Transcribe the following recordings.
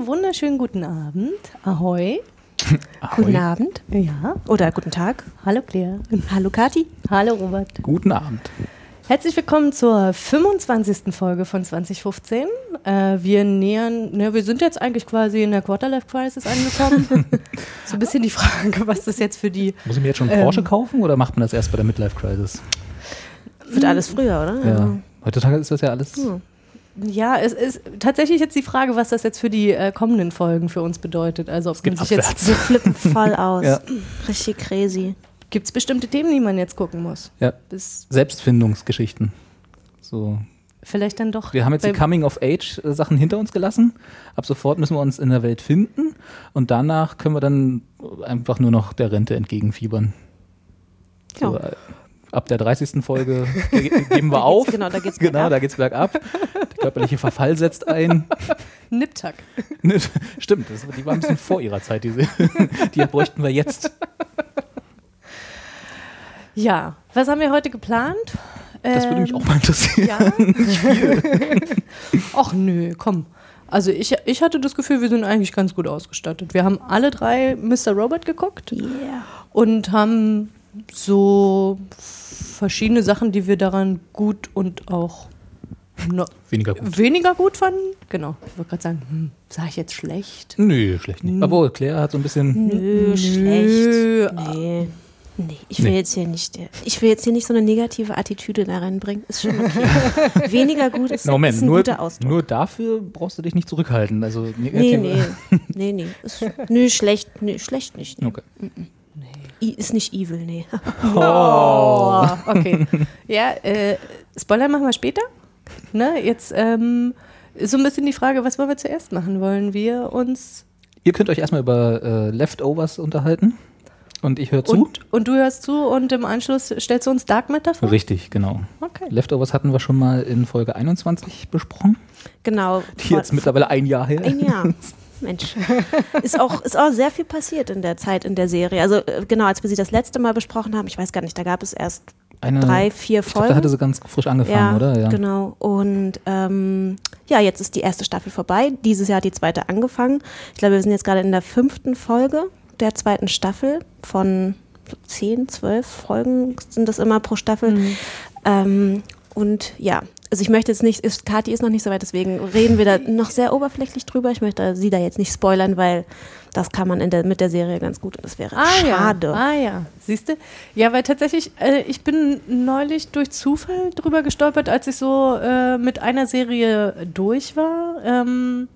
Einen wunderschönen guten Abend. Ahoi. Guten Abend. Ja. Oder guten Tag. Hallo Claire. Hallo Kati. Hallo Robert. Guten Abend. Herzlich willkommen zur 25. Folge von 2015. Äh, wir nähern, ne, wir sind jetzt eigentlich quasi in der Quarterlife Crisis angekommen. so ein bisschen die Frage, was das jetzt für die. Muss ich mir jetzt schon einen Ähm. Porsche kaufen oder macht man das erst bei der Midlife Crisis? Wird alles früher, oder? Ja. Heutzutage ist das ja alles. Ja, es ist tatsächlich jetzt die Frage, was das jetzt für die äh, kommenden Folgen für uns bedeutet. Also ob man geht sich jetzt. Wir flippen voll aus. Ja. Richtig crazy. gibt es bestimmte Themen, die man jetzt gucken muss. Ja. Bis Selbstfindungsgeschichten. So. vielleicht dann doch. Wir haben jetzt die Coming-of-Age-Sachen hinter uns gelassen. Ab sofort müssen wir uns in der Welt finden und danach können wir dann einfach nur noch der Rente entgegenfiebern. So, Ja. äh, ab der 30. Folge ge geben wir auf. genau, da geht's Genau, bergab. da geht's bergab. Der körperliche Verfall setzt ein. Niptak. Stimmt, das, die war ein bisschen vor ihrer Zeit. Diese, die bräuchten wir jetzt. Ja, was haben wir heute geplant? Das würde mich Ähm, auch mal interessieren. Ja. Ach nö, komm. Also ich, ich hatte das Gefühl, wir sind eigentlich ganz gut ausgestattet. Wir haben alle drei Mr. Robot geguckt Yeah. und haben so verschiedene Sachen, die wir daran gut und auch no Weniger gut. weniger gut fanden. Genau. Ich wollte gerade sagen, hm, sag ich jetzt schlecht? Nö, schlecht nicht. Aber Claire hat so ein bisschen. Nö, schlecht. Nee. Nee, ich will Nee. jetzt hier nicht, ich will jetzt hier nicht so eine negative Attitüde da reinbringen. Ist schon okay. Weniger gut ist, Na, Moment, ist ein nur, guter Ausdruck. nur dafür brauchst du dich nicht zurückhalten. Also nee, negative- nee, nee, nee. Ist, nö, schlecht, nö, schlecht nicht. Nee. Okay. I, ist nicht evil, nee. Oh, okay. ja, äh, Spoiler machen wir später. Ne, jetzt ähm, ist so ein bisschen die Frage, was wollen wir zuerst machen? Wollen wir uns Ihr könnt euch erstmal über äh, Leftovers unterhalten. Und ich höre zu. und, und du hörst zu und im Anschluss stellst du uns Dark Matter vor? Richtig, genau. Okay. Leftovers hatten wir schon mal in Folge 21 besprochen. Genau. Die jetzt mittlerweile ein Jahr her. Ein Jahr. Mensch. Ist auch, ist auch sehr viel passiert in der Zeit in der Serie. Also äh, genau, als wir sie das letzte Mal besprochen haben, ich weiß gar nicht, da gab es erst Eine, drei, vier ich glaub, Folgen. da hatte sie ganz frisch angefangen, ja, oder? Ja. genau. Und ähm, ja, jetzt ist die erste Staffel vorbei. Dieses Jahr hat die zweite angefangen. Ich glaube, wir sind jetzt gerade in der fünften Folge der zweiten Staffel von zehn, zwölf Folgen sind das immer pro Staffel. Mhm. Ähm, und ja, also ich möchte jetzt nicht, ist, Kathi ist noch nicht so weit, deswegen reden wir da noch sehr oberflächlich drüber. Ich möchte sie da jetzt nicht spoilern, weil das kann man in der, mit der Serie ganz gut und das wäre Ah schade. ja, ah ja, siehst du? Ja, weil tatsächlich, äh, ich bin neulich durch Zufall drüber gestolpert, als ich so äh, mit einer Serie durch war. Ähm,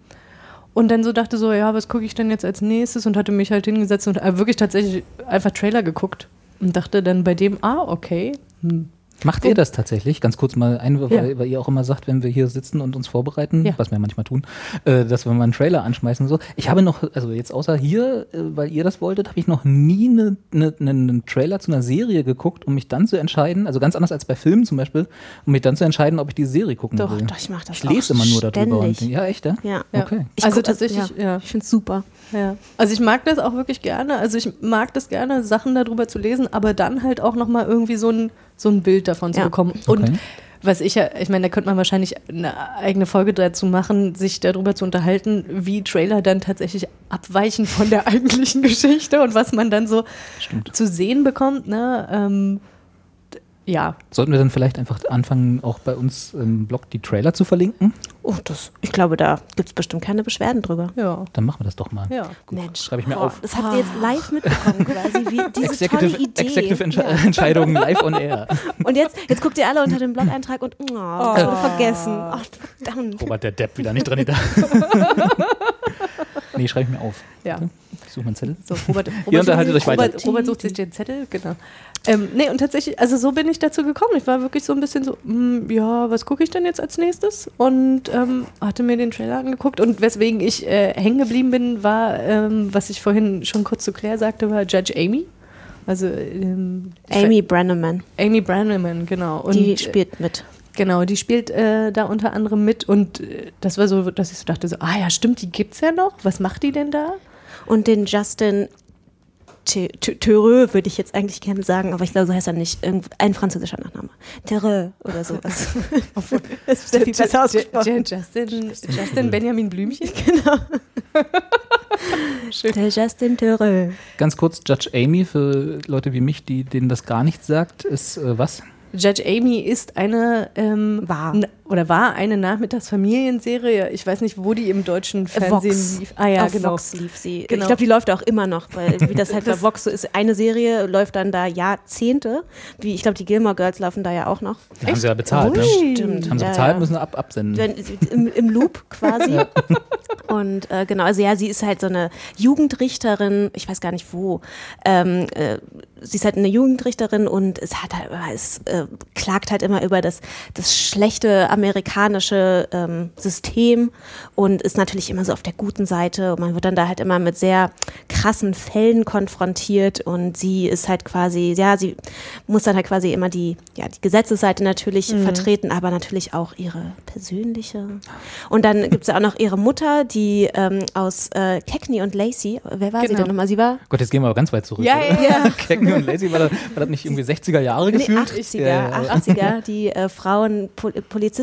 und dann so dachte so, ja, was gucke ich denn jetzt als nächstes? Und hatte mich halt hingesetzt und äh, wirklich tatsächlich einfach Trailer geguckt. Und dachte dann bei dem, ah, okay. Hm. Macht ihr das tatsächlich? Ganz kurz mal ein, weil, Ja. weil ihr auch immer sagt, wenn wir hier sitzen und uns vorbereiten, Ja. was wir manchmal tun, äh, dass wir mal einen Trailer anschmeißen und so. Ich habe noch, also jetzt außer hier, äh, weil ihr das wolltet, habe ich noch nie einen ne, ne, ne Trailer zu einer Serie geguckt, um mich dann zu entscheiden, also ganz anders als bei Filmen zum Beispiel, um mich dann zu entscheiden, ob ich die Serie gucken Doch, will. doch, ich mach das Ich lese auch immer nur darüber. Und, ständig. ja, echt, ja? Ja. Ja. Okay. Ich Also tatsächlich, ja. Ich finde es super. Ja. Also ich mag das auch wirklich gerne. Also ich mag das gerne, Sachen darüber zu lesen, aber dann halt auch nochmal irgendwie so ein, so ein Bild davon zu Ja. bekommen. Und Okay. was ich ja, ich meine, da könnte man wahrscheinlich eine eigene Folge dazu machen, sich darüber zu unterhalten, wie Trailer dann tatsächlich abweichen von der eigentlichen Geschichte und was man dann so Stimmt. zu sehen bekommt. Ne? Ähm, ja, Sollten wir dann vielleicht einfach anfangen, auch bei uns im Blog die Trailer zu verlinken? Oh, das, ich glaube, da gibt es bestimmt keine Beschwerden drüber. ja, Dann machen wir das doch mal. ja. Mensch, schreibe ich mir boah, auf. Das habt ihr jetzt live mitbekommen, quasi, wie diese Executive, tolle Idee. Executive Entsche Ja. Entscheidungen live on air. Und jetzt, jetzt guckt ihr alle unter den Blog-Eintrag und oh, das wurde vergessen. Ach, verdammt. Robert der Depp wieder nicht dran gedacht. nee, schreibe ich mir auf. ja. Suche meinen Zettel. So, Robert, Ihr Robert, unterhaltet euch weiter. Robert, Robert sucht sich den Zettel, genau. Ähm, nee, und tatsächlich, also so bin ich dazu gekommen. Ich war wirklich so ein bisschen so, mm, ja, was gucke ich denn jetzt als nächstes? Und ähm, hatte mir den Trailer angeguckt. Und weswegen ich äh, hängen geblieben bin, war, ähm, was ich vorhin schon kurz zu Claire sagte, war Judge Amy. Also ähm, Amy Brenneman, Amy Brannaman, genau. Und, die äh, spielt mit. Genau, die spielt äh, da unter anderem mit und äh, das war so, dass ich so dachte, so, ah ja, stimmt, die gibt's ja noch. Was macht die denn da? Und den Justin Theureux würde ich jetzt eigentlich gerne sagen, aber ich glaube, so heißt er nicht. Irgend- Ein französischer Nachname. Theureux oder sowas. das ist sehr viel besser ausgesprochen. Justin, Justin Benjamin Blümchen? Der Justin Theureux. Ganz kurz, Judge Amy, für Leute wie mich, die, denen das gar nichts sagt, ist äh, was? Judge Amy ist eine ähm, War. Oder war eine Nachmittagsfamilienserie. Ich weiß nicht, wo die im deutschen Fernsehen Vox. lief. Ah ja, Auf genau. Vox lief sie. Genau. Ich glaube, die läuft auch immer noch, weil wie das halt bei Vox so ist. Eine Serie läuft dann da Jahrzehnte. Wie ich glaube, die Gilmore Girls laufen da ja auch noch. Ja, haben sie ja bezahlt, ne? Ui. Stimmt. Haben sie Ja, bezahlt, ja. müssen ab, absenden. Wenn, im, Im Loop quasi. Und äh, genau, also ja, sie ist halt so eine Jugendrichterin, ich weiß gar nicht wo. Ähm, äh, sie ist halt eine Jugendrichterin und es hat halt, es äh, klagt halt immer über das, das schlechte amerikanische ähm, System und ist natürlich immer so auf der guten Seite. Und man wird dann da halt immer mit sehr krassen Fällen konfrontiert und sie ist halt quasi, ja, sie muss dann halt quasi immer die, ja, die Gesetzesseite natürlich vertreten, aber natürlich auch ihre persönliche. Und dann gibt es ja auch noch ihre Mutter, die ähm, aus äh, Cagney und Lacey, wer war sie Genau. denn nochmal? Sie war Gott, jetzt gehen wir aber ganz weit zurück. Ja, oder? ja, ja. Cagney und Lacey, war das, war das nicht irgendwie 60er Jahre Nee, gefühlt? 80er, Ja, ja, ja. 80er, die äh, Frauen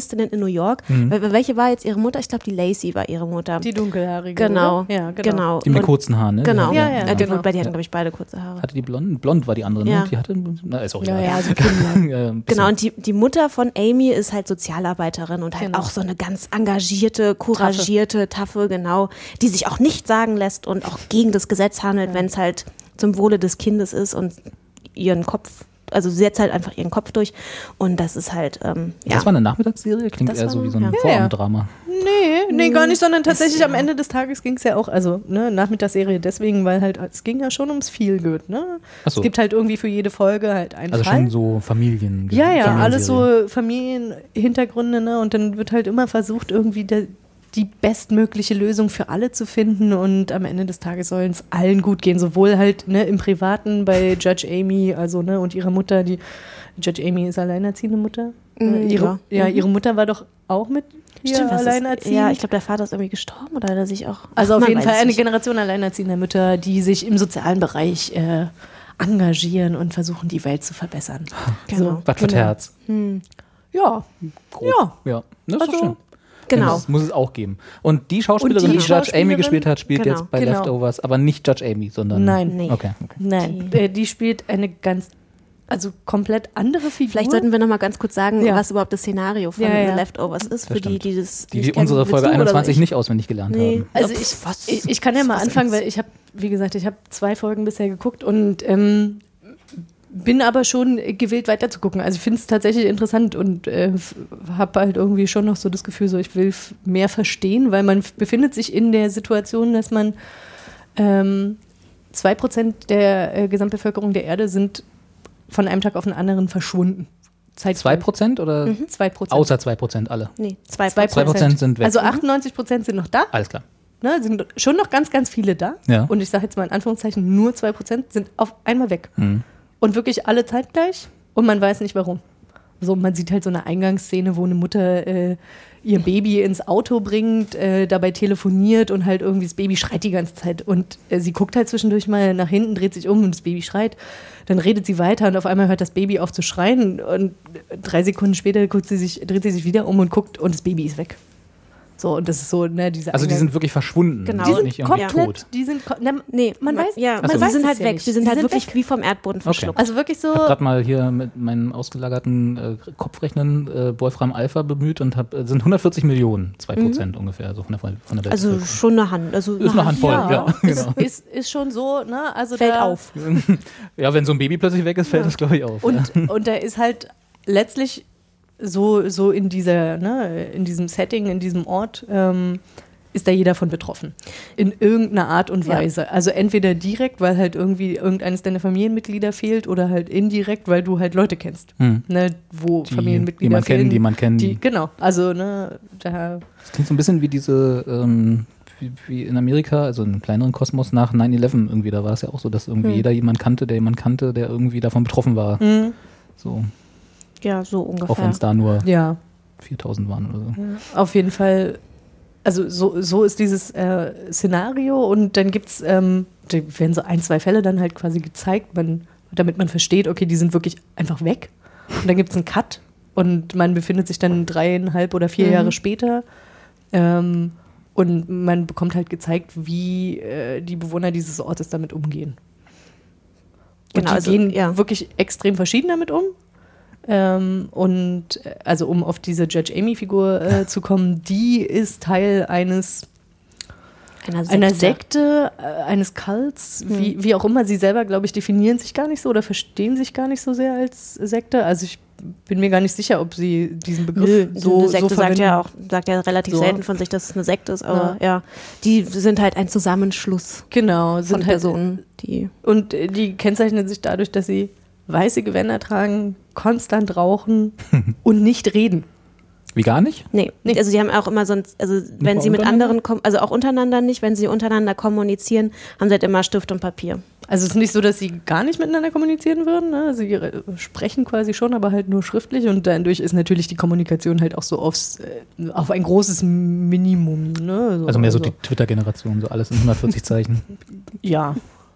Polizistinnen in New York. Mhm. Wel- Welche war jetzt ihre Mutter? Ich glaube, die Lacey war ihre Mutter. Die dunkelhaarige. genau. Oder? Ja, genau. genau. Die mit kurzen Haaren, ne? Genau. Die Ja, hatten- ja, Äh, die, genau. die hatten, glaube ich, beide kurze Haare. Hatte die blond? Blond war die andere, ne? Ja. Die hatte, na, ist auch Ja, egal. ja, so Kinder. Ja, bisschen. Genau, und die, die Mutter von Amy ist halt Sozialarbeiterin und halt Genau. auch so eine ganz engagierte, couragierte, taffe, genau, die sich auch nicht sagen lässt und auch gegen das Gesetz handelt, wenn es halt zum Wohle des Kindes ist und ihren Kopf, also sie setzt halt einfach ihren Kopf durch und das ist halt, ähm, ja. Das war eine Nachmittagsserie? Klingt Das eher war so wie so ein Ja. Vorabenddrama. Nee, nee, gar nicht, sondern tatsächlich am Ende des Tages ging es ja auch, also ne, Nachmittagsserie deswegen, weil halt, es ging ja schon ums Feelgood, ne? So. Es gibt halt irgendwie für jede Folge halt einen Also Fall. schon so Familien. Ja, ja, alles so Familienhintergründe, ne? Und dann wird halt immer versucht, irgendwie der, die bestmögliche Lösung für alle zu finden und am Ende des Tages sollen es allen gut gehen, sowohl halt ne, im Privaten bei Judge Amy, also ne, und ihrer Mutter, die Judge Amy ist alleinerziehende Mutter. Mhm, Äh, ihre, ja. ja, ihre Mutter war doch auch mit Stimmt, ist, alleinerziehend. ja, ich glaube, der Vater ist irgendwie gestorben oder hat er sich auch. Also auf jeden Fall eine nicht. Generation alleinerziehender Mütter, die sich im sozialen Bereich äh, engagieren und versuchen, die Welt zu verbessern. Genau. Was für genau. Herz. Ja, Grob. Ja. Ja, das ist Also, doch schön. Genau. Das muss es auch geben. Und die Schauspielerin, Und die die, Judge Amy gespielt hat, spielt Genau. jetzt bei Genau. Leftovers, aber nicht Judge Amy, sondern. Nein. Nee. Okay, okay. nein, Die- äh, die spielt eine ganz, also komplett andere Figur. Vielleicht sollten wir noch mal ganz kurz sagen, Ja. was überhaupt das Szenario von Ja, ja. The Leftovers ist, für die, stimmt. die das Die, die unsere Folge du oder 21 soll ich? nicht auswendig gelernt Nee. haben. Also ich, was- ich, ich kann ja mal anfangen, weil ich habe, wie gesagt, ich habe zwei Folgen bisher geguckt und ähm, bin aber schon gewillt weiterzugucken. Also ich finde es tatsächlich interessant und äh, habe halt irgendwie schon noch so das Gefühl, so ich will mehr verstehen, weil man befindet sich in der Situation, dass man ähm, zwei Prozent der äh, Gesamtbevölkerung der Erde sind von einem Tag auf den anderen verschwunden. Zwei Prozent oder Mhm. Zwei Prozent. außer zwei Prozent alle? Nee, zwei, Zwei Zwei Prozent sind weg. Also 98 Prozent sind noch da. Alles klar. Ne, sind schon noch ganz, ganz viele da. Ja. Und ich sage jetzt mal in Anführungszeichen, nur 2% sind auf einmal weg. Mhm. Und wirklich alle zeitgleich und man weiß nicht warum. So, man sieht halt so eine Eingangsszene, wo eine Mutter äh, ihr Baby ins Auto bringt, äh, dabei telefoniert und halt irgendwie das Baby schreit die ganze Zeit. Und äh, sie guckt halt zwischendurch mal nach hinten, dreht sich um und das Baby schreit. Dann redet sie weiter und auf einmal hört das Baby auf zu schreien. Und drei Sekunden später guckt sie sich, dreht sie sich wieder um und guckt und das Baby ist weg. So, und das ist so, ne, diese Also die sind wirklich verschwunden. Genau. Die die sind nicht irgendwie komplett, tot. die sind, na, Nee, man weiß, ja, man also weiß sie sind halt ja weg. nicht. Sie sind Die halt sind wirklich weg. wie vom Erdboden verschluckt. Also wirklich so, Ich habe gerade mal hier mit meinem ausgelagerten äh, Kopfrechnen äh, Wolfram Alpha bemüht und hab, äh, sind 140 Millionen, 2 Prozent ungefähr, so von der, von der Mhm. Also schon eine Hand. Also Ist eine Handvoll, ja. ist, genau. ist, ist schon so, ne, also Fällt da, auf. Ja, wenn so ein Baby plötzlich weg ist, fällt das, glaube ich, auf. ja. Und, und da ist halt letztlich so, so in dieser, ne, in diesem Setting, in diesem Ort, ähm, ist da jeder von betroffen. In irgendeiner Art und Ja. Weise. Also entweder direkt, weil halt irgendwie irgendeines deiner Familienmitglieder fehlt oder halt indirekt, weil du halt Leute kennst. Hm. Ne, wo Die- Familienmitglieder die man kennt, fehlen. die man kennt. Die, genau. Also, ne, da Das klingt so ein bisschen wie diese, ähm, wie, in Amerika, also in einem kleineren Kosmos nach 9-11 irgendwie. Da war es ja auch so, dass irgendwie Hm. jeder jemand kannte, der jemand kannte, der irgendwie davon betroffen war. Mhm. So, Ja, so auch wenn ungefähr. es da nur Ja, 4000 waren oder so. auf jeden Fall. Also so, so ist dieses äh, Szenario und dann gibt es, ähm, da werden so ein, zwei Fälle dann halt quasi gezeigt, man, damit man versteht, okay, die sind wirklich einfach weg. Und dann gibt es einen Cut und man befindet sich dann dreieinhalb oder vier Mhm. Jahre später ähm, und man bekommt halt gezeigt, wie äh, die Bewohner dieses Ortes damit umgehen. Und Genau, die also, gehen ja. wirklich extrem verschieden damit um. Ähm, und also um auf diese Judge Amy-Figur äh, zu kommen, die ist Teil eines Einer Sekte. einer Sekte, äh, eines Kults, wie, wie auch immer. Sie selber, glaube ich, definieren sich gar nicht so oder verstehen sich gar nicht so sehr als Sekte. Also ich bin mir gar nicht sicher, ob sie diesen Begriff Nö, so, eine Sekte so sagt ja auch, sagt ja relativ So. selten von sich, dass es eine Sekte ist, aber ja. die sind halt ein Zusammenschluss Genau, von sind halt Personen, die Und äh, die kennzeichnen sich dadurch, dass sie weiße Gewänder tragen, konstant rauchen und nicht reden. Wie gar nicht? Nee, Nee. also die haben auch immer sonst, also wenn Nur sie mit anderen, also auch untereinander nicht, wenn sie untereinander kommunizieren, haben sie halt immer Stift und Papier. Also es ist nicht so, dass sie gar nicht miteinander kommunizieren würden. Ne? Sie äh, sprechen quasi schon, aber halt nur schriftlich. Und dadurch ist natürlich die Kommunikation halt auch so aufs, äh, auf ein großes Minimum. Ne? Also mehr so die Twitter-Generation, so alles in 140 Zeichen. Ja.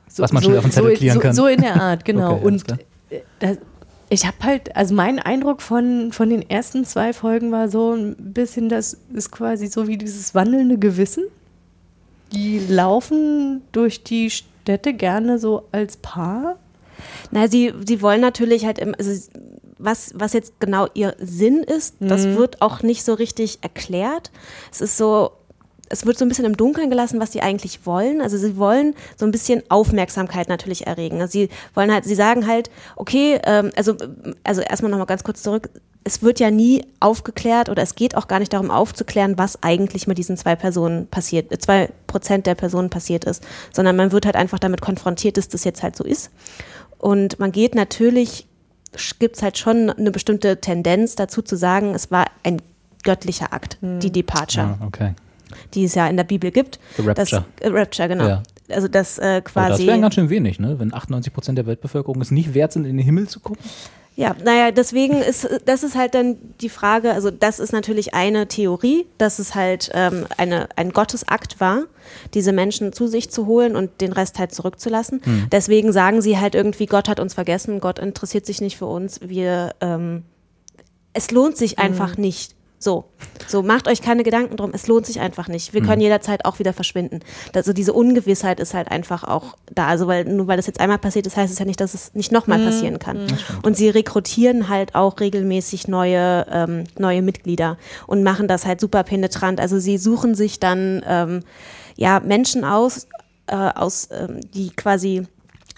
So, Was man schnell auf den Zettel so, so, kann. So in der Art, genau. Okay, und das, ich habe halt, also mein Eindruck von, von den ersten zwei Folgen war so ein bisschen, das ist quasi so wie dieses wandelnde Gewissen. Die laufen durch die Städte gerne so als Paar. Na, sie, sie wollen natürlich halt, im, also was, was jetzt genau ihr Sinn ist, das Mhm. wird auch nicht so richtig erklärt. Es ist so, es wird so ein bisschen im Dunkeln gelassen, was sie eigentlich wollen. Also sie wollen so ein bisschen Aufmerksamkeit natürlich erregen. Also sie wollen halt, sie sagen halt, okay, ähm, also, also erstmal nochmal ganz kurz zurück. Es wird ja nie aufgeklärt oder es geht auch gar nicht darum aufzuklären, was eigentlich mit diesen zwei Personen passiert, äh, zwei Prozent der Personen passiert ist, sondern man wird halt einfach damit konfrontiert, dass das jetzt halt so ist. Und man geht natürlich, gibt es halt schon eine bestimmte Tendenz dazu zu sagen, es war ein göttlicher Akt, die Departure, Ah, okay. Die es ja in der Bibel gibt. The Rapture. Das, äh, Rapture, genau. Ja. Also das äh, Aber das quasi. wären ganz schön wenig, ne? Wenn 98 Prozent der Weltbevölkerung es nicht wert sind, in den Himmel zu gucken. Ja, naja, deswegen ist, das ist halt dann die Frage, also das ist natürlich eine Theorie, dass es halt ähm, eine, ein Gottesakt war, diese Menschen zu sich zu holen und den Rest halt zurückzulassen. Deswegen sagen sie halt irgendwie, Gott hat uns vergessen, Gott interessiert sich nicht für uns, wir, ähm, es lohnt sich einfach nicht. So, so macht euch keine Gedanken drum. Es lohnt sich einfach nicht. Wir können jederzeit auch wieder verschwinden. Also diese Ungewissheit ist halt einfach auch da. Also weil nur weil das jetzt einmal passiert ist, heißt es ja nicht, dass es nicht nochmal passieren kann. Und sie rekrutieren halt auch regelmäßig neue ähm, neue Mitglieder und machen das halt super penetrant. Also sie suchen sich dann ähm, ja Menschen aus, äh, aus ähm, die quasi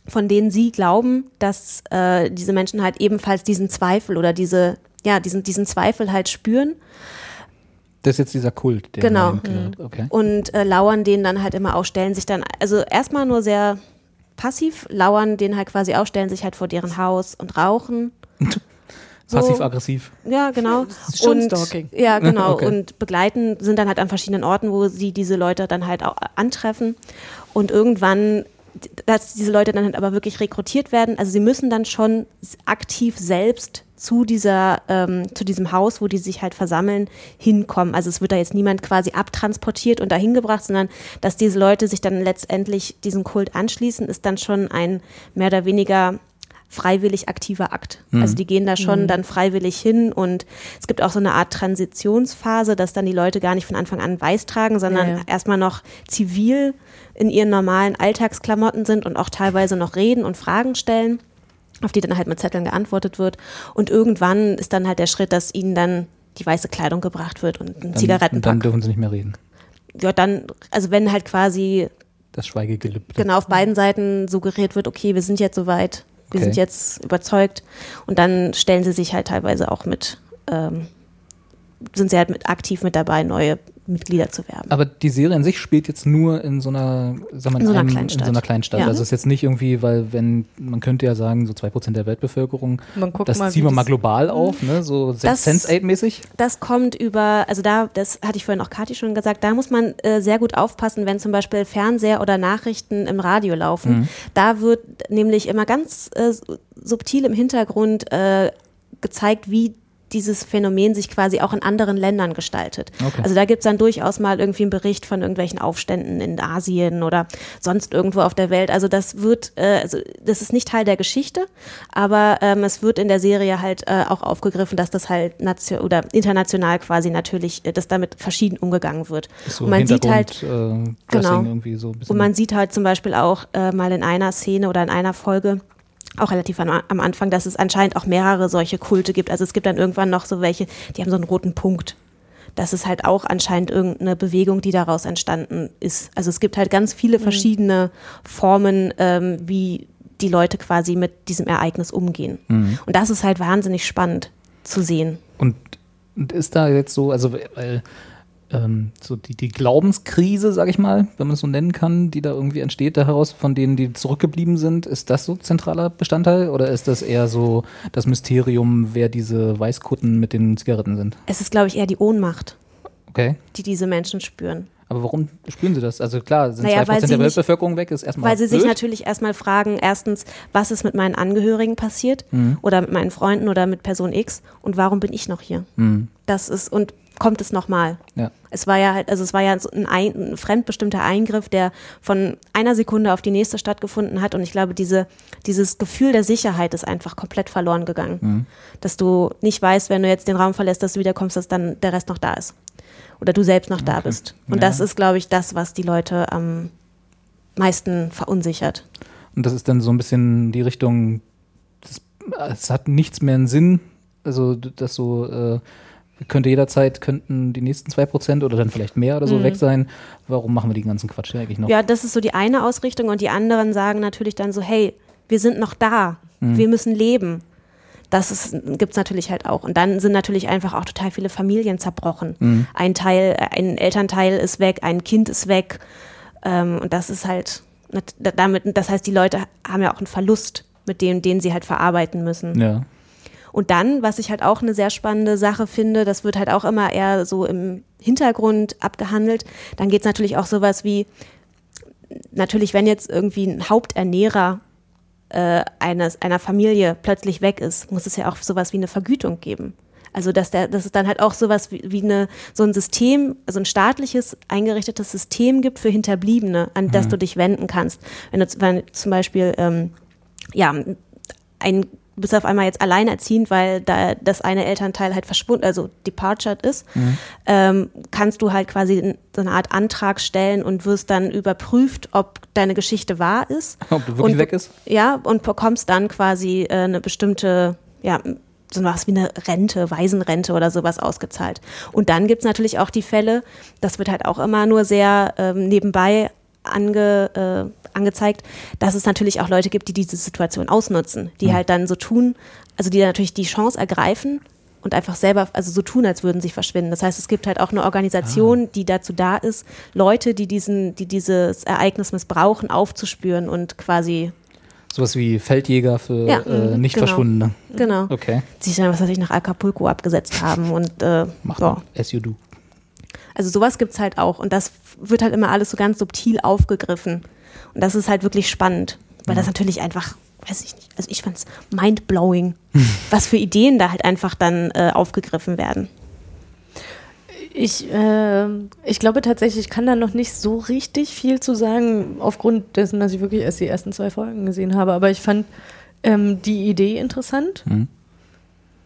von denen sie glauben, dass äh, diese Menschen halt ebenfalls diesen Zweifel oder diese ja diesen diesen Zweifel halt spüren Das ist jetzt dieser Kult, der Genau. gehört. Okay. und äh, lauern den dann halt immer aus, stellen sich dann, also erstmal nur sehr passiv, lauern den halt quasi aus, stellen sich halt vor deren Haus und rauchen. So. Passiv-aggressiv. Ja, genau. und, Stalking. Ja, genau. Okay. Und begleiten sind dann halt an verschiedenen Orten, wo sie diese Leute dann halt auch antreffen. Und irgendwann, dass diese Leute dann halt aber wirklich rekrutiert werden. Also sie müssen dann schon aktiv selbst zu dieser, ähm, zu diesem Haus, wo die sich halt versammeln, hinkommen. Also es wird da jetzt niemand quasi abtransportiert und dahin gebracht, sondern dass diese Leute sich dann letztendlich diesem Kult anschließen, ist dann schon ein mehr oder weniger freiwillig aktiver Akt. Also die gehen da schon dann freiwillig hin und es gibt auch so eine Art Transitionsphase, dass dann die Leute gar nicht von Anfang an weiß tragen, sondern Ja, ja. erstmal noch zivil in ihren normalen Alltagsklamotten sind und auch teilweise noch reden und Fragen stellen, auf die dann halt mit Zetteln geantwortet wird. Und irgendwann ist dann halt der Schritt, dass ihnen dann die weiße Kleidung gebracht wird und ein Dann, und dann Zigarettenpack. dürfen sie nicht mehr reden. Ja, dann, also wenn halt quasi Das Schweigegelübde. genau auf beiden Seiten suggeriert wird, okay, wir sind jetzt soweit, wir Okay. sind jetzt überzeugt und dann stellen sie sich halt teilweise auch mit, ähm, sind sie halt mit aktiv mit dabei, neue Mitglieder zu werben. Aber die Serie an sich spielt jetzt nur in so einer, sag mal, In so einer einem- Kleinstadt. In so einer Kleinstadt. Ja. Also es ist jetzt nicht irgendwie, weil wenn, man könnte ja sagen, so 2% der Weltbevölkerung, Man guckt das mal, ziehen wir mal global auf, ne? so Das- Sense8-mäßig. Das kommt über, also da, das hatte ich vorhin auch Kathi schon gesagt, da muss man äh, sehr gut aufpassen, wenn zum Beispiel Fernseher oder Nachrichten im Radio laufen. Da wird nämlich immer ganz äh, subtil im Hintergrund äh, gezeigt, wie dieses Phänomen sich quasi auch in anderen Ländern gestaltet. Okay. Also da gibt es dann durchaus mal irgendwie einen Bericht von irgendwelchen Aufständen in Asien oder sonst irgendwo auf der Welt. Also das wird, äh, also das ist nicht Teil der Geschichte, aber ähm, es wird in der Serie halt äh, auch aufgegriffen, dass das halt nation oder international quasi natürlich, äh, dass damit verschieden umgegangen wird. So und man sieht halt, äh, Genau. So ein bisschen. und man sieht halt zum Beispiel auch äh, mal in einer Szene oder in einer Folge, auch relativ am, am Anfang, dass es anscheinend auch mehrere solche Kulte gibt. Also es gibt dann irgendwann noch so welche, die haben so einen roten Punkt. Das ist halt auch anscheinend irgendeine Bewegung, die daraus entstanden ist. Also es gibt halt ganz viele verschiedene Formen, ähm, wie die Leute quasi mit diesem Ereignis umgehen. Und das ist halt wahnsinnig spannend zu sehen. Und, und ist da jetzt so, also weil ähm, so die, die Glaubenskrise, sag ich mal, wenn man es so nennen kann, die da irgendwie entsteht daraus, von denen, die zurückgeblieben sind, ist das so zentraler Bestandteil oder ist das eher so das Mysterium, wer diese Weißkutten mit den Zigaretten sind? Es ist, glaube ich, eher die Ohnmacht, Okay. die diese Menschen spüren. Aber warum spüren sie das? Also klar, sind Naja, 2% weil sie der nicht- Weltbevölkerung weg, ist erstmal Weil sie sich blöd. natürlich erstmal fragen, erstens, was ist mit meinen Angehörigen passiert oder mit meinen Freunden oder mit Person X und warum bin ich noch hier? Das ist, und kommt es nochmal? Ja. Es war ja halt, also es war ja ein, ein, ein fremdbestimmter Eingriff, der von einer Sekunde auf die nächste stattgefunden hat und ich glaube, diese, dieses Gefühl der Sicherheit ist einfach komplett verloren gegangen. Dass du nicht weißt, wenn du jetzt den Raum verlässt, dass du wiederkommst, dass dann der Rest noch da ist. Oder du selbst noch da bist. Und Ja. das ist, glaube ich, das, was die Leute am meisten verunsichert. Und das ist dann so ein bisschen die Richtung, das, es hat nichts mehr einen Sinn. Also, das so, äh, könnte jederzeit, könnten die nächsten 2% oder dann vielleicht mehr oder so weg sein. Warum machen wir den ganzen Quatsch hier eigentlich noch? Mhm. Ja, das ist so die eine Ausrichtung und die anderen sagen natürlich dann so, hey, wir sind noch da, Mhm. wir müssen leben. Das gibt es natürlich halt auch. Und dann sind natürlich einfach auch total viele Familien zerbrochen. Mhm. Ein Teil, ein Elternteil ist weg, ein Kind ist weg. Ähm, und das ist halt, damit, das heißt, die Leute haben ja auch einen Verlust, mit dem, den sie halt verarbeiten müssen. Ja. Und dann, was ich halt auch eine sehr spannende Sache finde, das wird halt auch immer eher so im Hintergrund abgehandelt. Dann geht es natürlich auch sowas wie, natürlich, wenn jetzt irgendwie ein Haupternährer äh, eines, einer Familie plötzlich weg ist, muss es ja auch sowas wie eine Vergütung geben. Also dass, der, dass es dann halt auch sowas wie, wie eine, so ein System, also ein staatliches eingerichtetes System gibt für Hinterbliebene, an das du dich wenden kannst. Wenn du wenn zum Beispiel ähm, ja, ein du bist auf einmal jetzt alleinerziehend, weil da das eine Elternteil halt verschwunden, also departured ist, ähm, kannst du halt quasi so eine Art Antrag stellen und wirst dann überprüft, ob deine Geschichte wahr ist. Ob du wirklich und, weg ist? Ja, und bekommst dann quasi äh, eine bestimmte, ja, so was wie eine Rente, Waisenrente oder sowas ausgezahlt. Und dann gibt's natürlich auch die Fälle, das wird halt auch immer nur sehr ähm, nebenbei ange, äh, angezeigt, dass es natürlich auch Leute gibt, die diese Situation ausnutzen, die halt dann so tun, also die natürlich die Chance ergreifen und einfach selber, also so tun, als würden sie verschwinden. Das heißt, es gibt halt auch eine Organisation, die dazu da ist, Leute, die diesen, die dieses Ereignis missbrauchen, aufzuspüren und quasi, Sowas wie Feldjäger für Ja, äh, mhm, nicht genau. Verschwundene. genau, Okay. sich dann, was weiß ich, nach Acapulco abgesetzt haben und äh, Macht man. As you do. Also sowas gibt's halt auch und das wird halt immer alles so ganz subtil aufgegriffen. Und das ist halt wirklich spannend, weil das natürlich einfach, weiß ich nicht, also ich fand's mindblowing, was für Ideen da halt einfach dann äh, aufgegriffen werden. Ich, äh, ich glaube tatsächlich, ich kann da noch nicht so richtig viel zu sagen, aufgrund dessen, dass ich wirklich erst die ersten zwei Folgen gesehen habe. Aber ich fand ähm, die Idee interessant. Mhm.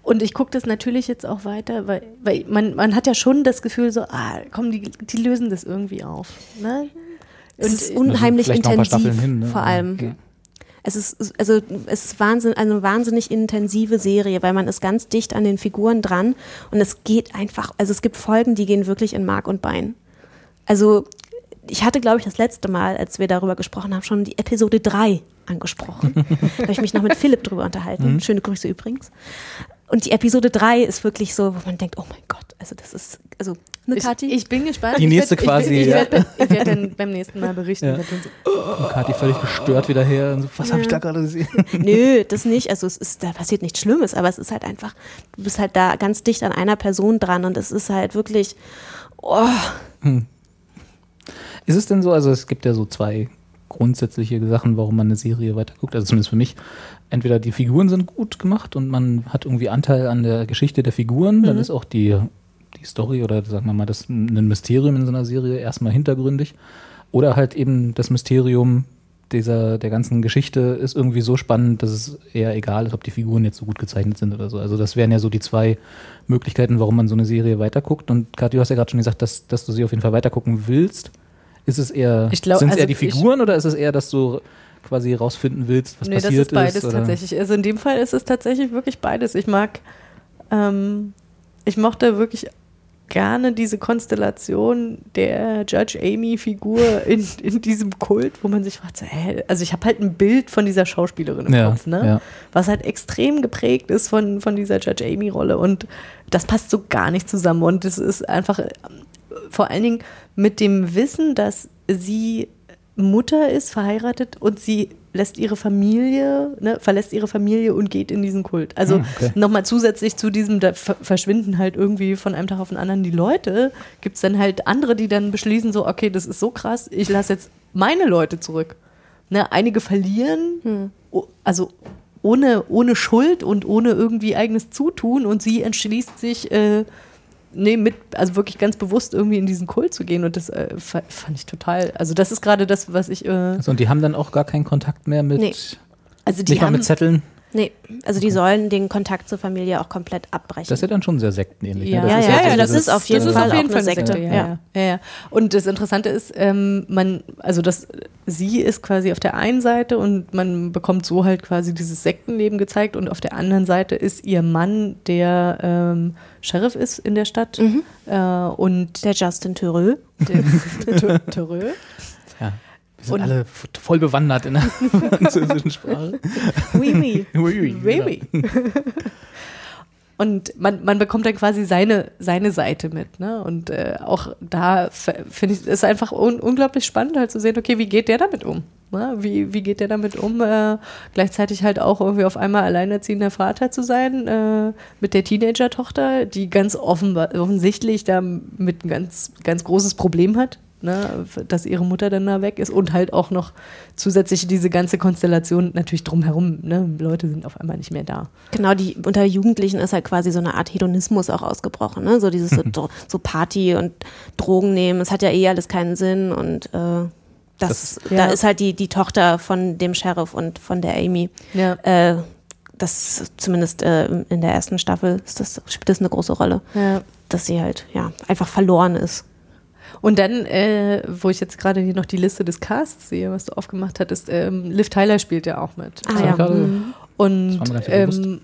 Und ich gucke das natürlich jetzt auch weiter, weil, weil man, man hat ja schon das Gefühl, so, ah, komm, die, die lösen das irgendwie auf. Ne? Es ist unheimlich paar intensiv, hin, ne? vor allem. Okay. Es ist, also, es ist Wahnsinn, eine wahnsinnig intensive Serie, weil man ist ganz dicht an den Figuren dran und es geht einfach, also es gibt Folgen, die gehen wirklich in Mark und Bein. Also, ich hatte, glaube ich, das letzte Mal, als wir darüber gesprochen haben, schon die Episode 3 angesprochen. da habe ich mich noch mit Philipp drüber unterhalten. Schöne Grüße übrigens. Und die Episode 3 ist wirklich so, wo man denkt, oh mein Gott, also das ist, also Ne, Ich, Kathi? ich bin gespannt. Die Ich nächste werd- quasi, Ich, ich, ja. ich werde ich werd dann beim nächsten Mal berichten. Ja. Ich so, Und Kathi völlig gestört wieder her. Und so, was habe ich da gerade gesehen? Nö, das nicht. Also es ist, da passiert nichts Schlimmes, aber es ist halt einfach, du bist halt da ganz dicht an einer Person dran und es ist halt wirklich, oh, Ist es denn so, also es gibt ja so zwei grundsätzliche Sachen, warum man eine Serie weiterguckt, also zumindest für mich. Entweder die Figuren sind gut gemacht und man hat irgendwie Anteil an der Geschichte der Figuren, dann ist auch die, die Story oder sagen wir mal das ein Mysterium in so einer Serie erstmal hintergründig. Oder halt eben das Mysterium dieser, der ganzen Geschichte ist irgendwie so spannend, dass es eher egal ist, ob die Figuren jetzt so gut gezeichnet sind oder so. Also das wären ja so die zwei Möglichkeiten, warum man so eine Serie weiterguckt. Und Kathi, du hast ja gerade schon gesagt, dass, dass du sie auf jeden Fall weitergucken willst. Ist es eher, sind es also eher die Figuren oder ist es eher, dass du quasi rausfinden willst, was nee, das passiert ist beides ist? oder? tatsächlich. Also in dem Fall ist es tatsächlich wirklich beides. Ich mag, ähm, ich mochte wirklich gerne diese Konstellation der Judge Amy-Figur in, in diesem Kult, wo man sich fragt, so, hä? also ich habe halt ein Bild von dieser Schauspielerin im Ja, Kopf, ne? ja. was halt extrem geprägt ist von, von dieser Judge Amy-Rolle und das passt so gar nicht zusammen und es ist einfach vor allen Dingen mit dem Wissen, dass sie Mutter ist, verheiratet und sie lässt ihre Familie, ne, verlässt ihre Familie und geht in diesen Kult. Also Hm, okay. nochmal zusätzlich zu diesem, da ver- verschwinden halt irgendwie von einem Tag auf den anderen die Leute, gibt es dann halt andere, die dann beschließen, so, okay, das ist so krass, ich lasse jetzt meine Leute zurück. Ne, einige verlieren, o- also ohne, ohne Schuld und ohne irgendwie eigenes Zutun und sie entschließt sich, äh, nee, mit, also wirklich ganz bewusst irgendwie in diesen Kult zu gehen und das äh, fa- fand ich total, also das ist gerade das, was ich, äh, Also, und die haben dann auch gar keinen Kontakt mehr mit, Nee. also die nicht mal haben, mit Zetteln. Nee, also die sollen den Kontakt zur Familie auch komplett abbrechen. Das ist ja dann schon sehr sektenähnlich. Ja, ne? ja, ist ja, so ja, das ist auf jeden das Fall ist auf jeden auch Fall eine Sekte, Ja, ja. ja. Ja, ja. Und das Interessante ist, ähm, man, also das, sie ist quasi auf der einen Seite und man bekommt so halt quasi dieses Sektenleben gezeigt und auf der anderen Seite ist ihr Mann, der ähm, Sheriff ist in der Stadt äh, und Der Justin Theroux. der Terreux. Ja. Wir sind Und- alle voll bewandert in der französischen Sprache. Oui, oui. Ui, ui, Really? genau. Und man, man bekommt dann quasi seine, seine Seite mit. Ne? Und äh, auch da finde ich es einfach un unglaublich spannend, halt zu sehen, okay, wie geht der damit um? Ne? Wie, wie geht der damit um? Äh, gleichzeitig halt auch irgendwie auf einmal alleinerziehender Vater zu sein äh, mit der Teenager-Tochter, die ganz offen, offensichtlich da mit ein ganz, ganz großes Problem hat. Ne, dass ihre Mutter dann da weg ist und halt auch noch zusätzlich diese ganze Konstellation natürlich drumherum. Ne? Leute sind auf einmal nicht mehr da. Genau, die unter Jugendlichen ist halt quasi so eine Art Hedonismus auch ausgebrochen, ne? So dieses so, so Party und Drogen nehmen. Es hat ja eh alles keinen Sinn und äh, das, ja. da ist halt die, die Tochter von dem Sheriff und von der Amy. Ja. Äh, das zumindest äh, in der ersten Staffel ist das, spielt das eine große Rolle, Ja. dass sie halt ja einfach verloren ist. Und dann, äh, wo ich jetzt gerade hier noch die Liste des Casts sehe, was du aufgemacht hattest, ähm, Liv Tyler spielt ja auch mit. Ah ja. mhm. Und ähm,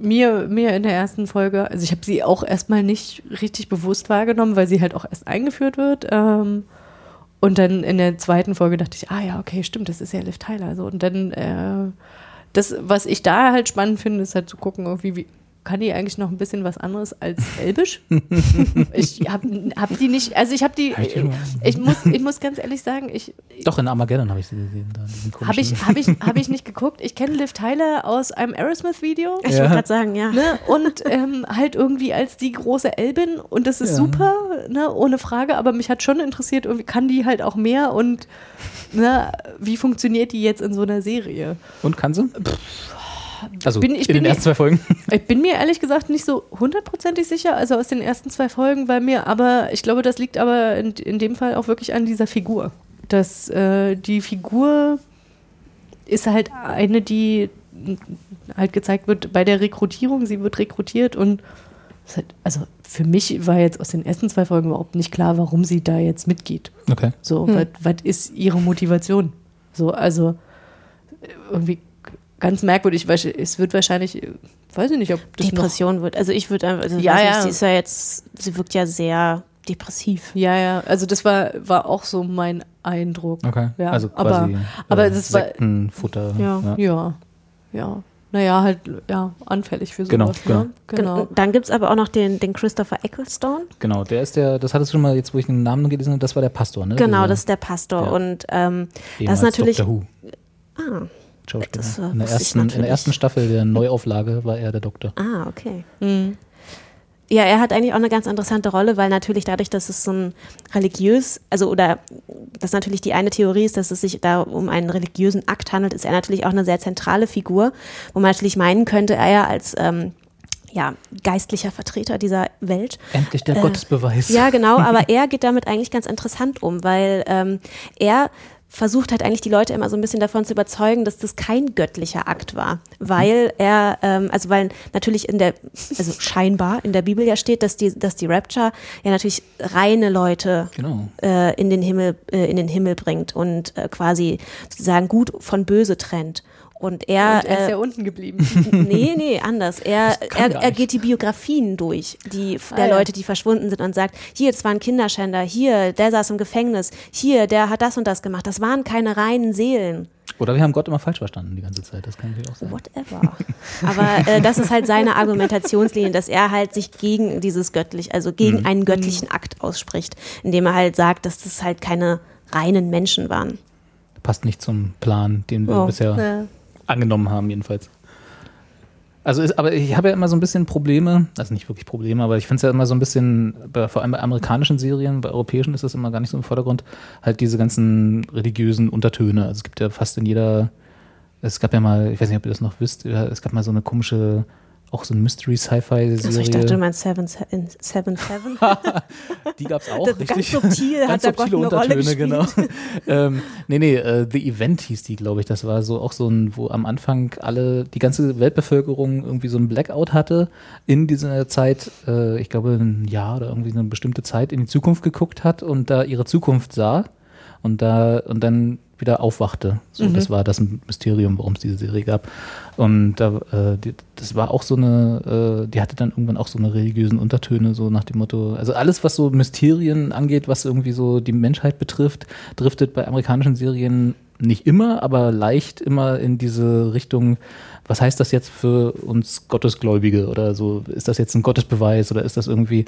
mir, mir in der ersten Folge, also ich habe sie auch erstmal nicht richtig bewusst wahrgenommen, weil sie halt auch erst eingeführt wird. Ähm, und dann in der zweiten Folge dachte ich, ah ja, okay, stimmt, das ist ja Liv Tyler. So. Und dann, äh, das, was ich da halt spannend finde, ist halt zu gucken, irgendwie, wie kann die eigentlich noch ein bisschen was anderes als Elbisch? ich habe hab die nicht, also ich habe die, Hab ich muss, ich muss ganz ehrlich sagen, ich, Doch, in Armageddon habe ich sie gesehen. Habe ich, hab ich, hab ich nicht geguckt. Ich kenne Liv Tyler aus einem Aerosmith-Video. Ich Ja. wollte gerade sagen, ja. Ne? Und ähm, halt irgendwie als die große Elbin. Und das ist Ja. super, ne? ohne Frage. Aber mich hat schon interessiert, irgendwie kann die halt auch mehr und ne? wie funktioniert die jetzt in so einer Serie? Und kann sie? Also bin- ich in bin den mir- ersten zwei Folgen. Ich bin mir ehrlich gesagt nicht so hundertprozentig sicher, also aus den ersten zwei Folgen bei mir, aber ich glaube, das liegt aber in, in dem Fall auch wirklich an dieser Figur. Dass äh, die Figur ist halt eine, die halt gezeigt wird bei der Rekrutierung. Sie wird rekrutiert und es hat, also für mich war jetzt aus den ersten zwei Folgen überhaupt nicht klar, warum sie da jetzt mitgeht. Okay. So, was was ist ihre Motivation? So, also äh, irgendwie ganz merkwürdig, weil es wird wahrscheinlich, weiß ich nicht, ob das noch Depression wird. Also ich würde einfach, also Ja, ja. Sie ist ja jetzt, sie wirkt ja sehr depressiv. Ja, ja, also das war, war auch so mein Eindruck. Okay. Ja, also aber- quasi aber äh, das war- Sektenfutter. Ja. Ja, ja. naja, halt, ja, anfällig für sowas. Genau, ne? genau. genau. Dann gibt es aber auch noch den, den Christopher Ecclestone. Genau, der ist der, das hattest du schon mal, jetzt wo ich den Namen gelesen habe, das war der Pastor, ne? Genau, Dieser das ist der Pastor. Ja. Und ähm, das ist natürlich. Who. Ah, Schauspieler. Das, äh, in, der ersten, in der ersten Staffel der Neuauflage war er der Doktor. ah, okay. Ja, er hat eigentlich auch eine ganz interessante Rolle, weil natürlich dadurch, dass es so ein religiös, also oder dass natürlich die eine Theorie ist, dass es sich da um einen religiösen Akt handelt, ist er natürlich auch eine sehr zentrale Figur, wo man natürlich meinen könnte, er als ähm, ja, geistlicher Vertreter dieser Welt Endlich der Gottesbeweis. ja, genau, aber er geht damit eigentlich ganz interessant um, weil ähm, er versucht halt eigentlich die Leute immer so ein bisschen davon zu überzeugen, dass das kein göttlicher Akt war, weil er, ähm, also weil natürlich in der, also scheinbar in der Bibel ja steht, dass die, dass die Rapture ja natürlich reine Leute Genau. äh, in den Himmel, äh, in den Himmel bringt und äh, quasi sozusagen gut von böse trennt. Und er, Und er ist äh, ja unten geblieben. Nee, nee, anders. Er, er, er geht die Biografien durch, die der Ah, ja. Leute, die verschwunden sind und sagt, hier, das war ein Kinderschänder, hier, der saß im Gefängnis, hier, der hat das und das gemacht. Das waren keine reinen Seelen. Oder wir haben Gott immer falsch verstanden die ganze Zeit, das kann natürlich auch sein. Whatever. Aber äh, das ist halt seine Argumentationslinie, dass er halt sich gegen dieses göttlich, also gegen Mhm. einen göttlichen Akt ausspricht, indem er halt sagt, dass das halt keine reinen Menschen waren. Passt nicht zum Plan, den wir Oh, bisher Ja. Angenommen haben, jedenfalls. Also, ist, aber ich habe ja immer so ein bisschen Probleme, also nicht wirklich Probleme, aber ich finde es ja immer so ein bisschen, bei, vor allem bei amerikanischen Serien, bei europäischen ist das immer gar nicht so im Vordergrund, halt diese ganzen religiösen Untertöne. Also es gibt ja fast in jeder, es gab ja mal, ich weiß nicht, ob ihr das noch wisst, es gab mal so eine komische, auch so eine Mystery-Sci-Fi-Serie. Also ich dachte, du meinst Seven, Seven, Seven. Die gab es auch, Das- richtig. ganz subtil hat da Gott eine Rolle genau. ähm, nee, nee, äh, The Event hieß die, glaube ich. Das war so auch so ein, wo am Anfang alle, die ganze Weltbevölkerung irgendwie so ein Blackout hatte in dieser Zeit, äh, ich glaube ein Jahr oder irgendwie so eine bestimmte Zeit in die Zukunft geguckt hat und da ihre Zukunft sah und da und dann wieder aufwachte. So, Mhm. das war das Mysterium, warum es diese Serie gab. Und da, äh, die, das war auch so eine, äh, die hatte dann irgendwann auch so eine religiösen Untertöne, so nach dem Motto, also alles, was so Mysterien angeht, was irgendwie so die Menschheit betrifft, driftet bei amerikanischen Serien nicht immer, aber leicht immer in diese Richtung, was heißt das jetzt für uns Gottesgläubige oder so, ist das jetzt ein Gottesbeweis oder ist das irgendwie,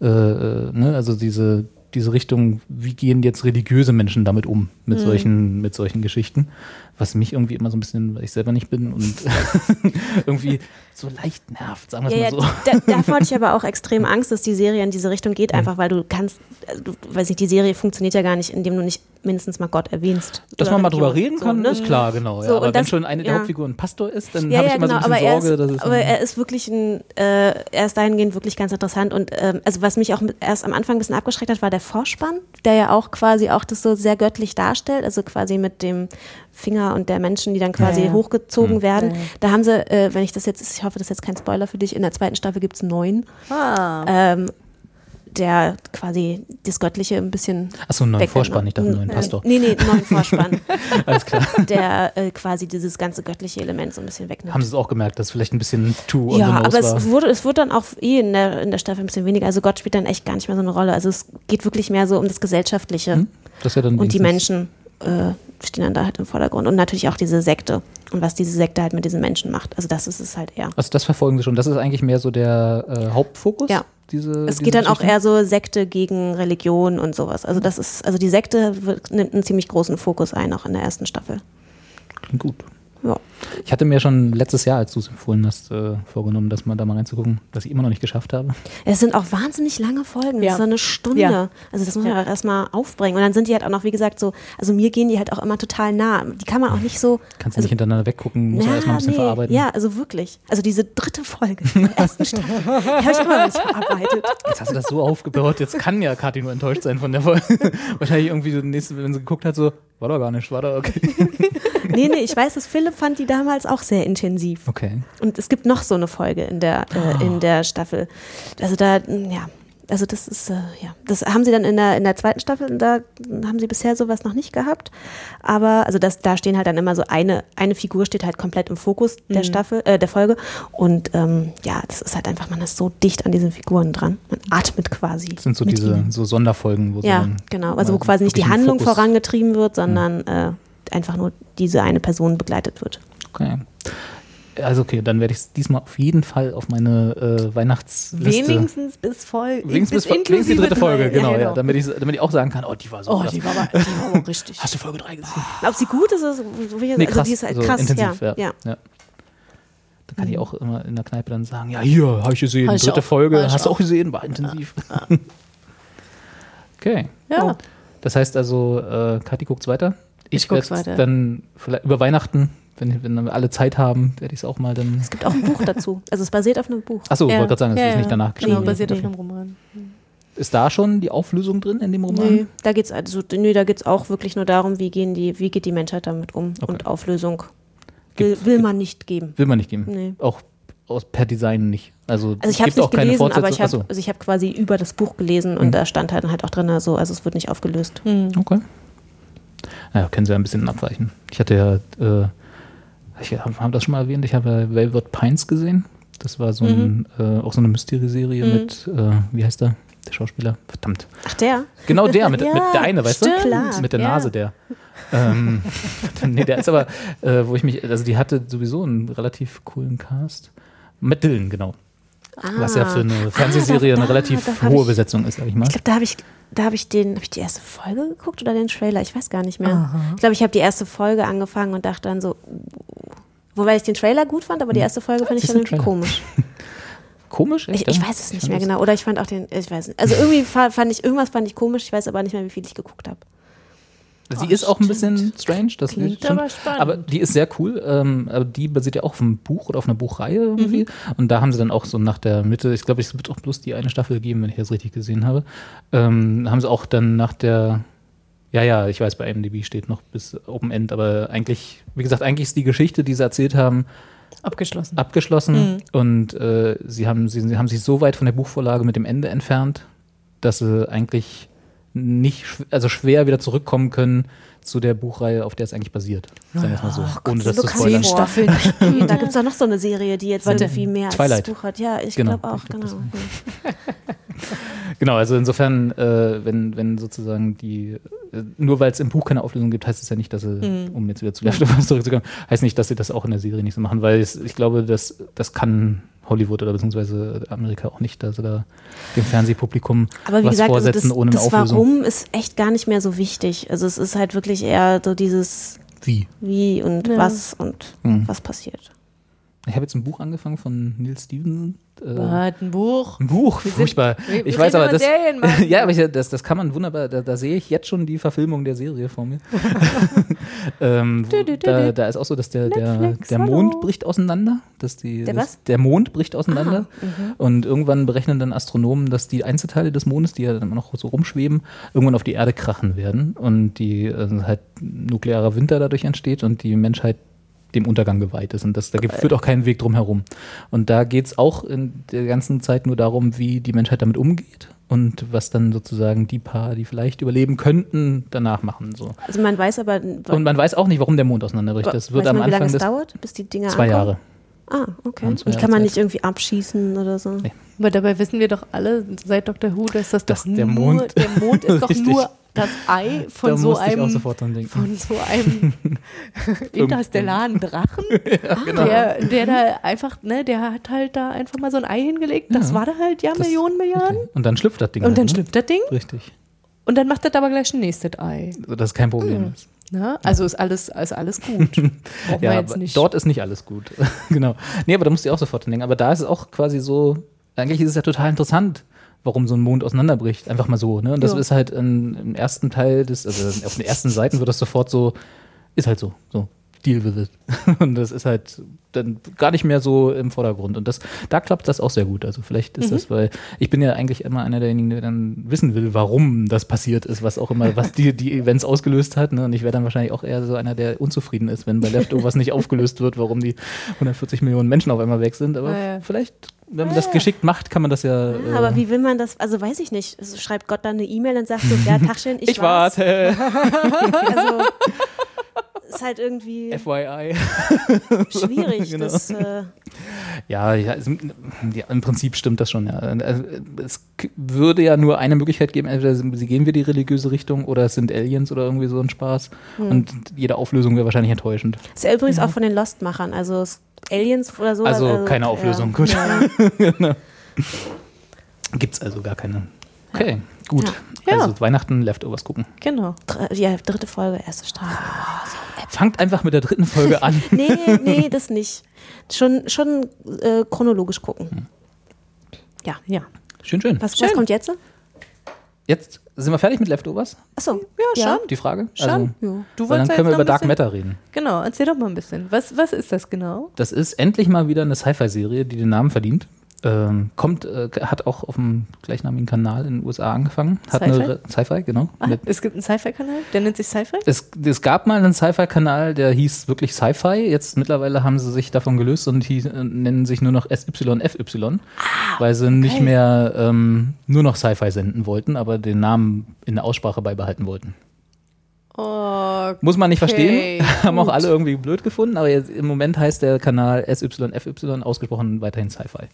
äh, äh, ne, also diese, diese Richtung, wie gehen jetzt religiöse Menschen damit um, mit solchen, mit solchen Geschichten, was mich irgendwie immer so ein bisschen, weil ich selber nicht bin und irgendwie so leicht nervt, sagen wir Ja, es ja, mal so. da, davor hatte ich aber auch extrem Angst, dass die Serie in diese Richtung geht, einfach weil du kannst, also du, weiß nicht, die Serie funktioniert ja gar nicht, indem du nicht mindestens mal Gott erwähnst. Dass man mal drüber reden kann, So, ne? ist klar, genau. So, ja. Aber wenn das- schon eine der ja. Hauptfiguren ein Pastor ist, dann Ja, habe ja, ich immer genau, so ein aber bisschen er, Sorge, ist, dass es aber er ist wirklich ein, äh, er ist dahingehend wirklich ganz interessant und ähm, also was mich auch erst am Anfang ein bisschen abgeschreckt hat, war der Vorspann, der ja auch quasi auch das so sehr göttlich darstellt, also quasi mit dem Finger und der Menschen, die dann quasi Ja, ja. hochgezogen werden. Ja, ja. Da haben sie, äh, wenn ich das jetzt, ich hoffe, das ist jetzt kein Spoiler für dich, in der zweiten Staffel gibt es neun, Ah. ähm, der quasi das Göttliche ein bisschen Achso, einen neuen. Vorspann, ich dachte einen neuen Äh, Pastor. Nee, nee, neuen Vorspann, Alles klar. der äh, quasi dieses ganze göttliche Element so ein bisschen wegnimmt. Haben sie es auch gemerkt, dass vielleicht ein bisschen too on Ja, aber war? es wurde, es wurde dann auch eh in der, in der Staffel ein bisschen weniger. Also Gott spielt dann echt gar nicht mehr so eine Rolle. Also es geht wirklich mehr so um das Gesellschaftliche. Hm? Das ist ja dann Und die Menschen äh, stehen dann da halt im Vordergrund. Und natürlich auch diese Sekte. Und was diese Sekte halt mit diesen Menschen macht. Also das ist es halt eher. Also das verfolgen sie schon. Das ist eigentlich mehr so der äh, Hauptfokus. Ja. Diese, Es diese geht dann auch eher so Sekte gegen Religion und sowas. Also das ist, also die Sekte nimmt einen ziemlich großen Fokus ein, auch in der ersten Staffel. Klingt gut. Ja. Ich hatte mir schon letztes Jahr, als du es empfohlen hast, äh, vorgenommen, dass man da mal reinzugucken, dass ich immer noch nicht geschafft habe. Es sind auch wahnsinnig lange Folgen. Das Ja. ist so eine Stunde. Ja. Also das muss man Ja. auch erstmal aufbringen. Und dann sind die halt auch noch, wie gesagt, so, also mir gehen die halt auch immer total nah. Die kann man auch nicht so. Kannst du also, nicht hintereinander weggucken, muss man erstmal ein bisschen nee. verarbeiten. Ja, also wirklich. Also diese dritte Folge der ersten Staffel, die habe ich immer noch nicht verarbeitet. Jetzt hast du das so aufgebaut, jetzt kann ja Kathi nur enttäuscht sein von der Folge. Wahrscheinlich irgendwie so nächste, wenn sie geguckt hat, so, war doch gar nicht, war doch okay. Nee, nee, ich weiß, dass Philipp fand die damals auch sehr intensiv. Okay. Und es gibt noch so eine Folge in der, Ah. äh, in der Staffel. Also da, ja, also das ist, äh, ja, das haben sie dann in der, in der zweiten Staffel, da haben sie bisher sowas noch nicht gehabt. Aber, also das, da stehen halt dann immer so eine, eine Figur steht halt komplett im Fokus der Mhm. Staffel, äh, der Folge. Und ähm, ja, das ist halt einfach, man ist so dicht an diesen Figuren dran. Man atmet quasi. Das sind so diese ihnen. so Sonderfolgen, wo sie Ja, dann genau. Also wo quasi nicht die Handlung vorangetrieben wird, sondern äh, einfach nur diese eine Person begleitet wird. Okay. Also okay, dann werde ich es diesmal auf jeden Fall auf meine äh, Weihnachtsliste. Wenigstens bis voll. Wenigstens bis, bis wenigstens die dritte Folge, drei. genau, ja, damit, ich, damit ich auch sagen kann, oh, die war so Oh, krass. die war aber, die war aber richtig. Hast du Folge 3 gesehen? Ob sie gut ist, ist so wie, Nee, also krass, die ist halt also krass. intensiv, ja. ja. Ja. ja. Da kann ich auch immer in der Kneipe dann sagen, ja, hier, habe ich gesehen, Hab ich dritte auch, Folge, hast du auch. auch gesehen, war intensiv. okay. Ja. Das heißt also, äh, Kathi guckt's weiter. Ich guck's werd weiter. Dann vielleicht über Weihnachten, wenn, wenn wir alle Zeit haben, werde ich es auch mal dann. Es gibt auch ein Buch dazu. Also es basiert auf einem Buch. Achso, Ja. wollte gerade sagen, das Ja, ist ja. nicht danach Genau, geschrieben. basiert auf Okay. einem Roman. Ist da schon die Auflösung drin in dem Roman? Nee, da geht's also nee, da geht's auch wirklich nur darum, wie gehen die, wie geht die Menschheit damit um Okay. und Auflösung will, Gibt- will man nicht geben. Will man nicht geben. Nee. Auch aus, per Design nicht. Also, Also ich es habe gibt nicht auch keine gelesen, aber ich habe also ich habe quasi über das Buch gelesen und Mhm. da stand halt, halt auch drin, so, also es wird nicht aufgelöst. Achso. Okay. Naja, können Sie ja ein bisschen abweichen. Ich hatte ja, äh, ich habe hab das schon mal erwähnt, ich habe ja Velvet Pines gesehen. Das war so ein, Mhm. äh, auch so eine Mystery-Serie mit, äh, wie heißt der? Der Schauspieler? Verdammt. Ach der? Genau der, mit, Ja, mit der eine, weißt stimmt. du? Klar, mit der ja. Nase, der. Ähm, nee, der ist aber, äh, wo ich mich, also die hatte sowieso einen relativ coolen Cast. Matt Dillon, genau. Was ja für eine Fernsehserie Ah, da- eine relativ da hohe ich- Besetzung ist, sag ich mal. Ich glaube, da habe ich da habe ich den habe ich die erste Folge geguckt oder den Trailer, ich weiß gar nicht mehr. Ich glaube, ich habe die erste Folge angefangen und dachte dann so wobei ich den Trailer gut fand, aber die erste Folge fand ich dann irgendwie komisch. Komisch? Ich, echt, ich weiß es nicht mehr genau. Oder ich fand auch den, ich weiß nicht. Also irgendwie fa- fand ich, irgendwas fand ich komisch, ich weiß aber nicht mehr, wie viel ich geguckt habe. Sie ist auch ein bisschen strange, das Klingt stimmt. aber spannend. Aber die ist sehr cool. Ähm, aber die basiert ja auch auf einem Buch oder auf einer Buchreihe irgendwie. Und da haben sie dann auch so nach der Mitte, ich glaube, es wird auch bloß die eine Staffel geben, wenn ich das richtig gesehen habe. Ähm, haben sie auch dann nach der, ja, ja, ich weiß, bei IMDb steht noch bis Open End, aber eigentlich, wie gesagt, eigentlich ist die Geschichte, die sie erzählt haben, Abgeschlossen. abgeschlossen. Und äh, sie, haben, sie, sie haben sich so weit von der Buchvorlage mit dem Ende entfernt, dass sie eigentlich nicht, also schwer wieder zurückkommen können zu der Buchreihe, auf der es eigentlich basiert. Sagen wir es mal so. ohne das so zu bekannt spoilern. Staffeln. Da gibt es auch noch so eine Serie, die jetzt Warte. irgendwie mehr als Twilight. das Buch hat. Ja, ich Genau, glaube auch, glaub, genau. Genau, also insofern, äh, wenn, wenn sozusagen die, äh, nur weil es im Buch keine Auflösung gibt, heißt es ja nicht, dass sie, um jetzt wieder zu Left of Us zurückzukommen, heißt nicht, dass sie das auch in der Serie nicht so machen, weil es, ich glaube, das, das kann Hollywood oder beziehungsweise Amerika auch nicht, dass sie da dem Fernsehpublikum Aber wie was gesagt, also vorsetzen das, ohne eine das Auflösung. Warum ist echt gar nicht mehr so wichtig. Also es ist halt wirklich eher so dieses Wie? Wie und Ja. was und Hm. was passiert. Ich habe jetzt ein Buch angefangen von Neil Stevenson. Äh, ein Buch. Ein Buch, sind- furchtbar. wir- ich wir weiß aber, das, Serien, ja, aber ich, das, das kann man wunderbar, da, da sehe ich jetzt schon die Verfilmung der Serie vor mir. ähm, Du, du, du, da, da ist auch so, dass der, der, Netflix, der. Mond bricht auseinander. Dass die, Der was? Der Mond bricht auseinander. Ah, mhm. und irgendwann berechnen dann Astronomen, dass die Einzelteile des Mondes, die ja dann immer noch so rumschweben, irgendwann auf die Erde krachen werden. Und die äh, halt nuklearer Winter dadurch entsteht und die Menschheit dem Untergang geweiht ist. Und das, da gibt, führt auch keinen Weg drum herum. Und da geht es auch in der ganzen Zeit nur darum, wie die Menschheit damit umgeht und was dann sozusagen die paar, die vielleicht überleben könnten, danach machen. So. Also man weiß aber, Und man weiß auch nicht, warum der Mond auseinanderbricht. Das wird weiß am man, wie lange Anfang es dauert, bis die Dinger zwei ankommen? Jahre. Ah, okay. Und Und kann man Zeit. nicht irgendwie abschießen oder so? Nee. Aber dabei wissen wir doch alle seit Dr. Who, dass das Dass doch der nur, Mond- der Mond ist doch nur das Ei von so einem von so einem interstellaren Drachen, genau. der, der da einfach, ne, der hat halt da einfach mal so ein Ei hingelegt. Das Ja. war da halt ja Das- Millionen, Milliarden. Und dann schlüpft das Ding. Und halt, dann ne? schlüpft das Ding Richtig. und dann macht das aber gleich ein nächstes Ei. Also das ist kein Problem. ist. Ne? Also ist alles, ist alles gut. Ja, jetzt aber nicht. dort ist nicht alles gut. genau. Nee, aber da musst du auch sofort dran denken. Aber da ist es auch quasi so, eigentlich ist es ja total interessant, warum so ein Mond auseinanderbricht. Einfach mal so. Ne? Und das Ja. ist halt in, im ersten Teil des, also auf den ersten Seiten wird das sofort so, ist halt so. So. Deal with it. Und das ist halt dann gar nicht mehr so im Vordergrund. Und das, da klappt das auch sehr gut. Also vielleicht ist das, weil ich bin ja eigentlich immer einer derjenigen, der dann wissen will, warum das passiert ist, was auch immer, was die, die Events ausgelöst hat. Ne? Und ich wäre dann wahrscheinlich auch eher so einer, der unzufrieden ist, wenn bei Leftovers nicht aufgelöst wird, warum die 140 Millionen Menschen auf einmal weg sind. Aber Ja, ja. vielleicht, wenn man das geschickt macht, kann man das ja. Ja, äh, aber wie will man das, also weiß ich nicht. Also schreibt Gott dann eine E-Mail und sagt so, ja, Tachchen, ich, ich war's. warte. Also ist halt irgendwie FYI. schwierig. Genau. das, äh, Ja, ja, es, ja, im Prinzip stimmt das schon. Ja. Also, Es würde ja nur eine Möglichkeit geben, entweder sie gehen wir die religiöse Richtung oder es sind Aliens oder irgendwie so ein Spaß. Hm. Und jede Auflösung wäre wahrscheinlich enttäuschend. ist ja übrigens auch von den Lost-Machern. Also es Aliens oder so. Also keine Auflösung, gut. Ja. Gibt's also gar keine. Okay, gut. Ja. Also Weihnachten Leftovers gucken. Genau. Dr- Ja, dritte Folge, erste Staffel. Fangt einfach mit der dritten Folge an. Nee, nee, das nicht. Schon, schon äh, chronologisch gucken. Ja. Ja. Schön, schön. Was, Schön. was kommt jetzt? Jetzt sind wir fertig mit Leftovers? Achso. Ja, Die Frage? Schon. Also, ja. Du dann ja können wir über Dark Matter reden. Genau, erzähl doch mal ein bisschen. Was, was ist das genau? Das ist endlich mal wieder eine Sci-Fi-Serie, die den Namen verdient. Ähm, kommt, äh, hat auch auf dem gleichnamigen Kanal in den USA angefangen. Hat Sci-Fi? eine Sci-Fi, genau. Ah, es gibt einen Sci-Fi-Kanal, der nennt sich Sci-Fi? es, es gab mal einen Sci-Fi-Kanal, der hieß wirklich Sci-Fi. Jetzt mittlerweile haben sie sich davon gelöst und die äh, nennen sich nur noch SYFY, weil sie nicht mehr ähm, nur noch Sci-Fi senden wollten, aber den Namen in der Aussprache beibehalten wollten. Oh, Muss man nicht verstehen. Haben auch gut. alle irgendwie blöd gefunden, aber jetzt, im Moment heißt der Kanal SYFY ausgesprochen weiterhin Sci-Fi.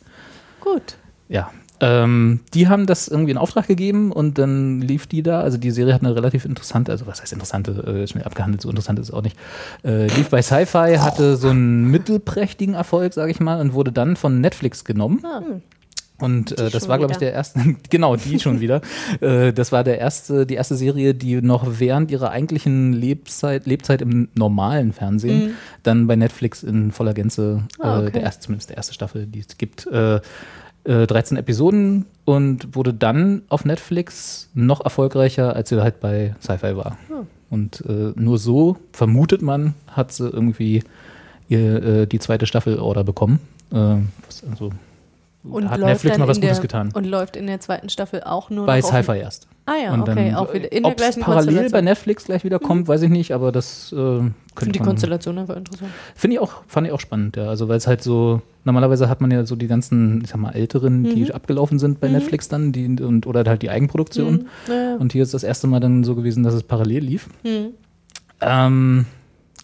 Gut. Ja. Ähm, die haben das irgendwie in Auftrag gegeben und dann lief die da. Also die Serie hat eine relativ interessante, also was heißt interessante, äh, schnell abgehandelt, so interessant ist es auch nicht. Äh, lief bei Sci-Fi, hatte so einen mittelprächtigen Erfolg, sage ich mal, und wurde dann von Netflix genommen. Ah. Und äh, das war, glaube ich, der erste, genau, die schon wieder. Äh, das war der erste, die erste Serie, die noch während ihrer eigentlichen Lebzeit, Lebzeit im normalen Fernsehen dann bei Netflix in voller Gänze, Mhm. Ah, äh, okay. der erste, zumindest der erste Staffel, die es gibt, äh, äh, 13 Episoden und wurde dann auf Netflix noch erfolgreicher, als sie halt bei Sci-Fi war. Hm. Und äh, nur so, vermutet man, hat sie irgendwie ihr, äh, die zweite Staffel-Order bekommen. Äh, was also, Und hat Netflix mal was in Gutes der, getan. Und läuft in der zweiten Staffel auch nur Bei Sci-Fi erst. Ah ja, Und okay, dann, auch wieder in der gleichen parallel bei. Netflix gleich wieder kommt, weiß ich nicht, aber das äh, Ich finde könnte die Konstellation einfach interessant. Finde ich auch, fand ich auch spannend, ja. Also weil es halt so, normalerweise hat man ja so die ganzen, ich sag mal, älteren, Mhm. die abgelaufen sind bei Netflix dann, die und oder halt die Eigenproduktion. Ja, Und hier ist das erste Mal dann so gewesen, dass es parallel lief. Mhm. Ähm,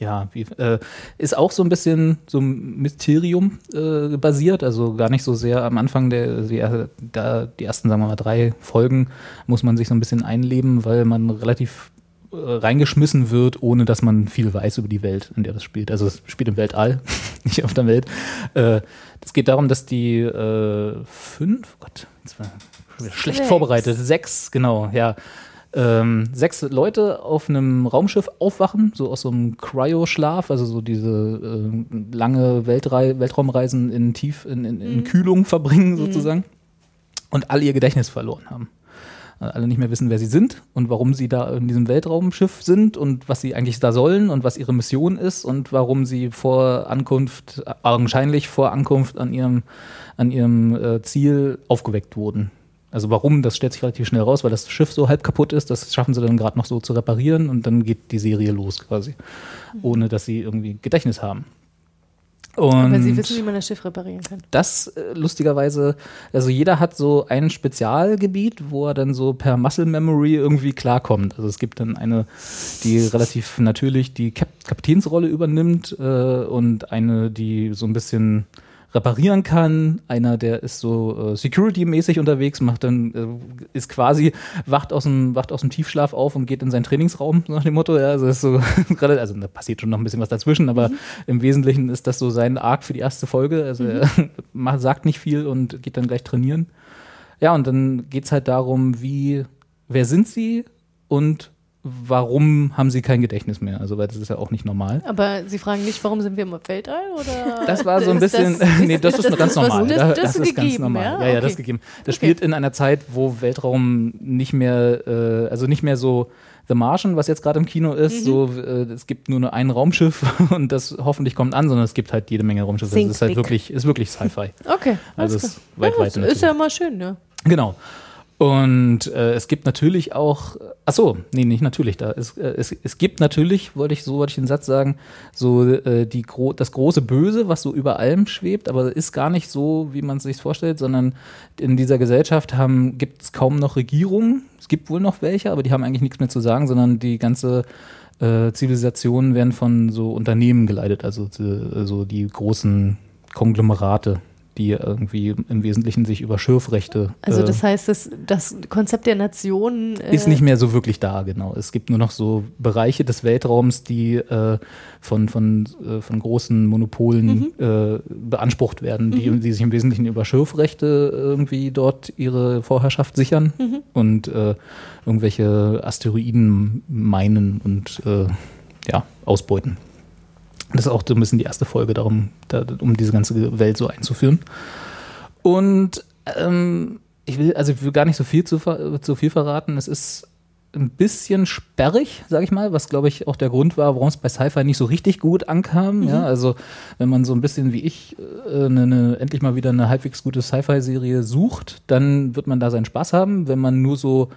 ja, wie, äh, ist auch so ein bisschen so ein Mysterium äh, basiert, also gar nicht so sehr am Anfang der, die, da, die ersten, sagen wir mal, drei Folgen muss man sich so ein bisschen einleben, weil man relativ äh, reingeschmissen wird, ohne dass man viel weiß über die Welt, in der das spielt. Also es spielt im Weltall, nicht auf der Welt. Äh, Es geht darum, dass die äh, fünf, oh Gott, jetzt war schlecht Sechs. vorbereitet, sechs, genau, ja. Ähm, sechs Leute auf einem Raumschiff aufwachen, so aus so einem Cryo-Schlaf, also so diese äh, lange Weltrei Weltraumreisen in tief in, in, in Kühlung verbringen sozusagen und alle ihr Gedächtnis verloren haben. Äh, Alle nicht mehr wissen, wer sie sind und warum sie da in diesem Weltraumschiff sind und was sie eigentlich da sollen und was ihre Mission ist und warum sie vor Ankunft, äh, augenscheinlich vor Ankunft an ihrem, an ihrem äh, Ziel aufgeweckt wurden. Also warum, das stellt sich relativ schnell raus, weil das Schiff so halb kaputt ist, das schaffen sie dann gerade noch so zu reparieren und dann geht die Serie los quasi, ohne dass sie irgendwie Gedächtnis haben. Und Aber sie wissen, wie man das Schiff reparieren kann. das äh, lustigerweise, also jeder hat so ein Spezialgebiet, wo er dann so per Muscle Memory irgendwie klarkommt. Also es gibt dann eine, die relativ natürlich die Kap Kapitänsrolle übernimmt äh, und eine, die so ein bisschen reparieren kann. Einer, der ist so äh, Security-mäßig unterwegs, macht dann, äh, ist quasi, wacht aus, dem, wacht aus dem Tiefschlaf auf und geht in seinen Trainingsraum, nach dem Motto. Ja, also, ist so, also da passiert schon noch ein bisschen was dazwischen, aber im Wesentlichen ist das so sein Arc für die erste Folge. Also er macht, sagt nicht viel und geht dann gleich trainieren. Ja, und dann geht es halt darum, wie, wer sind sie und warum haben sie kein Gedächtnis mehr? Also, weil das ist ja auch nicht normal. Aber Sie fragen nicht, warum sind wir im Weltall? Oder Das war so ein Ist bisschen, das- nee, das ist, ganz was- normal. Das, Da- das, ist gegeben, ganz normal. Ja, Ja, ja, das ist gegeben. Das Okay. spielt in einer Zeit, wo Weltraum nicht mehr, äh, also nicht mehr so The Martian, was jetzt gerade im Kino Mhm. ist, so äh, es gibt nur ein Raumschiff und das hoffentlich kommt an, sondern es gibt halt jede Menge Raumschiffe. Think Das ist halt big. wirklich, ist wirklich Sci-Fi. Okay. Also ist weit, ja, weit das ist ja immer schön, ja. Genau. Und äh, es gibt natürlich auch, ach so, nee, nicht natürlich, da es, äh, es, es gibt natürlich, wollte ich so wollte ich den Satz sagen, so äh, die gro das große Böse, was so über allem schwebt, aber ist gar nicht so, wie man es sich vorstellt, sondern in dieser Gesellschaft gibt es kaum noch Regierungen. Es gibt wohl noch welche, aber die haben eigentlich nichts mehr zu sagen, sondern die ganze äh, Zivilisationen werden von so Unternehmen geleitet, also äh, so die großen Konglomerate die irgendwie im Wesentlichen sich über Schürfrechte. Also äh, das heißt, das, das Konzept der Nation äh, ist nicht mehr so wirklich da, genau. Es gibt nur noch so Bereiche des Weltraums, die äh, von, von, äh, von großen Monopolen äh, beansprucht werden, die, die sich im Wesentlichen über Schürfrechte irgendwie dort ihre Vorherrschaft sichern und äh, irgendwelche Asteroiden meinen und ja, ausbeuten. Das ist auch so ein bisschen die erste Folge darum, da, um diese ganze Welt so einzuführen. Und ähm, ich will, also ich will gar nicht so viel zu, zu viel verraten. Es ist ein bisschen sperrig, sage ich mal, was glaube ich auch der Grund war, warum es bei Sci-Fi nicht so richtig gut ankam. Ja, also wenn man so ein bisschen wie ich äh, eine, eine, endlich mal wieder eine halbwegs gute Sci-Fi-Serie sucht, dann wird man da seinen Spaß haben. Wenn man nur so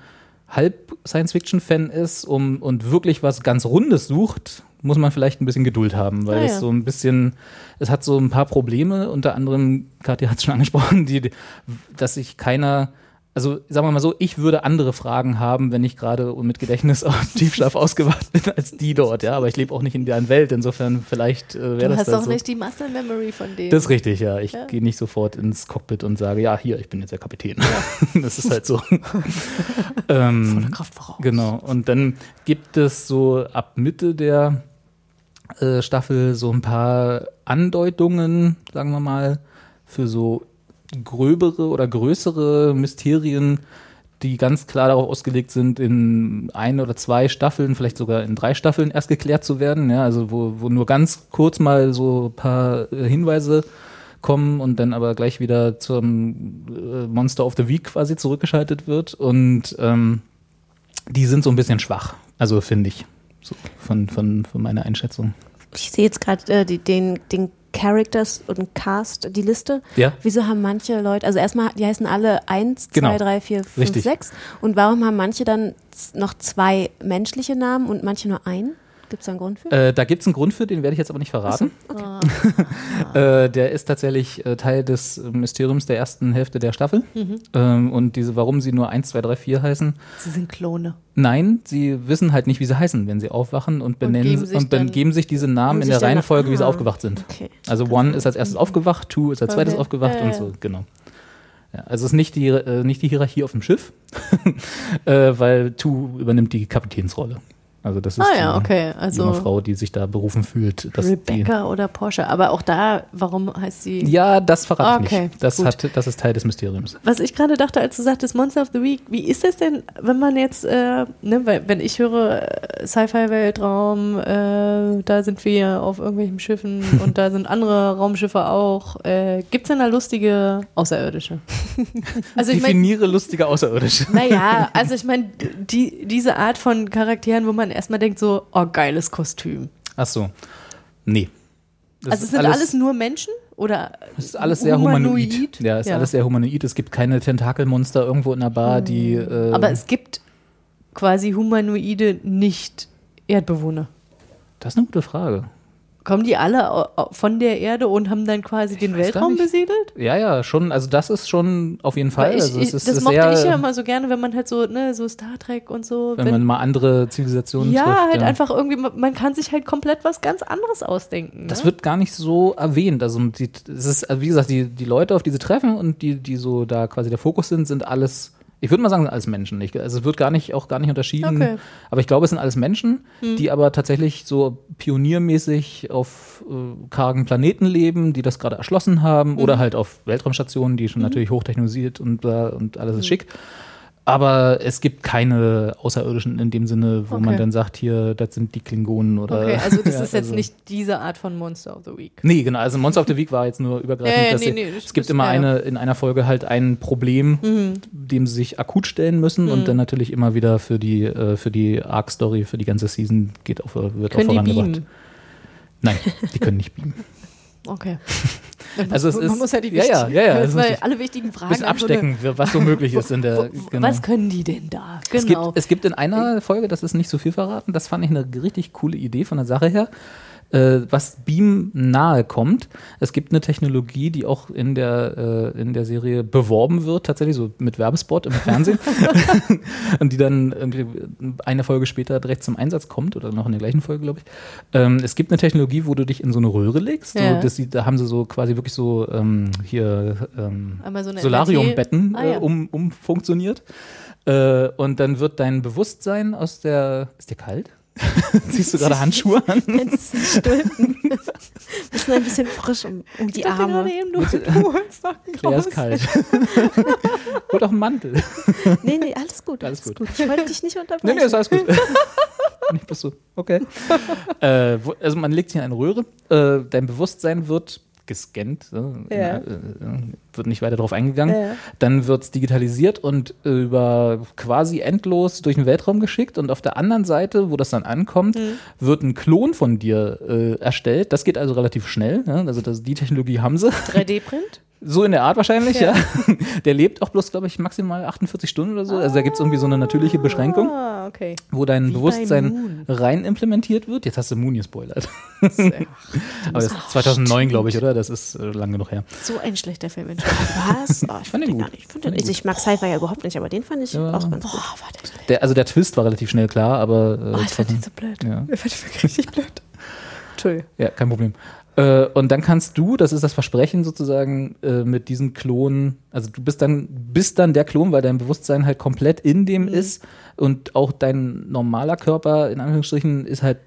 halb Science-Fiction-Fan ist um, und wirklich was ganz Rundes sucht, muss man vielleicht ein bisschen Geduld haben, weil Ah, es ja. so ein bisschen, es hat so ein paar Probleme, unter anderem, Katja hat es schon angesprochen, die, dass sich keiner, also sagen wir mal so, ich würde andere Fragen haben, wenn ich gerade mit Gedächtnis auf Tiefschlaf ausgewacht bin, als die dort, ja, aber ich lebe auch nicht in deren Welt, insofern vielleicht äh, Du wäre das hast dann auch so. nicht die Muscle Memory von denen. Das ist richtig, ja. Ich Ja. gehe nicht sofort ins Cockpit und sage, ja, hier, ich bin jetzt der Kapitän. das ist halt so. ähm, Kraft voraus. Genau. Und dann gibt es so ab Mitte der äh, Staffel so ein paar Andeutungen, sagen wir mal, für so gröbere oder größere Mysterien, die ganz klar darauf ausgelegt sind, in ein oder zwei Staffeln, vielleicht sogar in drei Staffeln erst geklärt zu werden. Ja, also wo, wo nur ganz kurz mal so ein paar äh, Hinweise kommen und dann aber gleich wieder zum äh, Monster of the Week quasi zurückgeschaltet wird. Und ähm, die sind so ein bisschen schwach, also finde ich, so von, von, von meiner Einschätzung. Ich sehe jetzt gerade äh, den, den Characters und Cast, die Liste. Ja. Wieso haben manche Leute, also erstmal, die heißen alle 1, Genau. 2, 3, 4, 5, Richtig. 6. Und warum haben manche dann noch zwei menschliche Namen und manche nur einen? Gibt es da einen Grund für? Äh, da gibt es einen Grund für, den werde ich jetzt aber nicht verraten. äh, der ist tatsächlich äh, Teil des äh, Mysteriums der ersten Hälfte der Staffel. Ähm, und diese, warum sie nur 1, 2, 3, 4 heißen, Sie sind Klone. Nein, sie wissen halt nicht, wie sie heißen, wenn sie aufwachen und benennen geben und, sich und dann- geben sich diese Namen in der Reihenfolge, wie sie ah. aufgewacht sind. Okay. Also One ist als erstes aufgewacht, Two ist als zweites Okay. aufgewacht und so, genau. Ja, also es ist nicht die, äh, nicht die Hierarchie auf dem Schiff, äh, weil Two übernimmt die Kapitänsrolle. Also das ist Ah ja, die okay. Also junge Frau, die sich da berufen fühlt. Rebecca oder Porsche. Aber auch da, warum heißt sie? Ja, das verrate ich Okay, nicht. Das, gut. hat, das ist Teil des Mysteriums. Was ich gerade dachte, als du sagtest Monster of the Week, wie ist das denn, wenn man jetzt, äh, ne, weil, wenn ich höre äh, Sci-Fi-Weltraum, äh, da sind wir auf irgendwelchen Schiffen und da sind andere Raumschiffe auch. Äh, Gibt es denn da lustige Außerirdische? Also ich Definiere lustige Außerirdische. naja, also ich meine, die, diese Art von Charakteren, wo man erstmal denkt so, oh, geiles Kostüm. Ach so. Nee. Das also ist sind alles, nur Menschen? Oder Es ist alles sehr humanoid. Ja, es ist Ja. alles sehr humanoid. Es gibt keine Tentakelmonster irgendwo in der Bar, die. Äh, Aber es gibt quasi humanoide Nicht-Erdbewohner. das ist eine gute Frage. Kommen die alle von der Erde und haben dann quasi den weiß gar Weltraum besiedelt? Ja, ja, schon. Also, das ist schon auf jeden Fall. Ich, also, ich, ist, das mochte ich ja immer so gerne, wenn man halt so, ne, so Star Trek und so. wenn, man mal andere Zivilisationen ja, trifft. halt einfach irgendwie, man kann sich halt komplett was ganz anderes ausdenken. Das ne? wird gar nicht so erwähnt. Also, die, es ist, wie gesagt, die, die Leute, auf die sie treffen und die, die so da quasi der Fokus sind, sind alles. Ich würde mal sagen, sind alles Menschen. Ich, also es wird gar nicht, auch gar nicht unterschieden. Okay. Aber ich glaube, es sind alles Menschen, die aber tatsächlich so pioniermäßig auf äh, kargen Planeten leben, die das gerade erschlossen haben oder halt auf Weltraumstationen, die schon natürlich hochtechnisiert und, und alles ist schick. Aber es gibt keine Außerirdischen in dem Sinne, wo man Okay. dann sagt, hier, das sind die Klingonen oder. Okay, also das Ja, ist jetzt also- nicht diese Art von Monster of the Week. Nee, genau. Also Monster of the Week war jetzt nur übergreifend. Ja, ja, dass nee, nee, es gibt immer Mhm. eine in einer Folge halt ein Problem, dem sie sich akut stellen müssen Mhm. und dann natürlich immer wieder für die äh, für die Arc Story für die ganze Season geht auf, wird Können auch vorangebracht. Nein, die können nicht beamen. Okay. Also es man ist- muss ja die ja, ja, wichtigen- ja, ja, mal richtig. alle wichtigen Fragen. Bisschen an so eine- abstecken, was so möglich ist in der. Genau. Was können die denn da? Es, gibt, Genau. es gibt in einer Folge, das ist nicht so viel verraten, das fand ich eine richtig coole Idee von der Sache her. Äh, was Beam nahe kommt. Es gibt eine Technologie, die auch in der, äh, in der Serie beworben wird, tatsächlich so mit Werbespot im Fernsehen. und die dann irgendwie eine Folge später direkt zum Einsatz kommt oder noch in der gleichen Folge, glaube ich. Ähm, es gibt eine Technologie, wo du dich in so eine Röhre legst. Ja. So, das, sieht- da haben sie so quasi wirklich so ähm, hier ähm, so Solariumbetten Ah, ja. äh, um, umfunktioniert. Äh, und dann wird dein Bewusstsein aus der. Ist dir kalt? Ziehst du gerade Handschuhe an? Jetzt stülpen. Bisschen ein bisschen frisch um, um die Ich Arme. eben, du, du holst noch einen Der ist kalt. Hol doch einen Mantel. Nee, nee, alles gut. Alles gut. Ich wollte dich nicht Nee, unterbrechen. nee, ist alles gut. Nicht bist du. Okay. äh, wo, also man legt sich in eine Röhre, äh, dein Bewusstsein wird gescannt, äh, Ja. Wird nicht weiter darauf eingegangen. Ja. Dann wird es digitalisiert und äh, über quasi endlos durch den Weltraum geschickt. Und auf der anderen Seite, wo das dann ankommt, Mhm. wird ein Klon von dir äh, erstellt. Das geht also relativ schnell. Ne? Also das, die Technologie haben sie. 3D-Print? So in der Art wahrscheinlich, ja. Der lebt auch bloß, glaube ich, maximal 48 Stunden oder so. Also da gibt es irgendwie so eine natürliche Beschränkung, Ah, okay. wo dein Wie Bewusstsein rein implementiert wird. Jetzt hast du Moon gespoilert. Aber das ist 2009, glaube ich, oder? Das ist äh, lang genug her. So ein schlechter Film. Was? Oh, ich fand den gar nicht. Ich, fand den, also ich mag Sci-Fi ja überhaupt nicht, aber den fand ich Ja. auch ganz gut. Boah, war der. Der, also der Twist war relativ schnell klar, aber. Äh, Oh, ich fand den so blöd. Ja. Ich fand den wirklich richtig blöd. Entschuldigung. Ja, kein Problem. Äh, und dann kannst du, das ist das Versprechen sozusagen, äh, mit diesen Klonen, also du bist dann, bist dann der Klon, weil dein Bewusstsein halt komplett in dem Mhm. ist und auch dein normaler Körper, in Anführungsstrichen, ist halt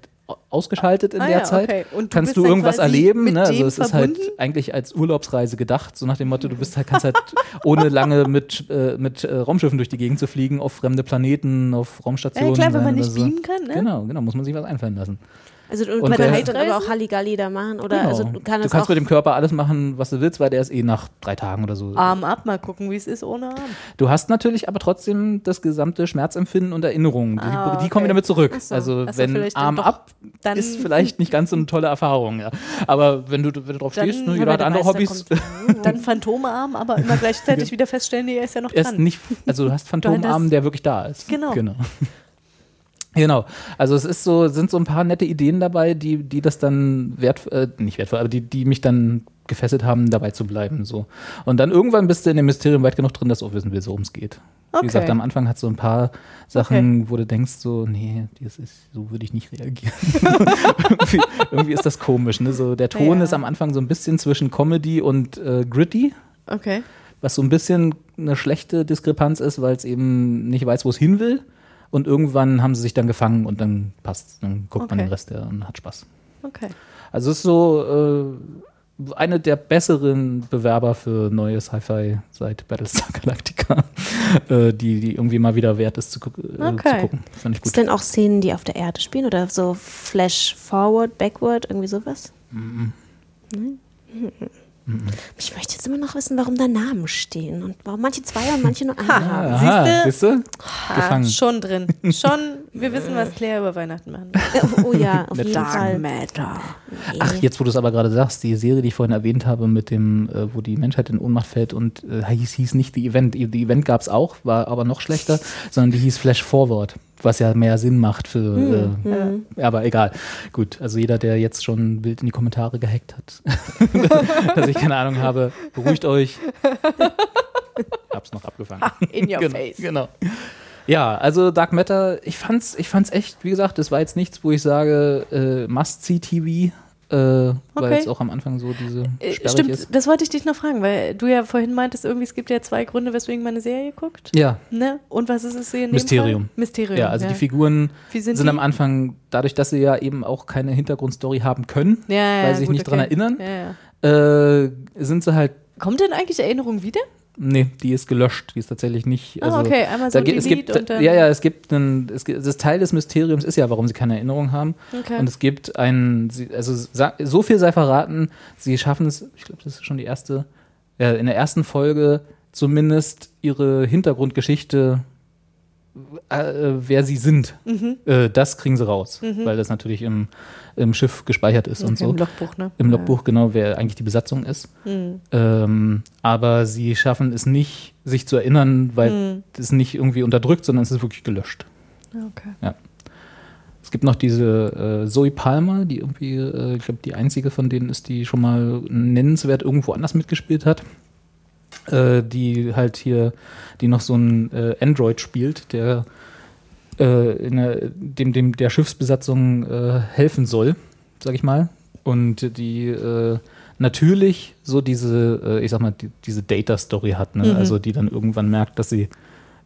ausgeschaltet in Ah der ja, Zeit. okay. Und du kannst du irgendwas erleben, ne? Also es ist halt verbunden? eigentlich als Urlaubsreise gedacht, so nach dem Motto, du bist halt, kannst halt ohne lange mit, äh, mit äh, Raumschiffen durch die Gegend zu fliegen, auf fremde Planeten, auf Raumstationen. Ja, klar, wenn sein man nicht so. beamen kann, ne? Genau, genau, muss man sich was einfallen lassen. Also und, Und man der- kann dann aber auch Halligalli da machen oder Genau. also du kann du kannst auch mit dem Körper alles machen, was du willst, weil der ist eh nach drei Tagen oder so. Arm ab, mal gucken, wie es ist ohne Arm. Du hast natürlich aber trotzdem das gesamte Schmerzempfinden und Erinnerungen. Die, Ah, die kommen okay. wieder mit zurück. So. Also Ach so, wenn Arm doch- ab dann- ist vielleicht nicht ganz so eine tolle Erfahrung. Ja. Aber wenn du, wenn du drauf Dann- stehst, ne, jeder hat der andere Hobbys. Dann Phantomarm, aber immer gleichzeitig wieder feststellen, nee, er ist ja noch Er ist dran. nicht, also du hast Phantomarm, der wirklich da ist. Genau. Genau. Genau. Also es ist so, sind so ein paar nette Ideen dabei, die, die das dann wert, äh, nicht wertvoll, aber die, die mich dann gefesselt haben, dabei zu bleiben. So. Und dann irgendwann bist du in dem Mysterium weit genug drin, dass du auch wissen willst, worum es geht. Okay. Wie gesagt, am Anfang hat so ein paar Sachen, wo du denkst, so, nee, das ist, so würde ich nicht reagieren. irgendwie, irgendwie ist das komisch. Ne? So, der Ton Ja. ist am Anfang so ein bisschen zwischen Comedy und äh, gritty Okay. was so ein bisschen eine schlechte Diskrepanz ist, weil es eben nicht weiß, wo es hin will. Und irgendwann haben sie sich dann gefangen und dann passt. Dann guckt man Okay. den Rest der und hat Spaß. Okay. Also es ist so äh, eine der besseren Bewerber für neue Sci-Fi seit Battlestar Galactica, äh, die, die irgendwie mal wieder wert ist zu, gu äh, Okay. zu gucken. Fand ich Gibt es gut. denn auch Szenen, die auf der Erde spielen oder so Flash Forward, Backward, irgendwie sowas? Mhm. Nein? Ich möchte jetzt immer noch wissen, warum da Namen stehen und warum manche zwei und manche nur einen haben. Aha, siehst du? Ah, Gefangen. schon drin. Schon, wir wissen, was Claire über Weihnachten machen. Oh ja, auf jeden Dark Fall. Matter. Nee. Ach, jetzt wo du es aber gerade sagst, die Serie, die ich vorhin erwähnt habe, mit dem, äh, wo die Menschheit in Ohnmacht fällt und äh, hieß, hieß nicht The Event. The Event gab es auch, war aber noch schlechter, sondern die hieß Flash Forward, was ja mehr Sinn macht für. Äh, Aber egal. Gut, also jeder, der jetzt schon wild in die Kommentare gehackt hat, dass ich keine Ahnung habe, beruhigt euch. Hab's noch abgefangen. In your genau, face. Genau. Ja, also Dark Matter, ich fand's, ich fand's echt, wie gesagt, das war jetzt nichts, wo ich sage, äh, Must-See-TV, äh, weil Okay. es auch am Anfang so diese Äh, sperrig Stimmt, ist. das wollte ich dich noch fragen, weil du ja vorhin meintest, irgendwie es gibt ja zwei Gründe, weswegen man eine Serie guckt. Ja, Ne? Und was ist es hier in Mysterium. Fall? Mysterium. ja, also die Figuren sind sind die? am Anfang, dadurch, dass sie ja eben auch keine Hintergrundstory haben können, ja, ja, weil sie sich gut, nicht dran okay. erinnern, Ja, ja. äh, sind sie halt, Kommt denn eigentlich Erinnerung wieder? Nee, die ist gelöscht, die ist tatsächlich nicht. Ah, Also, okay, einmal so da es gibt, und dann- ja, ja, es gibt einen, es das Teil des Mysteriums ist ja, warum sie keine Erinnerung haben. Okay. Und es gibt ein, sie- also so viel sei verraten, sie schaffen es, ich glaube, das ist schon die erste, äh, in der ersten Folge zumindest ihre Hintergrundgeschichte, äh, wer sie sind, Mhm. äh, das kriegen sie raus, weil das natürlich im, im Schiff gespeichert ist und Okay, so. Im Logbuch, ne? Im Logbuch, genau, wer eigentlich die Besatzung ist. Mhm. Ähm, aber sie schaffen es nicht, sich zu erinnern, weil Mhm. es nicht irgendwie unterdrückt, sondern es ist wirklich gelöscht. Ja, Okay. Es gibt noch diese äh, Zoe Palmer, die irgendwie, äh, ich glaube, die einzige von denen ist, die schon mal nennenswert irgendwo anders mitgespielt hat. Äh, die halt hier, die noch so ein äh, Android spielt, der äh, in der, dem, dem der Schiffsbesatzung äh, helfen soll, sag ich mal. Und die äh, natürlich so diese, ich sag mal, die, diese Data-Story hat, ne? Mhm. also die dann irgendwann merkt, dass sie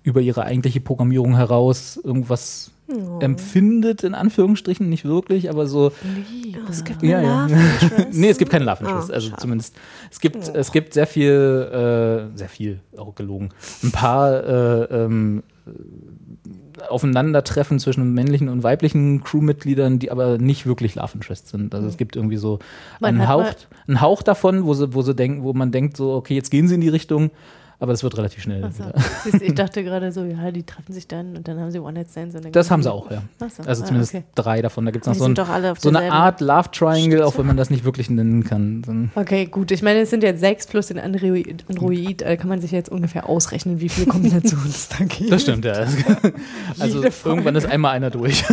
über ihre eigentliche Programmierung heraus irgendwas Oh. empfindet, in Anführungsstrichen, nicht wirklich, aber so. Oh, es gibt Ja, ja. Nee, es gibt keine Love Interest. Oh, also schade. zumindest, es gibt, es gibt sehr viel, äh, sehr viel, auch gelogen, ein paar äh, ähm, äh, Aufeinandertreffen zwischen männlichen und weiblichen Crewmitgliedern, die aber nicht wirklich Love Interest sind. Also es gibt irgendwie so einen Hauch, einen Hauch davon, wo sie, wo sie denken, wo man denkt, so, okay, jetzt gehen sie in die Richtung, aber das wird relativ schnell. Siehst du, ich dachte gerade so, ja, die treffen sich dann und dann haben sie One-Night-Stands. Das haben sie- auch, ja. So, Also ah, zumindest okay. drei davon. Da gibt es noch so, ein, so eine Art Love Triangle, auch wenn man das nicht wirklich nennen kann. So Okay, gut. Ich meine, es sind jetzt sechs plus den Android. Android da kann man sich jetzt ungefähr ausrechnen, wie viele Kombinationen es da gibt. Das stimmt, ja. Also irgendwann ist einmal einer durch.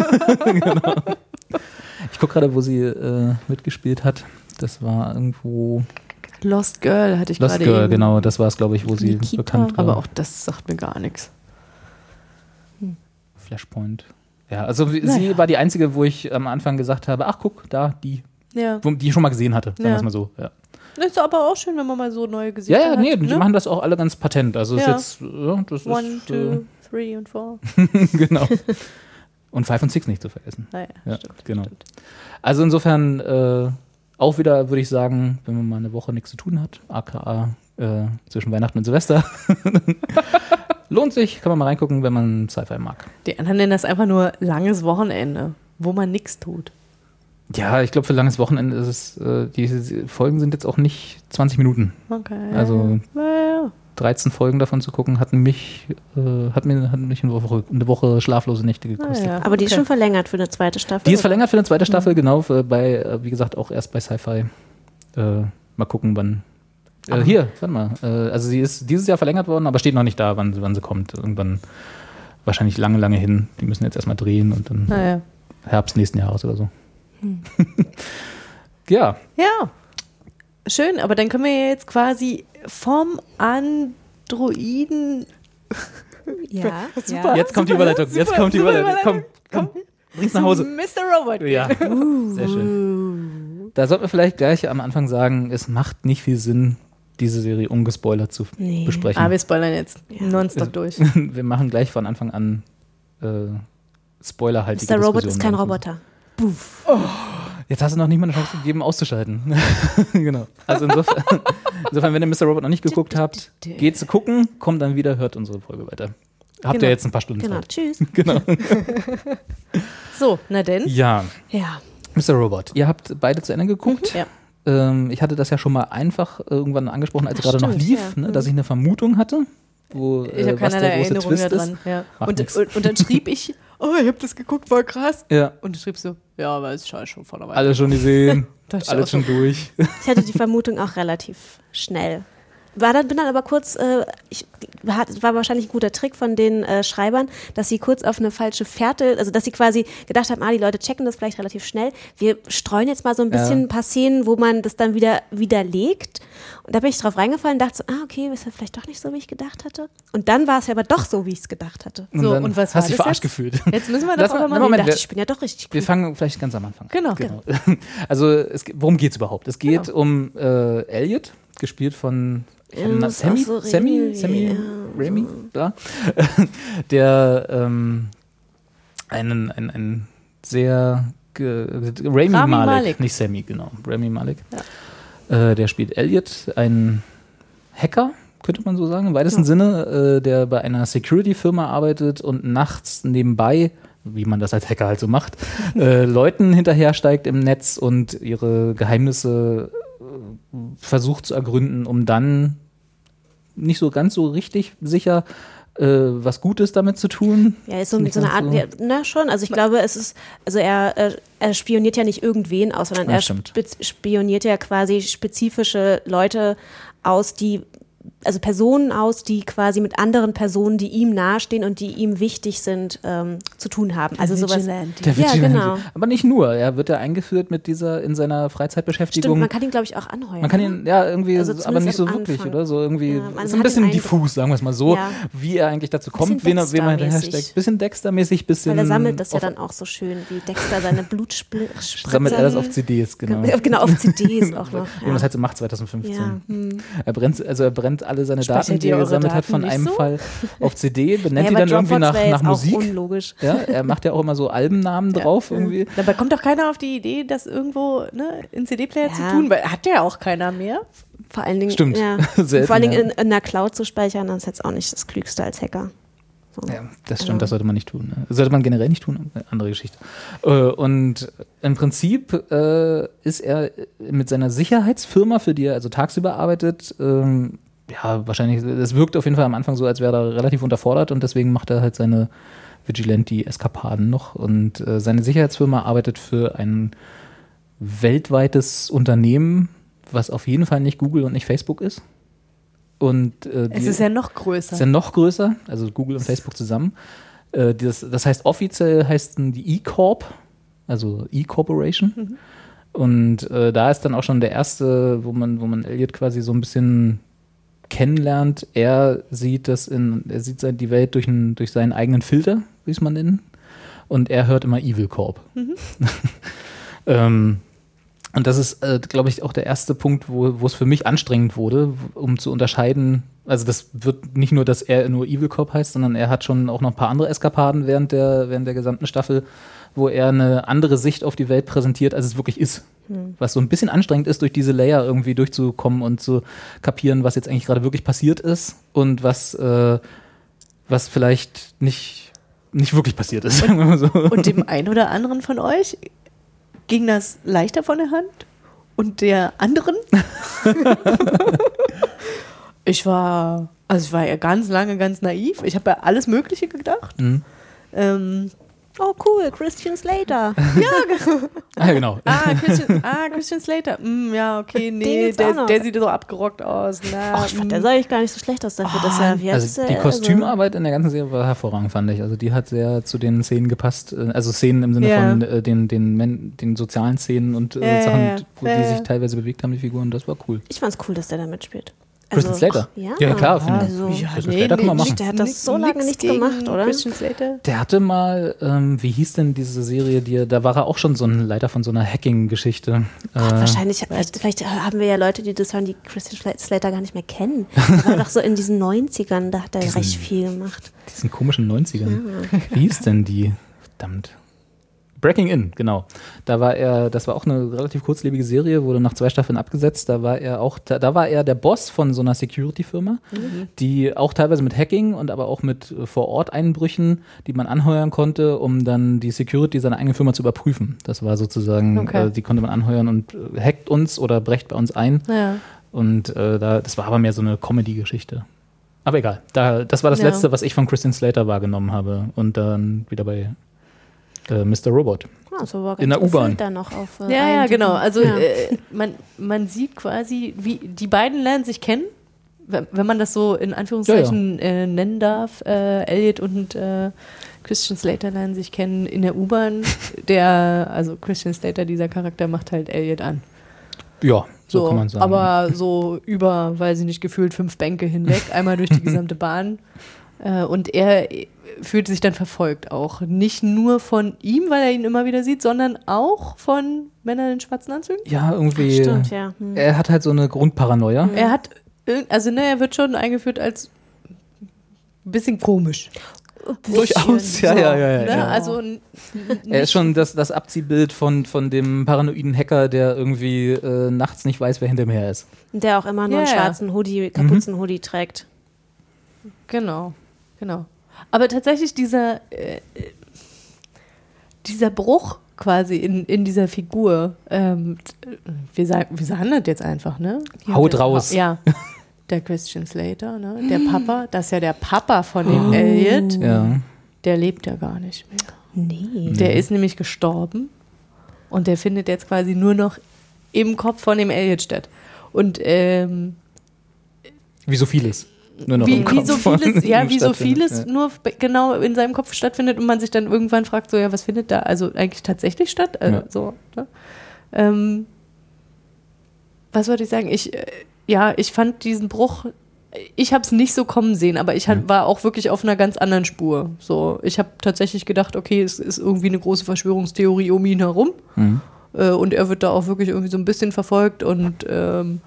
genau. Ich gucke gerade, wo sie äh, mitgespielt hat. Das war irgendwo Lost Girl hatte ich Lost gerade Girl, eben. genau. Das war es, glaube ich, wo sie Nikita. bekannt war. Aber auch das sagt mir gar nichts. Flashpoint. Ja, also wie- sie war die einzige, wo ich am Anfang gesagt habe, ach guck, da, die, Ja. wo, die ich schon mal gesehen hatte, sagen wir Ja. es mal so. Ja, Das ist aber auch schön, wenn man mal so neue Gesichter ja, ja hat. nee, die ne? machen das auch alle ganz patent. Also Ja. ist jetzt, ja, das One, ist, two, three und four. äh, genau. Und Five und Six nicht zu vergessen. Naja, Ja, stimmt. genau. Stimmt. Also insofern äh, auch wieder, würde ich sagen, wenn man mal eine Woche nichts zu tun hat, aka äh, zwischen Weihnachten und Silvester, lohnt sich, kann man mal reingucken, wenn man Sci-Fi mag. Die anderen nennen das einfach nur langes Wochenende, wo man nichts tut. Ja, ich glaube, für langes Wochenende ist es, äh, die Folgen sind jetzt auch nicht 20 Minuten. Okay. Also- naja. 13 Folgen davon zu gucken, hat mich, äh, hat mir hat mich eine Woche, eine Woche schlaflose Nächte gekostet. Naja, Aber die ist okay. schon verlängert für eine zweite Staffel. Die ist oder? verlängert für eine zweite Staffel, genau, für, bei, äh, wie gesagt, auch erst bei Sci-Fi. Äh, mal gucken, wann. Äh, hier, warte mal. Äh, also sie ist dieses Jahr verlängert worden, aber steht noch nicht da, wann, wann sie kommt. Irgendwann wahrscheinlich lange, lange hin. Die müssen jetzt erstmal drehen und dann Naja. Herbst nächsten Jahres oder so. ja, Ja. Schön, aber dann können wir ja jetzt quasi vom Androiden. Ja, Super. jetzt kommt die Überleitung. Jetzt super, kommt die super Überleitung. Komm, komm. Bring's nach Hause. Mr. Robot. Ja, sehr schön. Da sollten wir vielleicht gleich am Anfang sagen, es macht nicht viel Sinn, diese Serie ungespoilert zu Nee. besprechen. Ah, wir spoilern jetzt Ja. nonstop durch. wir machen gleich von Anfang an äh, spoilerhaltige Mr. Robot ist kein Roboter. Jetzt hast du noch nicht mal eine Chance gegeben, auszuschalten. genau. Also insofern, insofern, wenn ihr Mr. Robot noch nicht geguckt habt, geht zu gucken, kommt dann wieder, hört unsere Folge weiter. Habt Genau. ihr jetzt ein paar Stunden Genau, Zeit. tschüss. Genau. So, na denn. Ja, Ja. Mr. Robot, ihr habt beide zu Ende geguckt. Ja. Ähm, ich hatte das ja schon mal einfach irgendwann angesprochen, als es gerade noch lief, ja. ne, dass ich eine Vermutung hatte, wo Ich äh, habe der große Erinnerung Twist daran. ist. Ja. Und, und, und dann schrieb ich, oh, ich habe das geguckt, voll krass. Ja, Und du schriebst so, ja, aber es ist schon Weile. alle schon gesehen, Alles so. schon durch. Ich hatte die Vermutung auch relativ schnell. War dann, bin dann aber kurz, äh, ich, hat, war wahrscheinlich ein guter Trick von den äh, Schreibern, dass sie kurz auf eine falsche Fährte, also dass sie quasi gedacht haben, ah, die Leute checken das vielleicht relativ schnell. Wir streuen jetzt mal so ein bisschen Ja. ein paar Szenen, wo man das dann wieder widerlegt. Und da bin ich drauf reingefallen und dachte so, ah, okay, ist ja vielleicht doch nicht so, wie ich gedacht hatte. Und dann war es ja aber doch so, wie ich es gedacht hatte. So, dann und was hast war dich verarscht jetzt? gefühlt. Jetzt müssen wir das mal- aber mal na, Moment, ich dachte, wir- ich bin ja doch richtig Wir cool. fangen vielleicht ganz am Anfang. Genau. Also, es, worum geht es überhaupt? Es geht Genau. um äh, Elliot, gespielt von Ja, Sammy, so Sammy, Sammy, ja, Remy, bla, der ähm, einen, einen, einen sehr Rami, Malek, Malek. nicht Sammy, genau, Rami Malek. Äh, der spielt Elliot, ein Hacker, könnte man so sagen, im weitesten Sinne, äh, der bei einer Security-Firma arbeitet und nachts nebenbei, wie man das als Hacker halt so macht, äh, Leuten hinterhersteigt im Netz und ihre Geheimnisse äh, versucht zu ergründen, um dann nicht so ganz so richtig sicher äh, was Gutes damit zu tun. Ja, ist so, Nicht so eine Art, so- ja, na schon, also ich glaube, es ist, also er, äh, er spioniert ja nicht irgendwen aus, sondern Ja, er spioniert ja quasi spezifische Leute aus, die also Personen aus, die quasi mit anderen Personen, die ihm nahestehen und die ihm wichtig sind, ähm, zu tun haben. Also sowas. Vigilante. Der Ja, Vigilante. genau. Aber nicht nur. Er wird ja eingeführt mit dieser in seiner Freizeitbeschäftigung. Stimmt, man kann ihn, glaube ich, auch anheuern. Man kann ihn, ja, irgendwie, Also aber nicht so wirklich, Anfang. oder? So irgendwie, Ja, so ein bisschen diffus, sagen wir es mal so, Ja. wie er eigentlich dazu kommt, Bisschen wen er, wem er Dexter-mäßig. hinterher Bisschen Dexter-mäßig, bisschen. Weil er sammelt das ja dann auch so schön, wie Dexter seine Blutspritzer. Sammelt er das auf CDs, genau. Genau, auf CDs auch noch. Wie man das halt so macht 2015. Ja. hm. Er brennt, also er brennt alle seine Speichert Daten, die er gesammelt hat, Daten von nicht einem so? Fall auf CD, benennt Ja, die dann irgendwie nach, nach Musik. unlogisch. Ja, er macht ja auch immer so Albennamen drauf irgendwie. Dabei kommt doch keiner auf die Idee, das irgendwo ne, in CD-Player Ja. zu tun, weil hat ja auch keiner mehr. Vor allen Dingen, Stimmt. Ja, Selten, vor allen Dingen ja. in, in der Cloud zu speichern, das ist jetzt auch nicht das Klügste als Hacker. So. Ja, das stimmt, das sollte man nicht tun. Ne? Das sollte man generell nicht tun, eine andere Geschichte. Äh, und im Prinzip äh, ist er mit seiner Sicherheitsfirma, für die er also tagsüber arbeitet, ähm, ja, wahrscheinlich, es wirkt auf jeden Fall am Anfang so, als wäre er relativ unterfordert und deswegen macht er halt seine Vigilante-Eskapaden noch. Und äh, seine Sicherheitsfirma arbeitet für ein weltweites Unternehmen, was auf jeden Fall nicht Google und nicht Facebook ist. Und, äh, Es ist ja noch größer. ist ja noch größer, also Google und Facebook zusammen. Äh, das, das heißt, offiziell heißen die E-Corp, also E-Corporation. Und äh, da ist dann auch schon der erste, wo man, wo man Elliot quasi so ein bisschen kennenlernt. Er sieht das in, er sieht die Welt durch, einen, durch seinen eigenen Filter, wie es man nennen. Und er hört immer Evil Corp. ähm, und das ist, äh, glaube ich, auch der erste Punkt, wo, es für mich anstrengend wurde, um zu unterscheiden. Also das wird nicht nur, dass er nur Evil Corp heißt, sondern er hat schon auch noch ein paar andere Eskapaden während der, während der gesamten Staffel, wo er eine andere Sicht auf die Welt präsentiert, als es wirklich ist. Was so ein bisschen anstrengend ist, durch diese Layer irgendwie durchzukommen und zu kapieren, was jetzt eigentlich gerade wirklich passiert ist und was, äh, was vielleicht nicht, nicht wirklich passiert ist. mal so. Und dem einen oder anderen von euch ging das leichter von der Hand und der anderen? ich war, also ich war ja ganz lange ganz naiv. Ich habe ja alles Mögliche gedacht. Mhm. Ähm, Oh cool, Christian Slater. Ah, genau. ah, Christian, ah, Christian Slater. Mm, ja, okay, Den nee, der, der sieht so abgerockt aus. Na, Ach, ich fand, mm. der sah eigentlich gar nicht so schlecht aus dafür, dass er wie heißt Also die der? Kostümarbeit in der ganzen Serie war hervorragend, fand ich. Also die hat sehr zu den Szenen gepasst. äh, Also Szenen im Sinne Ja. von äh, den, den, Men den sozialen Szenen und äh, Ja, ja, Sachen, ja. wo Ja, die ja. sich teilweise bewegt haben, die Figuren. Das war cool. Ich fand's cool, dass der da mitspielt. Christian Slater? ach, ja. Ja, klar, finde ich. Also, Ja, Christian Slater kann man machen. Der hat das so lange gegen gemacht, oder? Christian Slater? Der hatte mal, ähm, wie hieß denn diese Serie, die, da war er auch schon so ein Leiter von so einer Hacking-Geschichte. Gott, Äh, wahrscheinlich, vielleicht, vielleicht haben wir ja Leute, die das hören, die Christian Slater gar nicht mehr kennen. Der war doch so in diesen 90ern, da hat er Diesen- recht viel gemacht. diesen komischen 90ern. Wie hieß denn die? Verdammt. Breaking In, genau. Da war er, das war auch eine relativ kurzlebige Serie, wurde nach zwei Staffeln abgesetzt. Da war er auch, da, da war er der Boss von so einer Security-Firma, die auch teilweise mit Hacking und aber auch mit äh, Vor-Ort-Einbrüchen, die man anheuern konnte, um dann die Security seiner eigenen Firma zu überprüfen. Das war sozusagen, Okay. äh, die konnte man anheuern und äh, hackt uns oder brecht bei uns ein. Ja. Und äh, da, das war aber mehr so eine Comedy-Geschichte. Aber egal, da, das war das Ja. Letzte, was ich von Christian Slater wahrgenommen habe. Und dann wieder bei äh, Mr. Robot. Ah, so war In der ganz U-Bahn. gefüllt Da noch auf, äh, Ja, ja, genau. Also Ja. äh, man, man sieht quasi, wie die beiden lernen sich kennen, wenn, wenn man das so in Anführungszeichen Äh, nennen darf. Äh, Elliot und äh, Christian Slater lernen sich kennen in der U-Bahn. Der, also Christian Slater, dieser Charakter, macht halt Elliot an. Ja, so, So, kann man sagen. aber so über, weil sie nicht gefühlt fünf Bänke hinweg, einmal durch die gesamte Bahn. Äh, und er äh, fühlt sich dann verfolgt auch. Nicht nur von ihm, weil er ihn immer wieder sieht, sondern auch von Männern in schwarzen Anzügen. ja, irgendwie. Stimmt, ja. Hm. Er hat halt so eine Grundparanoia. Er hat, also ne, er wird schon eingeführt als ein bisschen komisch. Durchaus, ja, ja, ja. ja, Ne? ja. Also Er ist schon das, das Abziehbild von, von dem paranoiden Hacker, der irgendwie äh, nachts nicht weiß, wer hinter her ist. Der auch immer nur einen Ja, ja. schwarzen Hoodie, Kapuzenhoodie trägt. Genau, genau. Aber tatsächlich dieser, äh, äh, dieser Bruch quasi in, in dieser Figur, ähm, äh, wir, sagen, wir sagen das jetzt einfach, ne? Haut raus. Ja. Der Christian Slater, ne? Der Papa, das ist ja der Papa von dem Elliot, Ja. der lebt ja gar nicht mehr. Nee. Der ist nämlich gestorben und der findet jetzt quasi nur noch im Kopf von dem Elliot statt. Und ähm, Wie so vieles. Nur noch wie, im wie Kopf so von vieles, ja, wie so vieles Ja. nur genau in seinem Kopf stattfindet und man sich dann irgendwann fragt, so ja, was findet da also eigentlich tatsächlich statt? Also, Ja. so, ne? ähm, was wollte ich sagen? Ich, äh, ja, ich fand diesen Bruch, ich habe es nicht so kommen sehen, aber ich hat, war auch wirklich auf einer ganz anderen Spur. So, ich habe tatsächlich gedacht, okay, es ist irgendwie eine große Verschwörungstheorie um ihn herum. Mhm. Äh, und er wird da auch wirklich irgendwie so ein bisschen verfolgt und ähm,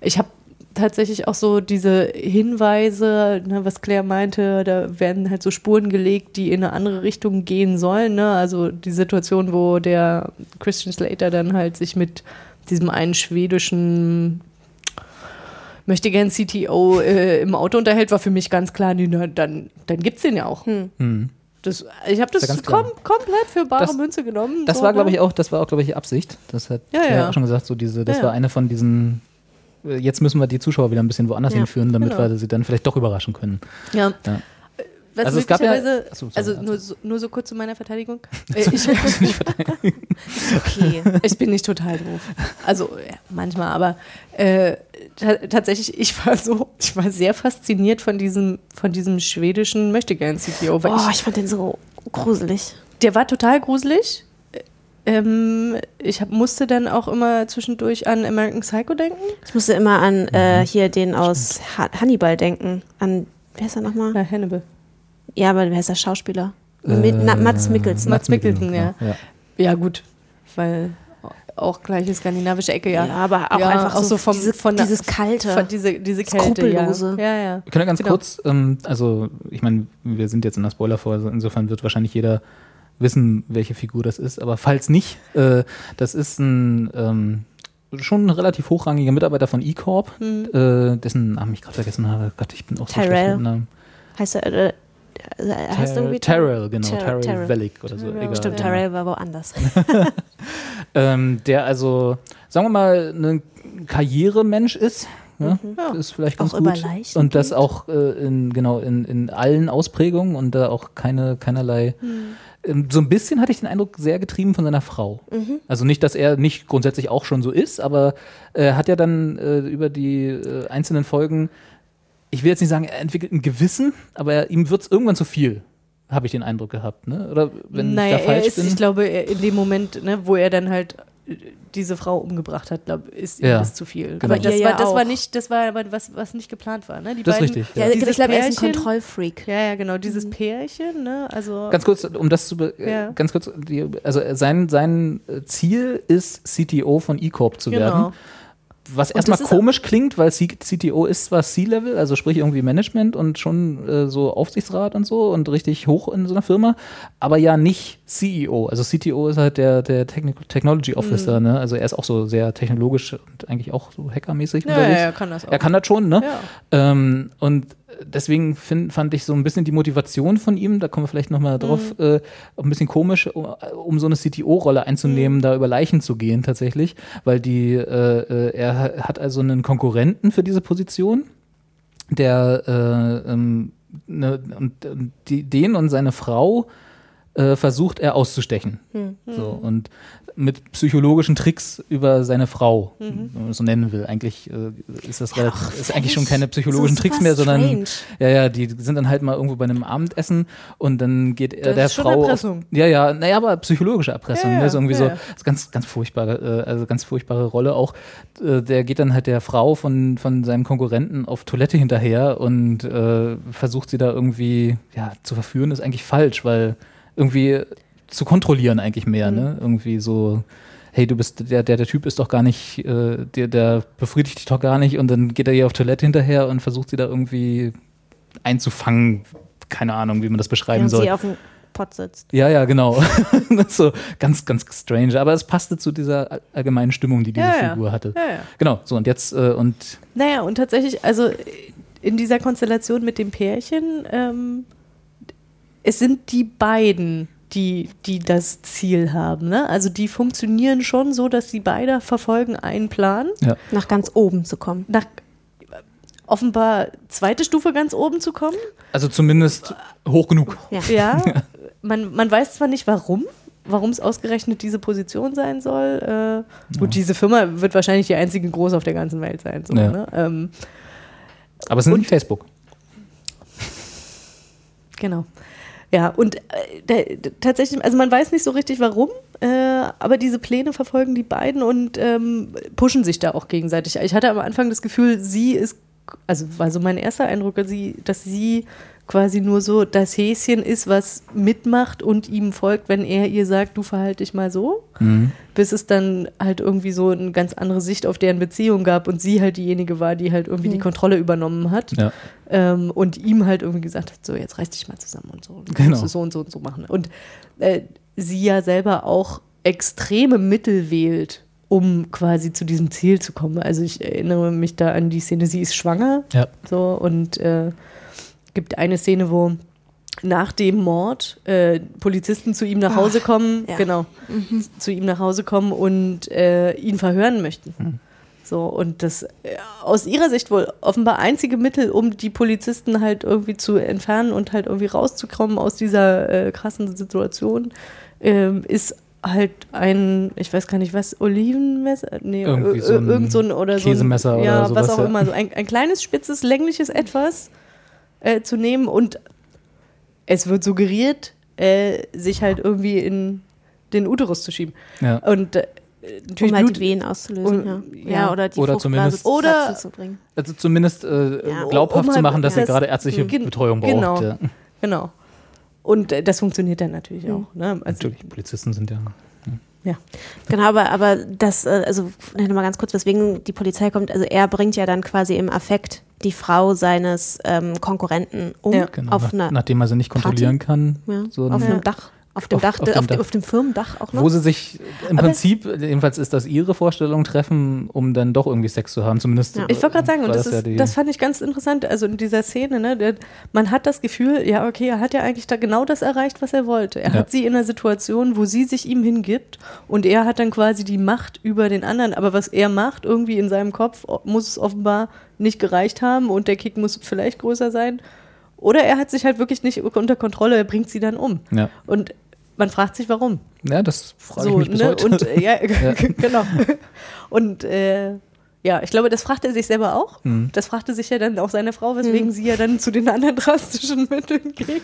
ich habe tatsächlich auch so diese Hinweise, ne, was Claire meinte, da werden halt so Spuren gelegt, die in eine andere Richtung gehen sollen. Ne? Also die Situation, wo der Christian Slater dann halt sich mit diesem einen schwedischen möchte gern CTO äh, im Auto unterhält, war für mich ganz klar, nee, na, dann, dann gibt's den ja auch. Mhm. Das, ich habe das klar. kom komplett für bare Das- Münze genommen. Das so, war, ne? glaube ich, auch, das war auch, glaube ich, Absicht. Das hat Ja, Claire ja. auch schon gesagt, so diese, das Ja, war ja. eine von diesen, jetzt müssen wir die Zuschauer wieder ein bisschen woanders Ja, hinführen, damit genau. wir sie dann vielleicht doch überraschen können. Ja. Ja. Was Also es gab ja- Achso, sorry, also also. nur so, nur so kurz zu meiner Verteidigung. Äh, ich, Okay. ich bin nicht total doof. Also ja, manchmal, aber äh, ta tatsächlich, ich war so, ich war sehr fasziniert von diesem, von diesem schwedischen Möchtegern-CTO, Oh, ich, ich fand den so gruselig. der war total gruselig. Ähm, ich hab, musste dann auch immer zwischendurch an American Psycho denken. Ich musste immer an äh, hier den aus ha Hannibal denken. An, wer ist er nochmal? Ja, Hannibal. Ja, aber wer ist der Schauspieler? Mit, na, Mats Mikkelsen. Mats Mikkelsen, ja. ja. Ja, gut, weil auch gleiche skandinavische Ecke, ja. Ja, aber auch Ja, einfach auch so, so vom- diese, von der- dieses Kalte. Von diese, diese Kälte. Ja, ja. ja. Wir können ja ganz Genau. kurz, ähm, also ich meine, wir sind jetzt in der Spoilerphase, insofern wird wahrscheinlich jeder wissen, welche Figur das ist, aber falls nicht, äh, das ist ein ähm, schon ein relativ hochrangiger Mitarbeiter von E-Corp, Hm. äh, dessen Namen ich gerade vergessen habe. Gott, ich bin auch so schlecht Tyrell. mit Namen. heißt er, äh, heißt Ter- irgendwie Terrell, genau, Ter- Terrell, Terrell. Wellick oder so. Terrell. Egal, Stimmt, ja. Tyrell war woanders. Ähm, der also, sagen wir mal, ein Karrieremensch ist. Ja, Ja. ist vielleicht Auch ganz über gut. Und das geht. auch äh, in, genau, in, in allen Ausprägungen und da auch keine, keinerlei. Ähm, so ein bisschen hatte ich den Eindruck, sehr getrieben von seiner Frau. Also nicht, dass er nicht grundsätzlich auch schon so ist, aber er hat ja dann äh, über die äh, einzelnen Folgen, ich will jetzt nicht sagen, er entwickelt ein Gewissen, aber er, ihm wird es irgendwann zu viel, habe ich den Eindruck gehabt. Ne? Oder wenn naja, ich da falsch er ist, bin. ich glaube, er, in dem Moment, ne, wo er dann halt äh, diese Frau umgebracht hat, glaub, ist ihm Ja, das zu viel. genau. Aber das, Ihr war, ja das war nicht, das war aber was, was nicht geplant war. Ne? Die Das ist beiden, richtig, Ja, Ja. ich glaube, er ist ein Kontrollfreak. Ja, ja, genau, dieses Pärchen, ne? Also Ganz kurz, um das zu, be Ja. äh, ganz kurz, also sein, sein äh, Ziel ist, CTO von E-Corp zu genau. werden. Was erstmal komisch klingt, weil CTO ist zwar C-Level, also sprich irgendwie Management und schon äh, so Aufsichtsrat und so und richtig hoch in so einer Firma, aber ja nicht CEO. Also CTO ist halt der, der Techni Technology Officer, Mhm. ne? Also er ist auch so sehr technologisch und eigentlich auch so hackermäßig Ja, unterwegs. ja, er kann das auch. Er kann das schon, ne? Ja. Ähm, und deswegen find, fand ich so ein bisschen die Motivation von ihm, da kommen wir vielleicht nochmal drauf, Mhm. äh, auch ein bisschen komisch, um, um so eine CTO-Rolle einzunehmen, Mhm. da über Leichen zu gehen tatsächlich, weil die, äh, äh, er hat also einen Konkurrenten für diese Position, der äh, ähm, ne, und, und die, den und seine Frau äh, versucht er auszustechen. Hm. So, und mit psychologischen Tricks über seine Frau, Mhm. wenn man es so nennen will. Eigentlich äh, ist das relativ, auch ist eigentlich schon keine psychologischen Tricks mehr, sondern strange. ja, ja, die sind dann halt mal irgendwo bei einem Abendessen und dann geht er Das der ist schon Frau. Erpressung. Ja, ja, naja, aber psychologische Erpressung. Ja, ne? ist irgendwie ja, so ist ganz, ganz furchtbare, äh, also ganz furchtbare Rolle auch. Äh, der geht dann halt der Frau von, von seinem Konkurrenten auf Toilette hinterher und äh, versucht sie da irgendwie ja, zu verführen, ist eigentlich falsch, weil irgendwie zu kontrollieren eigentlich mehr, Mhm. ne? Irgendwie so, hey, du bist, der, der, der Typ ist doch gar nicht, äh, der, der befriedigt dich doch gar nicht und dann geht er ihr auf Toilette hinterher und versucht sie da irgendwie einzufangen. Keine Ahnung, wie man das beschreiben Während soll. sie auf dem Pott sitzt. Ja, ja, genau. So ganz, ganz strange. Aber es passte zu dieser all- allgemeinen Stimmung, die diese Ja, ja. Figur hatte. Ja, ja. Genau, so und jetzt äh, und Naja, und tatsächlich, also in dieser Konstellation mit dem Pärchen, ähm, es sind die beiden, die, die das Ziel haben. Ne? Also die funktionieren schon so, dass sie beide verfolgen einen Plan. Nach ganz oben zu kommen. Nach offenbar zweite Stufe ganz oben zu kommen. also zumindest hoch genug. Ja. Ja, man, man weiß zwar nicht warum, warum es ausgerechnet diese Position sein soll. Äh, Gut, diese Firma wird wahrscheinlich die einzige große auf der ganzen Welt sein. So, Ja. ne? ähm, Aber es ist nicht Facebook. Genau. Ja, und äh, tatsächlich, also man weiß nicht so richtig warum, äh, aber diese Pläne verfolgen die beiden und ähm, pushen sich da auch gegenseitig. Ich hatte am Anfang das Gefühl, sie ist, also war so mein erster Eindruck, sie, dass sie quasi nur so das Häschen ist, was mitmacht und ihm folgt, wenn er ihr sagt, du verhalte dich mal so. Mhm. Bis es dann halt irgendwie so eine ganz andere Sicht auf deren Beziehung gab und sie halt diejenige war, die halt irgendwie die Kontrolle übernommen hat. Ja. Ähm, und ihm halt irgendwie gesagt hat, so jetzt reiß dich mal zusammen und so. Du Genau. musst es so und so und so machen. Und äh, sie ja selber auch extreme Mittel wählt, um quasi zu diesem Ziel zu kommen. Also ich erinnere mich da an die Szene, sie ist schwanger Ja. so und äh, gibt eine Szene, wo nach dem Mord äh, Polizisten zu ihm nach Hause kommen, ja. genau, zu ihm nach Hause kommen und äh, ihn verhören möchten. So, und das äh, aus ihrer Sicht wohl offenbar einzige Mittel, um die Polizisten halt irgendwie zu entfernen und halt irgendwie rauszukommen aus dieser äh, krassen Situation, ähm, ist halt ein, ich weiß gar nicht was, Olivenmesser? Nee, Irgendwie ö- so ein irgend so ein oder so ein, Käsemesser oder ja, sowas, was auch ja. immer, so ein, ein kleines, spitzes, längliches Etwas äh, zu nehmen und es wird suggeriert, äh, sich halt irgendwie in den Uterus zu schieben. Ja. Und äh, natürlich um halt Blut, die Venen auszulösen, Und- ja. ja. Oder die Oder Fruchtblase zumindest- zu Oder- zu bringen. Also zumindest äh, Ja. glaubhaft Um zu halt- machen, dass er gerade ärztliche Gen- Betreuung braucht. genau. Ja. genau. Und äh, das funktioniert dann natürlich auch. Ne? Also, Natürlich, Polizisten sind ja. Ja. Genau, aber, aber das, äh, also nochmal ganz kurz, weswegen die Polizei kommt, also er bringt ja dann quasi im Affekt die Frau seines ähm, Konkurrenten um Ja. Genau, auf einer nachdem er sie nicht kontrollieren kann. ja, so auf ein- einem Dach. Auf dem Auf- Dach, auf dem auf, Dach. auf dem Firmendach auch noch. Wo sie sich im Aber- Prinzip, jedenfalls ist das ihre Vorstellung, treffen, um dann doch irgendwie Sex zu haben. Zumindest. Ja. Ich wollte gerade sagen, und das, ja ist, die- das fand ich ganz interessant, also in dieser Szene, ne, der, man hat das Gefühl, ja, okay, er hat ja eigentlich da genau das erreicht, was er wollte. Er Ja. hat sie in einer Situation, wo sie sich ihm hingibt und er hat dann quasi die Macht über den anderen. Aber was er macht, irgendwie in seinem Kopf, muss es offenbar nicht gereicht haben und der Kick muss vielleicht größer sein. Oder er hat sich halt wirklich nicht unter Kontrolle, er bringt sie dann um. Ja. Und man fragt sich, warum. ja, das frage So, ich mich bis ne? heute. Und äh, ja, genau. Und äh, ja, ich glaube, das fragt er sich selber auch. Mhm. Das fragte sich ja dann auch seine Frau, weswegen sie ja dann zu den anderen drastischen Mitteln ging.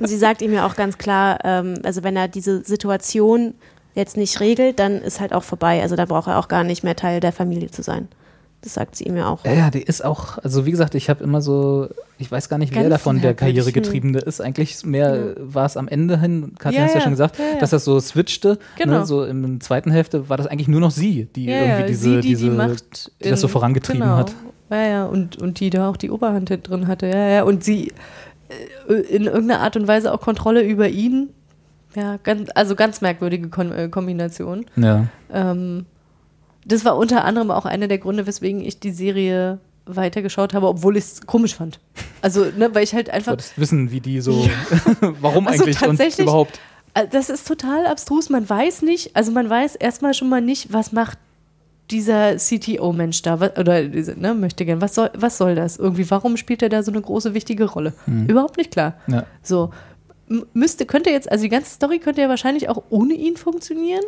Und sie sagt ihm ja auch ganz klar, ähm, also wenn er diese Situation jetzt nicht regelt, dann ist halt auch vorbei. Also da braucht er auch gar nicht mehr Teil der Familie zu sein. Das sagt sie ihm ja auch. Ja, ja, die ist auch, also wie gesagt, ich habe immer so, ich weiß gar nicht, wer Ganz davon der. Karrieregetriebene ist. Eigentlich mehr war es am Ende hin, Katja Ja, hat ja ja, schon gesagt, ja, ja. dass das so switchte. Genau. Ne, so in der zweiten Hälfte war das eigentlich nur noch sie, die Ja, irgendwie ja, diese, sie, die diese die Macht das so in- vorangetrieben genau. hat. Ja, ja, und, und die da auch die Oberhand drin hatte. Ja, ja, und sie äh, in irgendeiner Art und Weise auch Kontrolle über ihn. Ja, ganz, also ganz merkwürdige Kon äh, Kombination. Ja. Ähm, das war unter anderem auch einer der Gründe, weswegen ich die Serie weitergeschaut habe, obwohl ich es komisch fand. Also, ne, weil ich halt Du einfach. wolltest wissen, wie die so, warum Also eigentlich und überhaupt. Äh, Das ist total abstrus. Man weiß nicht, also man weiß erstmal schon mal nicht, was macht dieser CTO-Mensch da, oder diese, ne, möchte gern, was soll, was soll das? Irgendwie, warum spielt er da so eine große, wichtige Rolle? Überhaupt nicht klar. Ja. So. M- Müsste, könnte jetzt, also die ganze Story könnte ja wahrscheinlich auch ohne ihn funktionieren.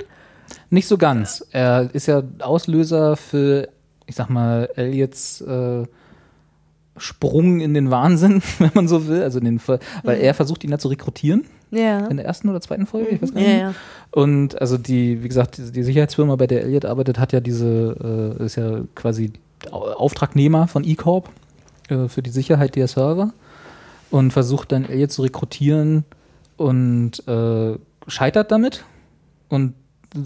Nicht so ganz. Er ist ja Auslöser für, ich sag mal, Elliots äh, Sprung in den Wahnsinn, wenn man so will. Also den, Ver- weil er versucht, ihn da zu rekrutieren. Ja. In der ersten oder zweiten Folge, ich weiß gar Ja, nicht. ja. Und also die, wie gesagt, die, die Sicherheitsfirma, bei der Elliot arbeitet, hat ja diese, äh, ist ja quasi Au- Auftragnehmer von E-Corp äh, für die Sicherheit der Server und versucht dann Elliot zu rekrutieren und äh, scheitert damit und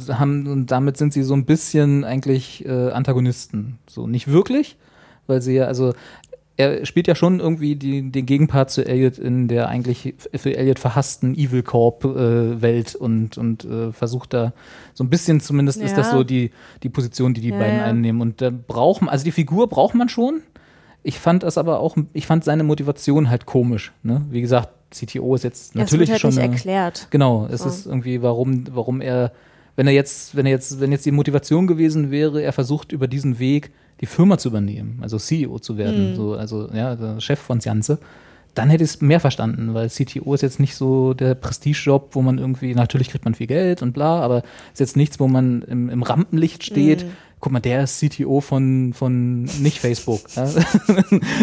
haben und damit sind sie so ein bisschen eigentlich äh, Antagonisten. So nicht wirklich, weil sie ja, also er spielt ja schon irgendwie die, den Gegenpart zu Elliot in der eigentlich für Elliot verhassten Evil Corp äh, und, und äh, versucht da so ein bisschen zumindest ist das Ja. so die, die Position, die die Ja, beiden ja. einnehmen. Und da braucht man, also die Figur braucht man schon. Ich fand das aber auch, ich fand seine Motivation halt komisch. Ne? Wie gesagt, CTO ist jetzt Ja, es natürlich wird halt schon. nicht erklärt. Genau, es So. ist irgendwie, warum, warum er, wenn er jetzt, wenn er jetzt, wenn jetzt die Motivation gewesen wäre, er versucht über diesen Weg die Firma zu übernehmen, also CEO zu werden, so, also ja, der Chef von Janze, dann hätte ich es mehr verstanden, weil CTO ist jetzt nicht so der Prestigejob, wo man irgendwie, natürlich kriegt man viel Geld und bla, aber ist jetzt nichts, wo man im, im Rampenlicht steht, guck mal, der ist CTO von, von nicht Facebook ja?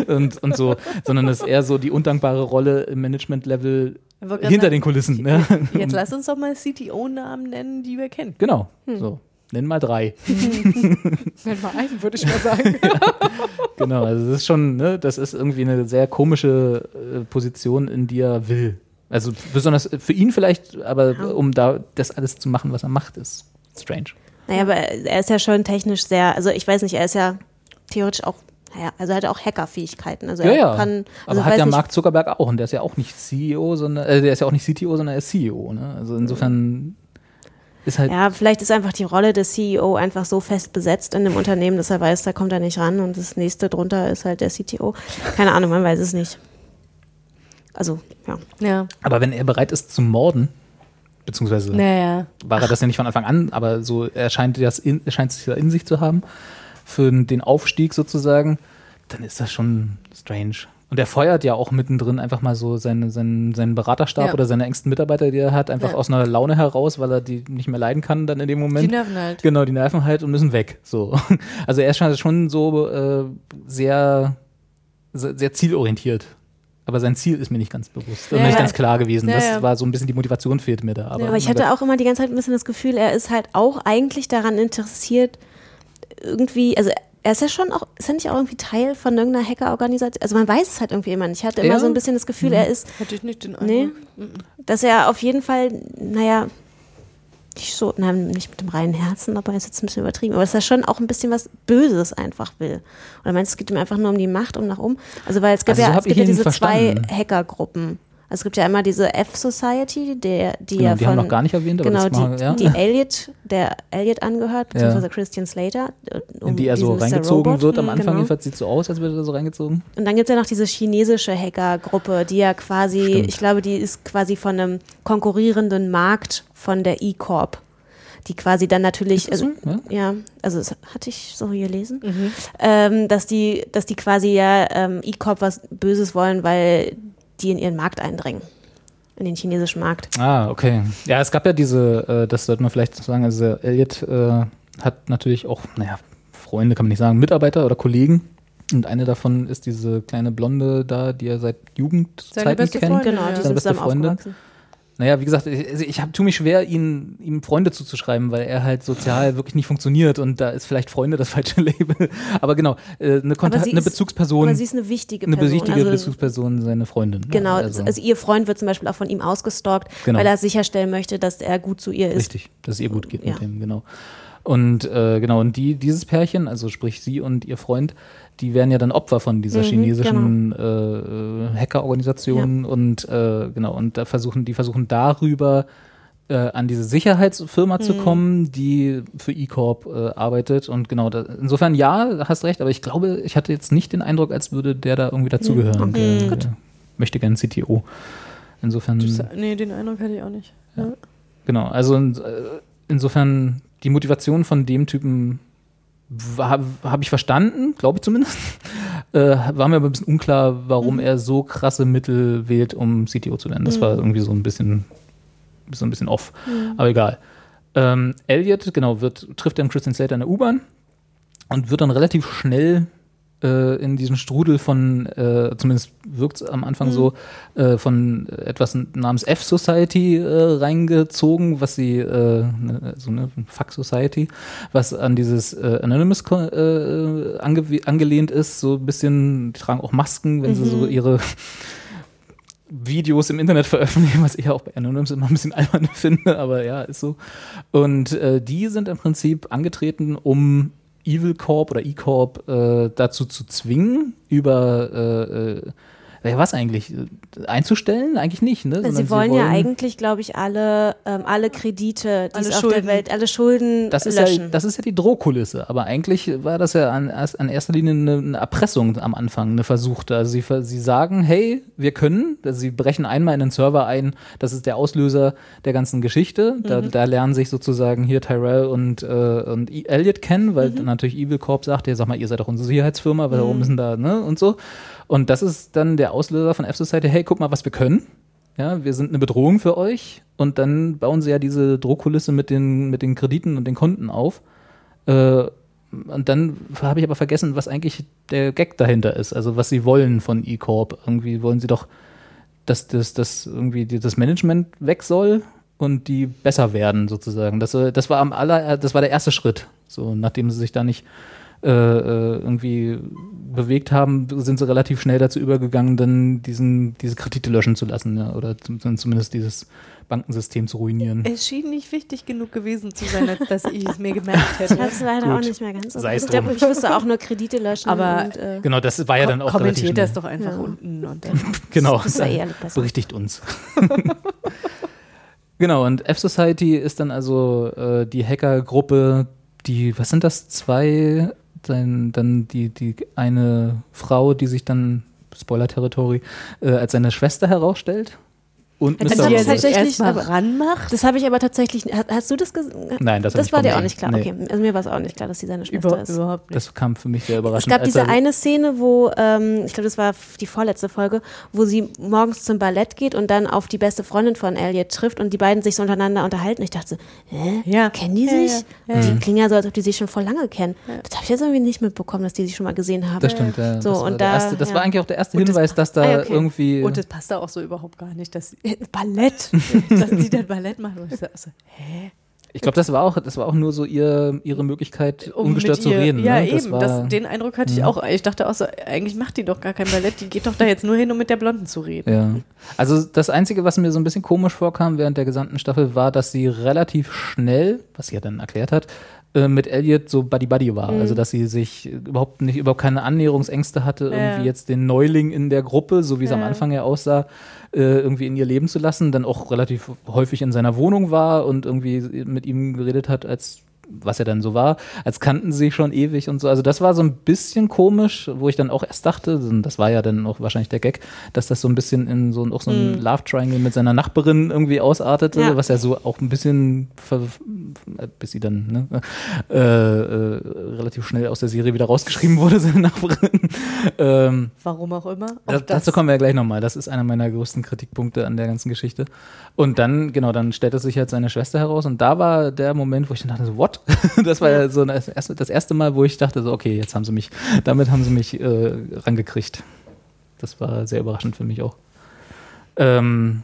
und, und so, sondern das ist eher so die undankbare Rolle im Management-Level hinter sagen, den Kulissen. Ne? Jetzt lass uns doch mal CTO-Namen nennen, die wir kennen. Genau, Hm. so. Nenn mal drei. Nenn mal einen, würde ich mal sagen. Genau, also das ist schon, ne, das ist irgendwie eine sehr komische äh, Position, in die er will. Also besonders für ihn vielleicht, aber um da das alles zu machen, was er macht, ist strange. Naja, aber er ist ja schon technisch sehr, also ich weiß nicht, er ist ja theoretisch auch, naja, also er hat auch Hackerfähigkeiten. Also Ja, er ja. kann, also aber hat ja Mark Zuckerberg auch und der ist ja auch nicht CEO, sondern äh, der ist ja auch nicht CTO, sondern er ist CEO. Ne? Also insofern ist halt Ja, vielleicht ist einfach die Rolle des CEO einfach so fest besetzt in dem Unternehmen, dass er weiß, da kommt er nicht ran und das nächste drunter ist halt der CTO. Keine Ahnung, man weiß es nicht. Also, ja. ja. Aber wenn er bereit ist zu morden, beziehungsweise Naja. war er das ja nicht von Anfang an, aber so er scheint das in, scheint es ja in sich zu haben für den Aufstieg sozusagen, dann ist das schon strange. Und er feuert ja auch mittendrin einfach mal so seine, seinen, seinen Beraterstab Ja. oder seine engsten Mitarbeiter, die er hat, einfach Ja. aus einer Laune heraus, weil er die nicht mehr leiden kann dann in dem Moment. Die nerven halt. Genau, die nerven halt und müssen weg. So. Also er ist schon, schon so äh, sehr sehr zielorientiert. Aber sein Ziel ist mir nicht ganz bewusst und Ja, nicht ja. ganz klar gewesen. Ja, das ja. war so ein bisschen die Motivation fehlt mir da. Aber, Aber ich hatte auch immer die ganze Zeit ein bisschen das Gefühl, er ist halt auch eigentlich daran interessiert, irgendwie, also er ist ja schon auch, ist er nicht auch irgendwie Teil von irgendeiner Hackerorganisation? Also man weiß es halt irgendwie immer nicht. Ich hatte immer Ja. so ein bisschen das Gefühl, er ist, Hatte ich nicht den nee, Eindruck. dass er auf jeden Fall, naja, nicht so, nein, nicht mit dem reinen Herzen, aber ist jetzt ein bisschen übertrieben, aber dass er schon auch ein bisschen was Böses einfach will. Oder meinst du, es geht ihm einfach nur um die Macht, um nach oben? Also weil es gibt Also so ja, hab es gibt ja diese zwei verstanden. Hackergruppen. Also es gibt ja einmal diese F-Society, der, die Genau, ja die von haben wir noch gar nicht erwähnt, aber genau, das machen wir, die, ja. die Elliot, der Elliot angehört, beziehungsweise Christian Slater. äh, um in die er so reingezogen Robot. wird am Mhm, Anfang. genau. Jedenfalls sieht so aus, als würde er so reingezogen. Und dann gibt es ja noch diese chinesische Hackergruppe, die ja quasi, Stimmt. ich glaube, die ist quasi von einem konkurrierenden Markt von der E-Corp. Die quasi dann natürlich, also, so? Ja? ja, also das hatte ich so gelesen, ähm, dass die, dass die quasi ja ähm, E-Corp was Böses wollen, weil die in ihren Markt eindringen. In den chinesischen Markt. Ah, okay. Ja, es gab ja diese, äh, das sollte man vielleicht sagen, also Elliot äh, hat natürlich auch, naja, Freunde kann man nicht sagen, Mitarbeiter oder Kollegen. Und eine davon ist diese kleine Blonde da, die er seit Seine Jugendzeiten beste kennt. Freundin, Genau, die Seine sind beste zusammen Freundin. aufgewachsen. Naja, wie gesagt, ich, also ich hab, tue mich schwer, ihn, ihm Freunde zuzuschreiben, weil er halt sozial wirklich nicht funktioniert und da ist vielleicht Freunde das falsche Label. Aber genau, äh, eine, Kontakt, eine ist- Bezugsperson, Aber sie ist eine wichtige eine Person. wichtige also, Bezugsperson, seine Freundin. Genau, also, ihr Freund wird zum Beispiel auch von ihm ausgestalkt, Genau. weil er sicherstellen möchte, dass er gut zu ihr ist. Richtig, dass es ihr gut geht Ja. mit dem, genau. Und äh, genau, und die, dieses Pärchen, also sprich sie und ihr Freund, die werden ja dann Opfer von dieser Mhm, chinesischen äh, äh, Hackerorganisation und äh, genau, und da versuchen, die versuchen darüber äh, an diese Sicherheitsfirma zu kommen, die für E-Corp äh, arbeitet. Und genau, da, insofern ja, hast recht, aber ich glaube, ich hatte jetzt nicht den Eindruck, als würde der da irgendwie dazugehören. Der, Gut. Möchte gern CTO. Insofern. Nee, den Eindruck hatte ich auch nicht. Ja. Genau, also äh, insofern die Motivation von dem Typen habe hab ich verstanden, glaube ich zumindest. Äh, war mir aber ein bisschen unklar, warum er so krasse Mittel wählt, um CTO zu werden. Das war irgendwie so ein bisschen, so ein bisschen off. Aber egal. Ähm, Elliot, genau, wird, trifft dann Christian Slater in der U-Bahn und wird dann relativ schnell äh, in diesen Strudel von, äh, zumindest wirkt es am Anfang so, äh, von etwas namens F-Society äh, reingezogen, was sie, äh, ne, so eine Fuck-Society, was an dieses äh, Anonymous ange angelehnt ist, so ein bisschen, die tragen auch Masken, wenn sie so ihre Videos im Internet veröffentlichen, was ich auch bei Anonymous immer ein bisschen albern finde, aber ja, ist so. Und äh, die sind im Prinzip angetreten, um Evil Corp oder E-Corp äh, dazu zu zwingen, über äh, äh, was eigentlich? Einzustellen? Eigentlich nicht, ne? Sondern Sie wollen ja eigentlich, glaube ich, alle, ähm, alle Kredite, die Alle es auf Schulden. der Welt, alle Schulden das ist, löschen. ja, das ist ja die Drohkulisse, aber eigentlich war das ja an, an erster Linie eine, eine Erpressung am Anfang, eine versuchte. Also sie, sie sagen, hey, wir können, also sie brechen einmal in den Server ein, das ist der Auslöser der ganzen Geschichte. Da, da lernen sich sozusagen hier Tyrell und, äh, und E- Elliot kennen, weil dann natürlich Evil Corp sagt, ja, sag mal, ihr seid doch unsere Sicherheitsfirma, warum müssen da, ne, und so. Und das ist dann der Auslöser von F-Society, hey, guck mal, was wir können. Ja, wir sind eine Bedrohung für euch. Und dann bauen sie ja diese Drohkulisse mit den, mit den Krediten und den Konten auf. Äh, und dann habe ich aber vergessen, was eigentlich der Gag dahinter ist. Also was sie wollen von E-Corp. Irgendwie wollen sie doch, dass das, das irgendwie das Management weg soll und die besser werden sozusagen. Das, äh, das war am aller, das war der erste Schritt. So nachdem sie sich da nicht äh, äh, irgendwie bewegt haben, sind sie relativ schnell dazu übergegangen, dann diesen, diese Kredite löschen zu lassen, ja, oder zum, zumindest dieses Bankensystem zu ruinieren. Es schien nicht wichtig genug gewesen zu sein, als dass ich es mir gemerkt Ich hätte. habe es leider Gut. auch nicht mehr ganz so. Sei es Ich drum. ich wüsste auch nur Kredite löschen. Aber- und, äh, Genau, das war ja dann auch relativ Kommentiert das doch einfach Ja. unten und dann. Genau, Das ist ja besser. berichtigt uns. genau, und F-Society ist dann also äh, die Hackergruppe, die, was sind das, zwei, dann, dann die, die eine Frau, die sich dann, Spoiler-Territory, äh, als seine Schwester herausstellt. Und Das Mr. Robot. sich tatsächlich- erstmal ranmacht. Das habe ich aber tatsächlich. Hast, hast du das gesehen? Nein, das Das war dir mir auch nicht. klar. Nee. Okay, also mir war es auch nicht klar, dass sie seine Schwester Über, ist. überhaupt nicht. Das kam für mich sehr überraschend. Es gab diese er- eine Szene, wo, ähm, ich glaube, das war die vorletzte Folge, wo sie morgens zum Ballett geht und dann auf die beste Freundin von Elliot trifft und die beiden sich so untereinander unterhalten. Ich dachte, so, hä? Ja. Kennen die sich? ja, ja. Die klingen ja so, als ob die sich schon voll lange kennen. Das habe ich jetzt irgendwie nicht mitbekommen, dass die sich schon mal gesehen haben. Das stimmt, ja. So, das war und der da- erste, das ja. war eigentlich auch der erste Und das- Hinweis, dass da Ah, okay. irgendwie. Und das passt da auch so überhaupt gar nicht, dass Ballett, dass die dann Ballett machen. Und ich so, so, hä? ich glaube, das war auch, das war auch nur so ihr, ihre Möglichkeit, Um ungestört zu ihr- reden. Ja, ne? das eben. war, Das, den Eindruck hatte ich Ja. auch. Ich dachte auch so, eigentlich macht die doch gar kein Ballett. Die geht doch da jetzt nur hin, um mit der Blonden zu reden. Ja. Also das Einzige, was mir so ein bisschen komisch vorkam während der gesamten Staffel, war, dass sie relativ schnell, was sie ja dann erklärt hat, äh, mit Elliot so Buddy-Buddy war. Also dass sie sich überhaupt nicht, überhaupt keine Annäherungsängste hatte, Ja. irgendwie jetzt den Neuling in der Gruppe, so wie es am Ja. Anfang ja aussah, äh, irgendwie in ihr Leben zu lassen, dann auch relativ häufig in seiner Wohnung war und irgendwie mit ihm geredet hat, als was er dann so war, als kannten sie schon ewig und so. Also das war so ein bisschen komisch, wo ich dann auch erst dachte, das war ja dann auch wahrscheinlich der Gag, dass das so ein bisschen in so, auch so ein Love Triangle mit seiner Nachbarin irgendwie ausartete, Ja. was ja so auch ein bisschen, bis sie dann ne, äh, äh, relativ schnell aus der Serie wieder rausgeschrieben wurde, seine Nachbarin. ähm, Warum auch immer. Auch das- dazu kommen wir ja gleich nochmal. Das ist einer meiner größten Kritikpunkte an der ganzen Geschichte. Und dann, genau, dann stellte sich halt seine Schwester heraus und da war der Moment, wo ich dann dachte, so, what? Das war ja so das erste, das erste Mal, wo ich dachte, so, okay, jetzt haben sie mich, damit haben sie mich äh, rangekriegt. Das war sehr überraschend für mich auch. Ähm,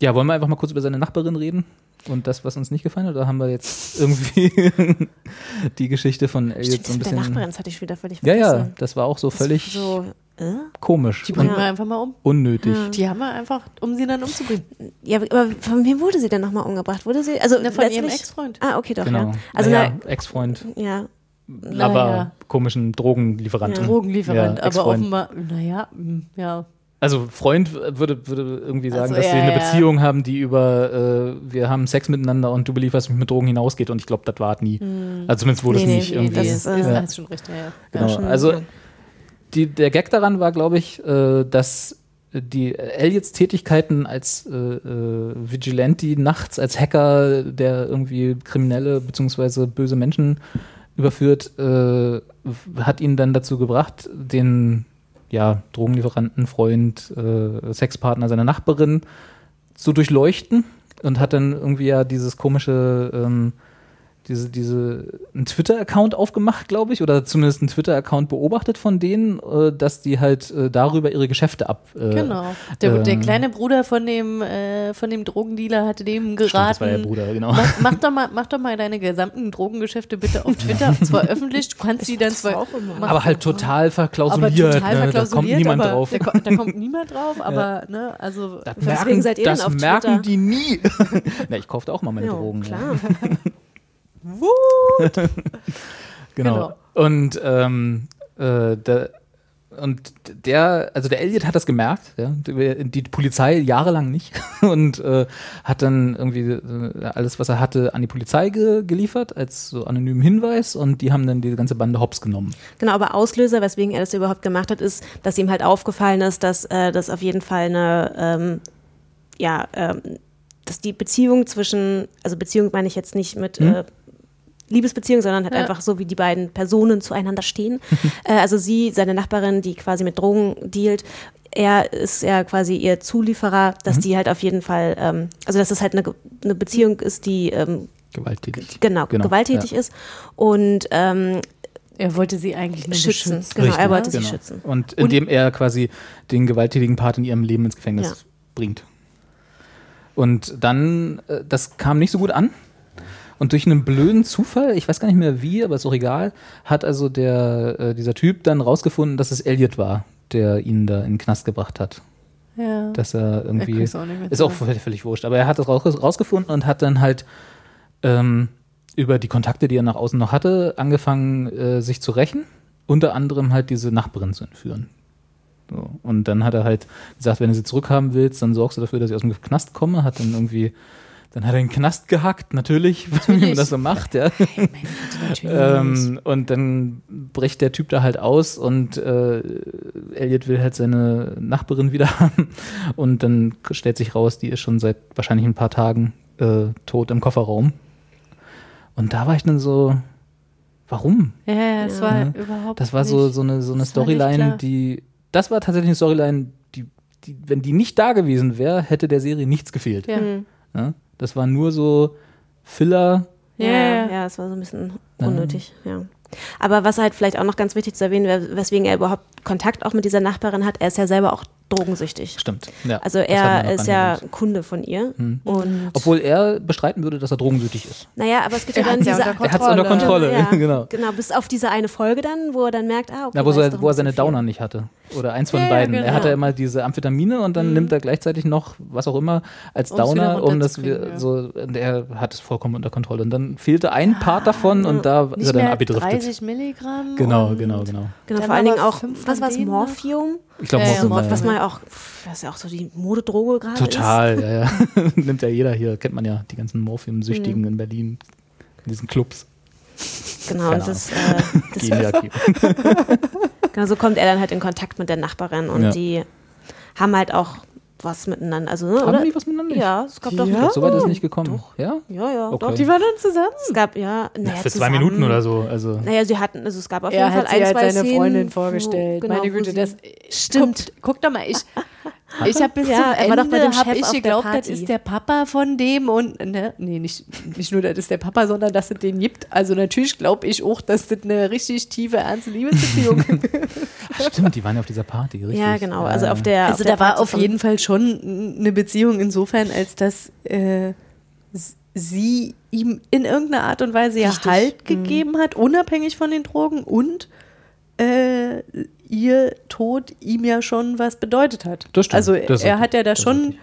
ja, wollen wir einfach mal kurz über seine Nachbarin reden? Und das, was uns nicht gefallen hat, oder haben wir jetzt irgendwie die Geschichte von Elliot Stimmt, so ein das mit der bisschen. Nachbarin, das hatte ich wieder völlig Ja, vergessen. ja, das war auch so Das völlig So, äh? Komisch. Die bringen Ja. wir einfach mal um. Unnötig. Die haben wir einfach, um sie dann umzubringen. Ja, aber von wem wurde sie denn nochmal umgebracht? Wurde sie, also Na, von ihrem Ex-Freund. Ah, okay, doch, Genau. ja. Also, naja, na, Ex-Freund, ja, aber Naja. komischen Drogenlieferanten. Drogenlieferant, Ja, aber Ex-Freund. offenbar, naja, mm, ja. Also Freund würde, würde irgendwie sagen, Also, dass sie ja, eine ja. Beziehung haben, die über äh, wir haben Sex miteinander und du belieferst mich mit Drogen hinausgeht und ich glaube, das war es nie. Also zumindest wurde Nee, es nee, nicht nee, irgendwie. das Das ist, äh, ja. ist schon recht, ja, ja. Genau. schon- Also die, der Gag daran war, glaube ich, äh, dass die Elliots Tätigkeiten als äh, äh, Vigilante nachts, als Hacker, der irgendwie Kriminelle bzw. böse Menschen überführt, äh, hat ihn dann dazu gebracht, den ja, Drogenlieferanten, Freund, äh, Sexpartner seiner Nachbarin zu durchleuchten und hat dann irgendwie ja dieses komische ähm, diese, diese, einen Twitter-Account aufgemacht, glaube ich, oder zumindest einen Twitter-Account beobachtet von denen, äh, dass die halt äh, darüber ihre Geschäfte ab. Äh, Genau. Der, der ähm, kleine Bruder von dem, äh, von dem Drogendealer hatte dem Stimmt, geraten. das war der Bruder, genau. Mach, mach, doch mal, mach doch mal deine gesamten Drogengeschäfte bitte auf Twitter. Und zwar öffentlich. Du kannst sie dann zwar. auch immer. mach- Aber halt total aber verklausuliert. total ne? Da verklausuliert. kommt niemand aber drauf. Da, da kommt niemand drauf, aber, ne, also. Das Weswegen merken, seid ihr das denn auf merken Twitter? die nie. Na, ich kaufte auch mal meine ja Drogen. ja. klar. Genau. Genau. Und ähm, äh, der, und der, also der Elliot hat das gemerkt, ja, die, Polizei jahrelang nicht und äh, hat dann irgendwie äh, alles, was er hatte, an die Polizei ge geliefert als so anonymen Hinweis und die haben dann die ganze Bande hops genommen. Genau, aber Auslöser, weswegen er das überhaupt gemacht hat, ist, dass ihm halt aufgefallen ist, dass äh, das auf jeden Fall eine, ähm, ja, ähm, dass die Beziehung zwischen, also Beziehung meine ich jetzt nicht mit Hm? Liebesbeziehung, sondern halt Ja. einfach so, wie die beiden Personen zueinander stehen. äh, also sie, seine Nachbarin, die quasi mit Drogen dealt, er ist ja quasi ihr Zulieferer, dass die halt auf jeden Fall, ähm, also dass es halt eine, eine Beziehung ist, die ähm, Gewalttätig. genau, Genau, gewalttätig ist. Und ähm, Er wollte sie eigentlich nur schützen. beschützen. Genau, er Richtig, wollte sie genau. schützen. Und indem er quasi den gewalttätigen Part in ihrem Leben ins Gefängnis Ja. bringt. Und dann, äh, das kam nicht so gut an. Und durch einen blöden Zufall, ich weiß gar nicht mehr wie, aber ist auch egal, hat also der, äh, dieser Typ dann rausgefunden, dass es Elliot war, der ihn da in den Knast gebracht hat. Ja. Dass er irgendwie. auch ist auch völlig, völlig wurscht. Aber er hat es raus, rausgefunden und hat dann halt ähm, über die Kontakte, die er nach außen noch hatte, angefangen, äh, sich zu rächen. Unter anderem halt diese Nachbarin zu entführen. So. Und dann hat er halt gesagt, wenn du sie zurückhaben willst, dann sorgst du dafür, dass ich aus dem Knast komme. Hat dann irgendwie, dann hat er den Knast gehackt, natürlich, wie man das so macht, ja. ähm, und dann bricht der Typ da halt aus und äh, Elliot will halt seine Nachbarin wieder haben. Und dann stellt sich raus, die ist schon seit wahrscheinlich ein paar Tagen äh, tot im Kofferraum. Und da war ich dann so, warum? Ja, ja, es war Ja. überhaupt Das war so, nicht. so eine, so eine Das Storyline, die, das war tatsächlich eine Storyline, die, die, wenn die nicht da gewesen wäre, hätte der Serie nichts gefehlt. Ja. Ja? Das war nur so Filler. Ja, Ja, ja. es war so ein bisschen unnötig, ja. Aber was halt vielleicht auch noch ganz wichtig zu erwähnen wäre, weswegen er überhaupt Kontakt auch mit dieser Nachbarin hat, er ist ja selber auch drogensüchtig. Stimmt. Ja, Also er ist ja. Kunde von ihr. Und Obwohl er bestreiten würde, dass er drogensüchtig ist. naja, aber es gibt ja Er dann ja diese Er hat es unter Kontrolle, Ja, genau. Genau, bis auf diese eine Folge dann, wo er dann merkt, ah, okay, Na, wo, er, doch wo er ein seine viel. Downer nicht hatte. Oder eins von Ja, ja, beiden. genau. Er hatte immer diese Amphetamine und dann nimmt er gleichzeitig noch, was auch immer, als wieder Downer, um das wir, ja. so, und er hat es vollkommen unter Kontrolle. Und dann fehlte ein Part davon und da ist er dann abgedriftet. 30 Milligramm. Genau, genau, genau. Genau, Dann vor allen Dingen auch, was war es? Morphium? Ich glaube, Ja, Morphium, ja, ja, Was ja. man ja auch, was ja auch so die Modedroge gerade ist. Total, ja, ja. Nimmt ja jeder hier, kennt man ja, die ganzen Morphium-Süchtigen Mhm. in Berlin, in diesen Clubs. Genau, Keine und das, äh, das. Genau, so kommt er dann halt in Kontakt mit der Nachbarin und Ja. die haben halt auch was miteinander. Also, ne, Haben oder? die was miteinander? Ja, es gab doch. So weit ist es nicht gekommen. Ja? Ja, ja. Okay. Doch, Die waren dann zusammen. es gab, ja. Ja, Naja, für zwei zusammen. Minuten oder so. Also, Naja, sie hatten, also es gab auf Er jeden Fall hat sie ein, als zwei seine Szenen, Freundin wo- vorgestellt. genau, Meine wo Güte, sie- das Stimmt. Guck, guck doch mal, ich, ich habe bis Ja, zum Ende war doch bei dem hab Chef ich auf der geglaubt, das ist der Papa von dem und ne, nee, nicht, nicht nur, das ist der Papa, sondern dass es den gibt. Also natürlich glaube ich auch, dass das eine richtig tiefe, ernste Liebesbeziehung ist. Ach, stimmt, die waren ja auf dieser Party, richtig. Ja, genau. Also auf der. Also auf der da war Party auf von- jeden Fall schon eine Beziehung insofern, als dass äh, sie ihm in irgendeiner Art und Weise ja. Halt gegeben hat, unabhängig von den Drogen und äh, ihr Tod ihm ja schon was bedeutet hat. Das stimmt. Also Das er hat ja da schon,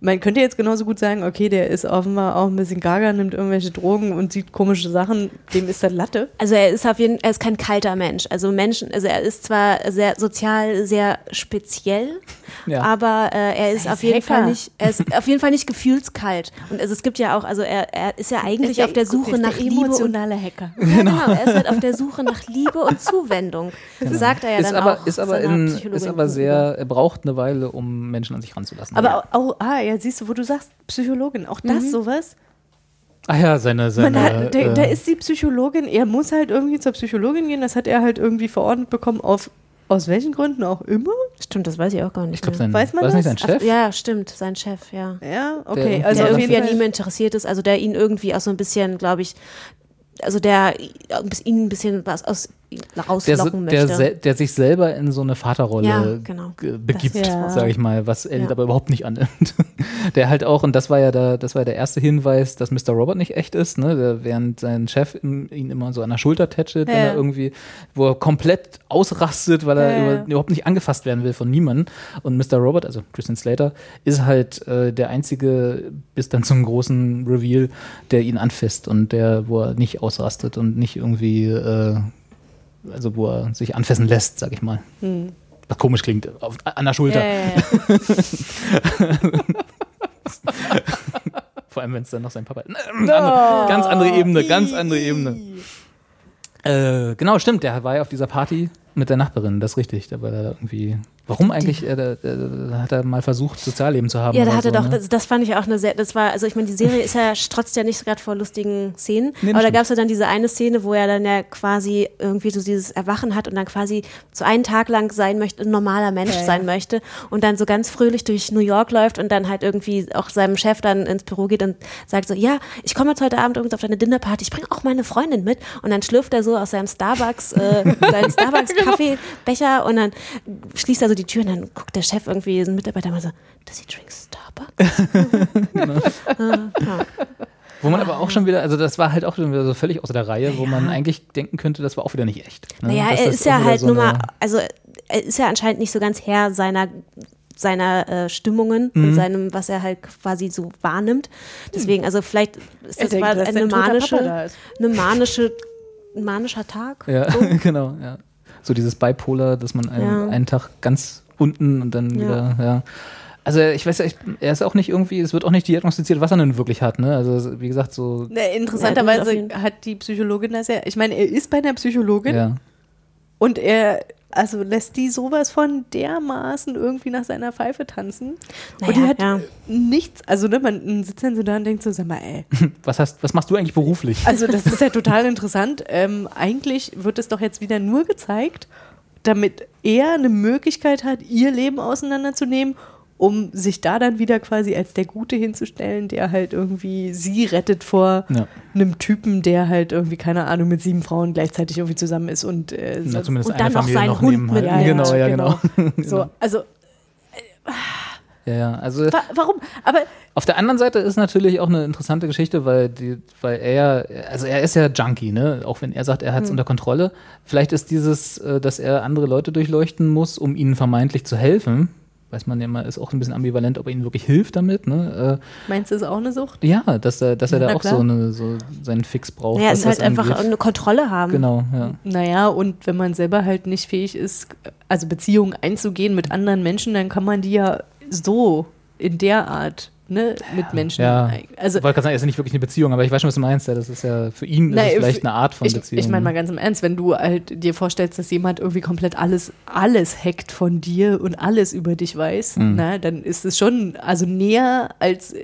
man könnte jetzt genauso gut sagen, okay, der ist offenbar auch ein bisschen gaga, nimmt irgendwelche Drogen und sieht komische Sachen, dem ist das Latte. Also er ist auf jeden er ist kein kalter Mensch. Also Menschen, also er ist zwar sehr sozial sehr speziell, Ja. aber äh, er ist Er auf ist jeden Hacker. Fall nicht, er ist auf jeden Fall nicht gefühlskalt. Und also es gibt ja auch, also er, er ist ja eigentlich auf der Suche nach Liebe und emotionale Hacker. ja, genau. Er ist halt auf der Suche nach Liebe und Zuwendung. Das sagt er ja Genau. ist dann aber, auch. ist aber, in, ist aber sehr, er braucht eine Weile, um Menschen an sich ranzulassen. Aber auch, auch, ah, ja, siehst du, wo du sagst, Psychologin, auch das sowas. Ach ja, seine, seine Man hat, da, äh, da ist die Psychologin, er muss halt irgendwie zur Psychologin gehen, das hat er halt irgendwie verordnet bekommen, auf, aus welchen Gründen auch immer. Stimmt, das weiß ich auch gar nicht. ich glaube, mehr. sein, Weiß man war es nicht sein das? Chef? Ja, stimmt, sein Chef, ja. Ja, okay, Der- also der irgendwie an ihm interessiert ist, also der ihn irgendwie auch so ein bisschen, glaube ich, also der ihn ein bisschen was aus rauslocken der, möchte. sel- der sich selber in so eine Vaterrolle Ja, genau. ge- begibt, ja. sage ich mal, was Elliot Ja. aber überhaupt nicht annimmt. Der halt auch, und das war ja der, das war der erste Hinweis, dass Mr. Robert nicht echt ist, ne? Der, während sein Chef ihm, ihn immer so an der Schulter tätschelt, wenn er irgendwie, wo er komplett ausrastet, weil er über, überhaupt nicht angefasst werden will von niemandem. Und Mr. Robert, also Christian Slater, ist halt äh, der einzige, bis dann zum großen Reveal, der ihn anfasst und der, wo er nicht ausrastet und nicht irgendwie äh, also wo er sich anfassen lässt, sag ich mal. Was komisch klingt, auf, an der Schulter. Ja, ja, ja. Vor allem, wenn es dann noch sein Papa ist. Andere, ganz andere Ebene, ganz andere Ebene. Äh, genau, stimmt, der war ja auf dieser Party mit der Nachbarin, das ist richtig. Da war er irgendwie, Warum eigentlich? Äh, äh, hat er mal versucht, Sozialleben zu haben? Ja, da hatte so, doch, ne? das, das fand ich auch eine sehr, das war, also ich meine, die Serie ist ja, strotzt ja nicht gerade vor lustigen Szenen, Nee, aber da gab es ja dann diese eine Szene, wo er dann ja quasi irgendwie so dieses Erwachen hat und dann quasi so einen Tag lang sein möchte, ein normaler Mensch sein möchte und dann so ganz fröhlich durch New York läuft und dann halt irgendwie auch seinem Chef dann ins Büro geht und sagt so, ja, ich komme jetzt heute Abend übrigens auf deine Dinnerparty, ich bringe auch meine Freundin mit und dann schlürft er so aus seinem Starbucks, äh, seinen Starbucks-Kaffeebecher und dann schließt er so die Tür und dann guckt der Chef irgendwie, so ein Mitarbeiter mal so, does he drink Starbucks? Wo man aber auch schon wieder, also das war halt auch schon wieder so völlig außer der Reihe, wo man eigentlich denken könnte, das war auch wieder nicht echt. Ne? Naja, Dass er das ist auch ja halt so nur mal, also er ist ja anscheinend nicht so ganz Herr seiner seiner äh, Stimmungen Mhm. und seinem, was er halt quasi so wahrnimmt. Deswegen, also vielleicht ist das denkt, eine manische, da ist. eine manische, ein manischer Tag. Ja, genau, ja. So dieses Bipolar, dass man einen, Ja. einen Tag ganz unten und dann Ja. wieder, ja. Also ich weiß ja, ich, er ist auch nicht irgendwie, es wird auch nicht diagnostiziert, was er denn wirklich hat, ne? Also wie gesagt, so, Ne, interessanterweise hat die Psychologin das ja, ich meine, er ist bei einer Psychologin ja. und er also lässt die sowas von dermaßen irgendwie nach seiner Pfeife tanzen. und Naja, die hat ja. nichts, also ne, man sitzt dann so da und denkt so, sag mal, ey, Was hast, was machst du eigentlich beruflich? also das ist ja total interessant. Ähm, eigentlich wird es doch jetzt wieder nur gezeigt, damit er eine Möglichkeit hat, ihr Leben auseinanderzunehmen, um sich da dann wieder quasi als der Gute hinzustellen, der halt irgendwie sie rettet vor Ja. einem Typen, der halt irgendwie, keine Ahnung, mit sieben Frauen gleichzeitig irgendwie zusammen ist und äh, Na, und dann noch Familie seinen noch Hund mit- ja, genau, ja, genau. So, also Ja, ja. Also wa warum? Aber Auf der anderen Seite ist natürlich auch eine interessante Geschichte, weil, die, weil er, also er ist ja Junkie, ne? Auch wenn er sagt, er hat es unter Kontrolle. Vielleicht ist dieses, äh, dass er andere Leute durchleuchten muss, um ihnen vermeintlich zu helfen. Weiß man ja mal, ist auch ein bisschen ambivalent, ob er ihnen wirklich hilft damit. Ne? meinst du, ist auch eine Sucht? Äh, ja, dass er, dass er Ja, da auch klar. so, eine, so seinen Fix braucht. Ja, was es ist halt einfach angeht. eine Kontrolle haben. Genau, ja. Naja, und wenn man selber halt nicht fähig ist, also Beziehungen einzugehen mit anderen Menschen, dann kann man die ja so in der Art ne, mit Menschen. Ja, Also, ich wollte gerade sagen, es ist nicht wirklich eine Beziehung, aber ich weiß schon, was du meinst. Ja, das ist ja für ihn es vielleicht eine Art von ich, Beziehung. ich meine mal ne? ganz im Ernst, wenn du halt dir vorstellst, dass jemand irgendwie komplett alles, alles hackt von dir und alles über dich weiß, Mhm. na, dann ist es schon, also näher als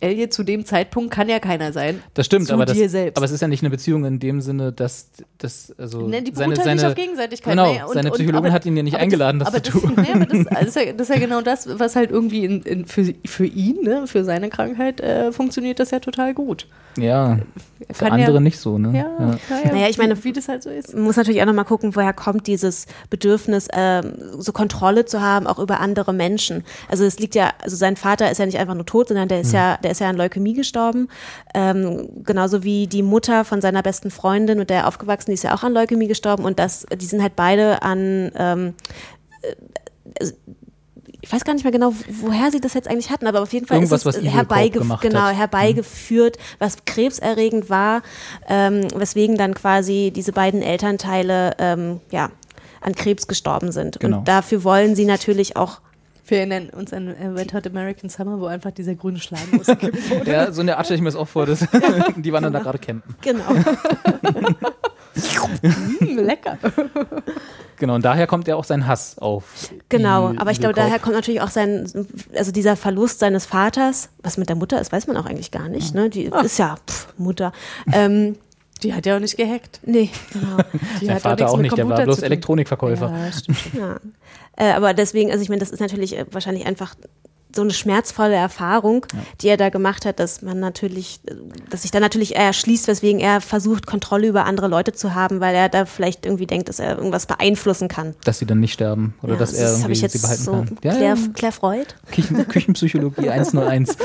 Elliot zu dem Zeitpunkt kann ja keiner sein. Das stimmt, zu aber, das, selbst. aber es ist ja nicht eine Beziehung in dem Sinne, dass, dass also Ne, die seine, halt nicht seine, auf Gegenseitigkeit. Genau, Nee, und- seine und- Psychologin aber- hat ihn ja nicht aber eingeladen, das, aber zu tun. Nee, aber das, das, ist ja, das ist ja genau das, was halt irgendwie in, in, für, für ihn, ne, für seine Krankheit äh, funktioniert das ja total gut. Ja, Er für kann andere ja, nicht so, ne? Ja, Ja. Naja, Naja, ich meine- wie, das halt so ist. Man muss natürlich auch nochmal gucken, woher kommt dieses Bedürfnis, ähm, so Kontrolle zu haben, auch über andere Menschen. Also es liegt ja, also sein Vater ist ja nicht einfach nur tot, sondern der ist ja, der ist ja an Leukämie gestorben. Ähm, genauso wie die Mutter von seiner besten Freundin, mit der er aufgewachsen, ist ja auch an Leukämie gestorben und das, die sind halt beide an ähm, äh, also, ich weiß gar nicht mehr genau, woher sie das jetzt eigentlich hatten, aber auf jeden Fall Irgendwas, ist es Evil herbeige Corp gemacht genau, hat. Mhm. herbeigeführt, was krebserregend war, ähm, weswegen dann quasi diese beiden Elternteile ähm, ja, an Krebs gestorben sind. Genau. Und dafür wollen sie natürlich auch Wir erinnern uns an äh, Red Hot American Summer, wo einfach dieser grüne Schlagen ausgekippt wurde. Ja, so eine Art stelle ich mir das auch vor. Dass die waren dann da gerade campen. genau. Hm, lecker. Genau, und daher kommt ja auch sein Hass auf. Genau, die aber ich glaube, daher kommt natürlich auch sein, also dieser Verlust seines Vaters, was mit der Mutter ist, weiß man auch eigentlich gar nicht. Ne? Die Ah. ist ja pff, Mutter. Ähm, Die hat ja auch nicht gehackt. nee, genau. Die Sein hat Vater auch mit nicht, der war bloß. Elektronikverkäufer. Ja, stimmt. Ja. Äh, aber deswegen, also ich meine, das ist natürlich äh, wahrscheinlich einfach so eine schmerzvolle Erfahrung, die er da gemacht hat, dass man natürlich, äh, dass sich da natürlich erschließt, weswegen er versucht, Kontrolle über andere Leute zu haben, weil er da vielleicht irgendwie denkt, dass er irgendwas beeinflussen kann. Dass sie dann nicht sterben oder Ja, dass er das habe irgendwie ich jetzt sie behalten so kann. Ja, Claire, ja. Claire Freud. Küchen, Küchenpsychologie 101.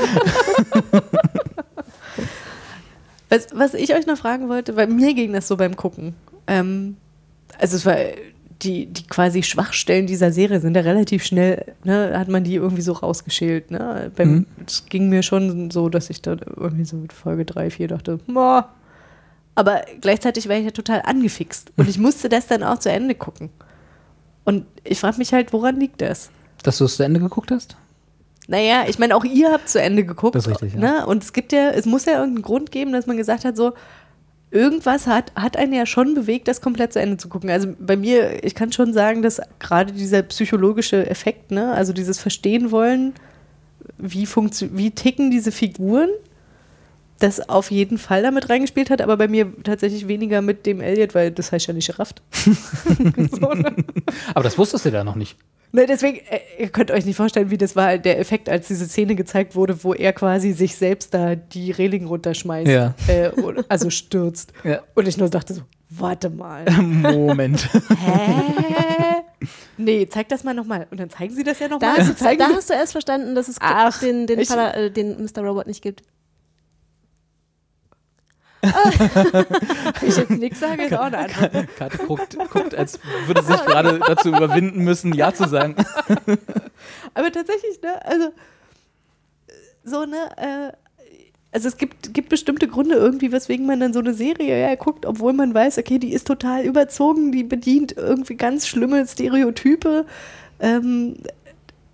Was, was ich euch noch fragen wollte, weil mir ging das so beim Gucken. Ähm, also es war die, die quasi Schwachstellen dieser Serie sind ja relativ schnell, ne, hat man die irgendwie so rausgeschält. Ne? Beim, Mhm. Es ging mir schon so, dass ich da irgendwie so mit Folge 3, 4 dachte, Boah. aber gleichzeitig war ich ja total angefixt und ich musste das dann auch zu Ende gucken. Und ich frage mich halt, woran liegt das? Dass du es zu Ende geguckt hast? Naja, ich meine, auch ihr habt zu Ende geguckt. Das ist richtig, ja. Ne? Und es gibt ja, es muss ja irgendeinen Grund geben, dass man gesagt hat, so, irgendwas hat, hat einen ja schon bewegt, das komplett zu Ende zu gucken. Also bei mir, ich kann schon sagen, dass gerade dieser psychologische Effekt, ne, also dieses Verstehen wollen, wie, wie ticken diese Figuren, das auf jeden Fall damit reingespielt hat, aber bei mir tatsächlich weniger mit dem Elliot, weil das heißt ja nicht gerafft. so, ne? Aber das wusstest du da noch nicht. Ne, deswegen, äh, ihr könnt euch nicht vorstellen, wie das war, der Effekt, als diese Szene gezeigt wurde, wo er quasi sich selbst da die Reling runterschmeißt. Ja. Äh, also stürzt. Ja. Und ich nur dachte so, warte mal. Moment. Hä? Nee, zeig das mal nochmal. Und dann zeigen sie das ja Da, nochmal. du- da hast du erst verstanden, dass es Ach, den, den, Pala- äh, den Mr. Robot nicht gibt. ich jetzt nichts sage, ist auch eine Antwort. Karte guckt, guckt, als würde sie sich gerade dazu überwinden müssen, Ja zu sagen. Aber tatsächlich, ne, also so, ne, äh, also es gibt, gibt bestimmte Gründe irgendwie, weswegen man dann so eine Serie ja, guckt, obwohl man weiß, okay, die ist total überzogen, die bedient irgendwie ganz schlimme Stereotype. Ähm,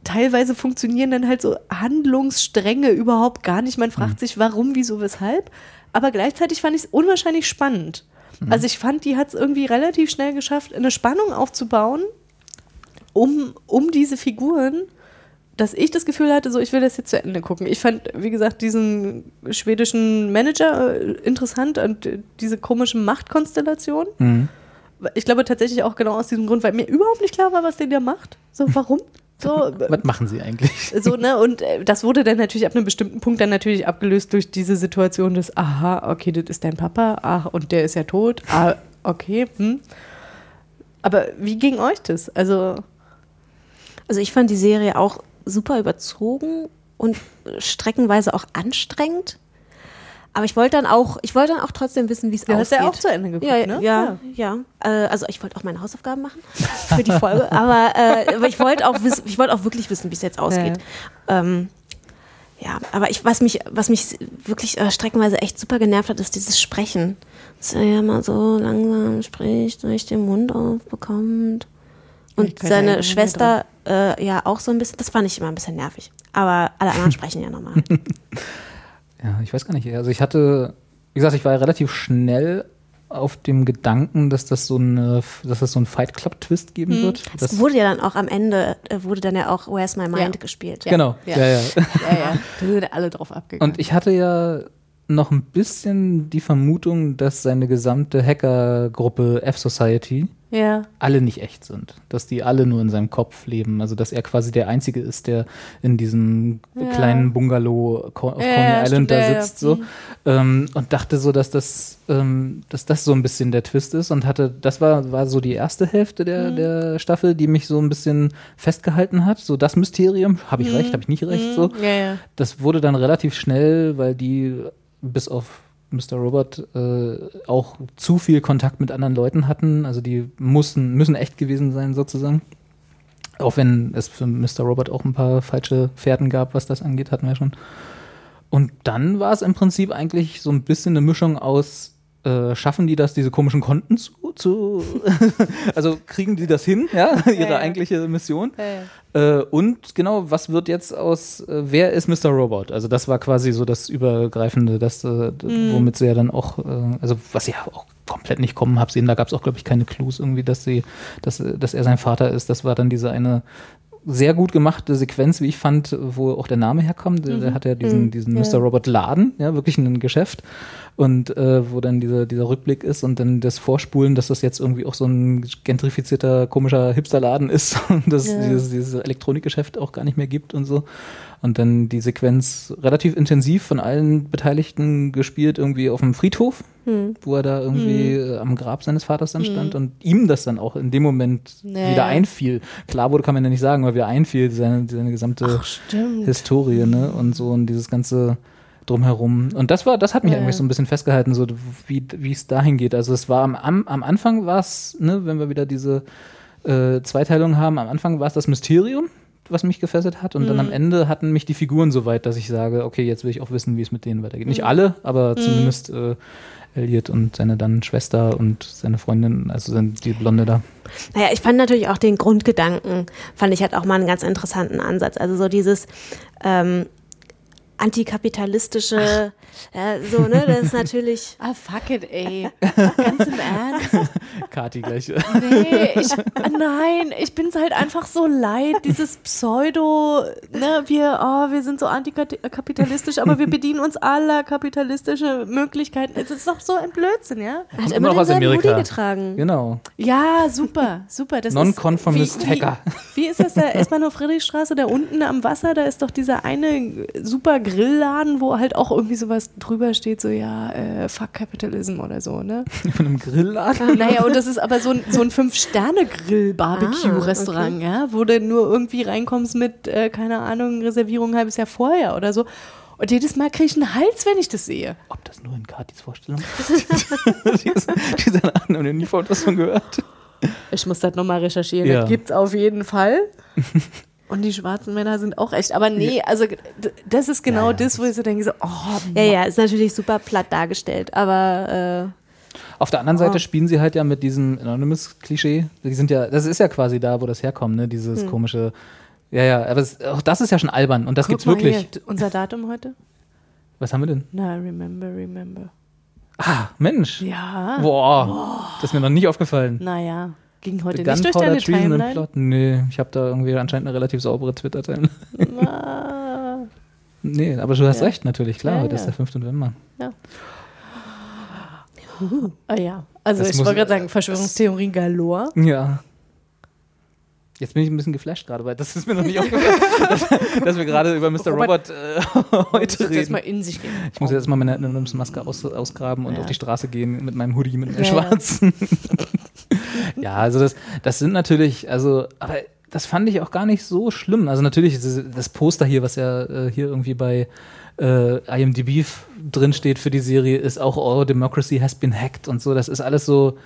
teilweise funktionieren dann halt so Handlungsstränge überhaupt gar nicht. Man fragt sich, warum, wieso, weshalb. Aber gleichzeitig fand ich es unwahrscheinlich spannend. Also ich fand, die hat es irgendwie relativ schnell geschafft, eine Spannung aufzubauen, um, um diese Figuren, dass ich das Gefühl hatte, so ich will das jetzt zu Ende gucken. Ich fand, wie gesagt, diesen schwedischen Manager äh, interessant und äh, diese komische Machtkonstellation. Mhm. Ich glaube tatsächlich auch genau aus diesem Grund, weil mir überhaupt nicht klar war, was der da macht. So, warum? So, äh, Was machen sie eigentlich? so, ne, und äh, das wurde dann natürlich ab einem bestimmten Punkt dann natürlich abgelöst durch diese Situation des, aha, okay, das ist dein Papa, ach, und der ist ja tot, ah, okay, hm. Aber wie ging euch das? Also, Also ich fand die Serie auch super überzogen und streckenweise auch anstrengend. Aber ich wollte dann auch, ich wollte dann auch trotzdem wissen, wie es du hast ausgeht. ja auch zu Ende geguckt, ja, ne? ja, ja. Äh, also ich wollte auch meine Hausaufgaben machen für die Folge, aber, äh, aber ich wollte auch, wiss, ich wollte auch wirklich wissen, wie es jetzt ausgeht. Ähm, ja, aber ich, was mich, was mich wirklich äh, streckenweise echt super genervt hat, ist dieses Sprechen. Dass er ja mal so langsam spricht, durch den Mund aufbekommt. Und seine eigentlich Schwester äh, ja auch so ein bisschen, das fand ich immer ein bisschen nervig. Aber alle anderen sprechen ja normal. Ja, ich weiß gar nicht. Also ich hatte, wie gesagt, ich war relativ schnell auf dem Gedanken, dass das so eine, dass das so ein Fight Club Twist geben wird. Es Das, wurde ja dann auch am Ende, äh, wurde dann ja auch Where's My Mind Ja. gespielt. genau, Ja. ja, ja. Ja, ja, da sind alle drauf abgegangen. Und ich hatte ja noch ein bisschen die Vermutung, dass seine gesamte Hackergruppe F-Society ja. alle nicht echt sind. Dass die alle nur in seinem Kopf leben. Also, dass er quasi der Einzige ist, der in diesem Ja. kleinen Bungalow auf Coney ja, Island da sitzt. So. Mhm. Ähm, und dachte so, dass das, ähm, dass das so ein bisschen der Twist ist. Und hatte, das war, war so die erste Hälfte der, Mhm. der Staffel, die mich so ein bisschen festgehalten hat. So das Mysterium. Habe ich recht, habe ich nicht recht? So. Ja, ja. Das wurde dann relativ schnell, weil die bis auf Mr. Robert äh, auch zu viel Kontakt mit anderen Leuten hatten. Also die mussten, müssen echt gewesen sein sozusagen. Auch wenn es für Mr. Robert auch ein paar falsche Fährten gab, was das angeht, hatten wir schon. Und dann war es im Prinzip eigentlich so ein bisschen eine Mischung aus, äh, schaffen die das, diese komischen Konten zu, zu also kriegen die das hin, ja, ihre ja. eigentliche Mission. Ja. Äh, und genau, was wird jetzt aus, äh, wer ist Mr. Robot? Also das war quasi so das Übergreifende, das, äh, d- womit sie ja dann auch, äh, also was ja auch komplett nicht kommen habe sehen, da gab es auch, glaube ich, keine Clues irgendwie, dass sie, dass, dass er sein Vater ist. Das war dann diese eine sehr gut gemachte Sequenz, wie ich fand, wo auch der Name herkommt. Der, der hat ja diesen, diesen Ja. Mr. Robot Laden, ja, wirklich ein Geschäft. Und äh, wo dann dieser, dieser Rückblick ist und dann das Vorspulen, dass das jetzt irgendwie auch so ein gentrifizierter, komischer Hipsterladen ist und dass Ja. dieses, dieses Elektronikgeschäft auch gar nicht mehr gibt und so. Und dann die Sequenz relativ intensiv von allen Beteiligten gespielt, irgendwie auf dem Friedhof, Hm. wo er da irgendwie äh, am Grab seines Vaters dann stand und ihm das dann auch in dem Moment Ja, wieder einfiel. Klar wurde, kann man ja nicht sagen, aber wieder einfiel, seine, seine gesamte Ach. Historie, ne? Und so und dieses ganze drumherum. Und das war, das hat mich Ja, eigentlich so ein bisschen festgehalten, so wie es dahin geht. Also es war am, am, am Anfang war es, ne, wenn wir wieder diese äh, Zweiteilung haben, am Anfang war es das Mysterium, was mich gefesselt hat. Und dann am Mhm. Ende hatten mich die Figuren so weit, dass ich sage, okay, jetzt will ich auch wissen, wie es mit denen weitergeht. Mhm. Nicht alle, aber zumindest äh, Elliot und seine dann Schwester und seine Freundin, also die Blonde da. Naja, ich fand natürlich auch den Grundgedanken, fand ich halt auch mal einen ganz interessanten Ansatz. Also so dieses, ähm, antikapitalistische, ja, so, ne, das ist natürlich. Ah, fuck it, ey. Ganz im Ernst. Kati gleich. Nee, ich, nein, ich bin's halt einfach so leid, dieses Pseudo, ne, wir, oh, wir sind so antikapitalistisch, aber wir bedienen uns aller kapitalistische Möglichkeiten. Es ist doch so ein Blödsinn, ja? Er hat Kommt immer noch Amerika. Hoodie getragen. Genau. Ja, super, super. Das ist- Non-conformist wie- wie- Hacker. Wie ist das da? S-Bahnhof Friedrichstraße, da unten am Wasser, da ist doch dieser eine super Grillladen, wo halt auch irgendwie sowas drüber steht, so ja, äh, fuck Capitalism oder so, ne? Von einem Grillladen. Naja, und das ist aber so ein, so ein Fünf-Sterne-Grill-Barbecue-Restaurant, ja, wo du nur irgendwie reinkommst mit, äh, keine Ahnung, Reservierung ein halbes Jahr vorher oder so. Und jedes Mal kriege ich einen Hals, wenn ich das sehe. Ob das nur in Katis Vorstellung ist? Diese- wir nie von was von gehört. Ich muss das nochmal recherchieren. Ja. Das gibt's auf jeden Fall. Und die schwarzen Männer sind auch echt. Aber nee, also das ist genau Ja, ja, das, wo ich so denke, so, oh, Ja, ja, ist natürlich super platt dargestellt, aber Auf der anderen Seite spielen sie halt ja mit diesem Anonymous-Klischee. Die sind ja, das ist ja quasi da, wo das herkommt, ne? Dieses komische. Ja, ja, aber es, auch das ist ja schon albern und das guck gibt's mal wirklich. Hier, unser Datum heute? Was haben wir denn? Na, remember, remember. Ah, Mensch. Ja. Boah, das ist mir noch nicht aufgefallen. Naja, ging heute The nicht durch deine Timeline. Plot? Nee, ich habe da irgendwie anscheinend eine relativ saubere Twitter-Timeline. Ah, Nee, aber du hast Ja. recht, natürlich, klar, Ja, heute ist ja. der 5. November. Ah ja, also Das ich wollte gerade sagen, Verschwörungstheorie galore. Ja. Jetzt bin ich ein bisschen geflasht gerade, weil das ist mir noch nicht aufgefallen, dass, dass wir gerade über Mr. Robert, Robert- äh, heute jetzt mal reden. in sich gehen. Ich muss jetzt mal meine Anonymous-Maske aus, ausgraben und Ja. auf die Straße gehen mit meinem Hoodie, mit meinem Ja, ja. schwarzen. ja, also das, das sind natürlich, also, aber das fand ich auch gar nicht so schlimm. Also natürlich, das Poster hier, was ja äh, hier irgendwie bei äh, IMDb f- drin steht für die Serie, ist auch Oh, Democracy has been hacked und so. Das ist alles so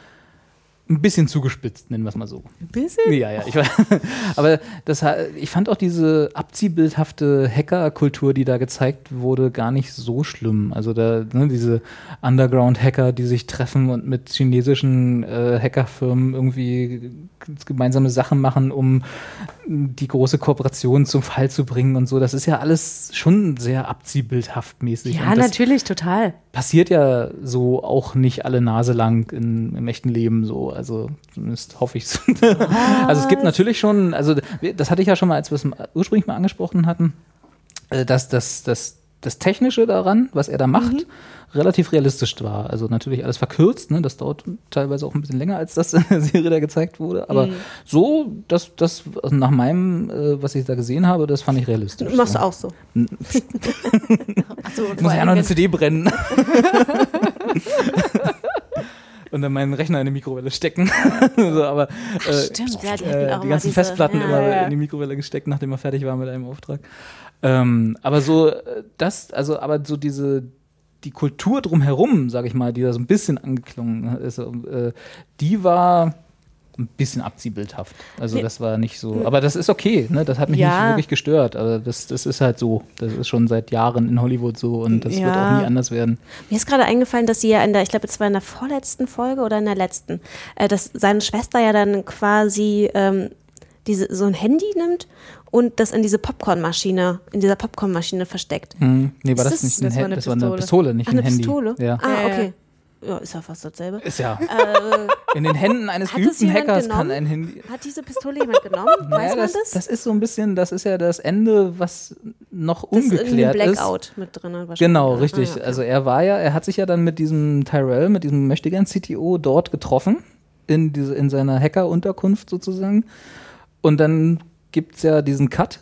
ein bisschen zugespitzt, nennen wir es mal so. Ein bisschen? Ja, ja, ich. Aber das, ich fand auch diese abziehbildhafte Hacker-Kultur, die da gezeigt wurde, gar nicht so schlimm. Also da, ne, diese Underground-Hacker, die sich treffen und mit chinesischen äh, Hackerfirmen irgendwie gemeinsame Sachen machen, um die große Kooperation zum Fall zu bringen und so. Das ist ja alles schon sehr abziehbildhaft mäßig. Ja, natürlich, total. passiert ja so auch nicht alle Nase lang in, im echten Leben so. Also zumindest hoffe ich es. also es gibt natürlich schon, also das hatte ich ja schon mal, als wir es ursprünglich mal angesprochen hatten, äh, dass das, das, das Technische daran, was er da macht, relativ realistisch war. Also natürlich alles verkürzt, ne? das dauert teilweise auch ein bisschen länger, als das in der Serie da gezeigt wurde. Aber so, das, das nach meinem, äh, was ich da gesehen habe, das fand ich realistisch. Machst so. du auch so. Ich muss ja noch eine CD brennen. Und dann meinen Rechner in die Mikrowelle stecken. so, aber äh, Stimmt, ja, die, äh, die ganzen diese, Festplatten ja, immer ja. in die Mikrowelle gesteckt, nachdem er fertig war mit einem Auftrag. Ähm, aber so, äh, das, also, aber so diese, die Kultur drumherum, sag ich mal, die da so ein bisschen angeklungen ist, äh, die war ein bisschen abziehbildhaft. Also das war nicht so, aber das ist okay, ne? Das hat mich Ja. nicht wirklich gestört. Also das, das ist halt so. Das ist schon seit Jahren in Hollywood so und das wird Ja. auch nie anders werden. Mir ist gerade eingefallen, dass sie ja in der, ich glaube, es war in der vorletzten Folge oder in der letzten, äh, dass seine Schwester ja dann quasi ähm, diese, so ein Handy nimmt und das in diese Popcornmaschine, in dieser Popcornmaschine versteckt. Hm, nee, war Ist das, das- nicht ein das war Handy? eine Das war eine Pistole. Nicht Ach, ein eine Handy. Pistole? Ja. Ah, Ja, ja. okay. Ja, ist ja fast dasselbe. Ist ja. Äh, In den Händen eines geübten Hackers kann genommen? ein Handy. hat diese Pistole jemand genommen? Weiß Naja, man das, das? das ist so ein bisschen, das ist ja das Ende, was noch Das ist ungeklärt ist. Blackout mit drin. wahrscheinlich. Genau, richtig. ah, okay. Also er war ja, er hat sich ja dann mit diesem Tyrell, mit diesem mächtigen CTO dort getroffen, in, diese, in seiner Hacker-Unterkunft sozusagen. Und dann gibt's ja diesen Cut,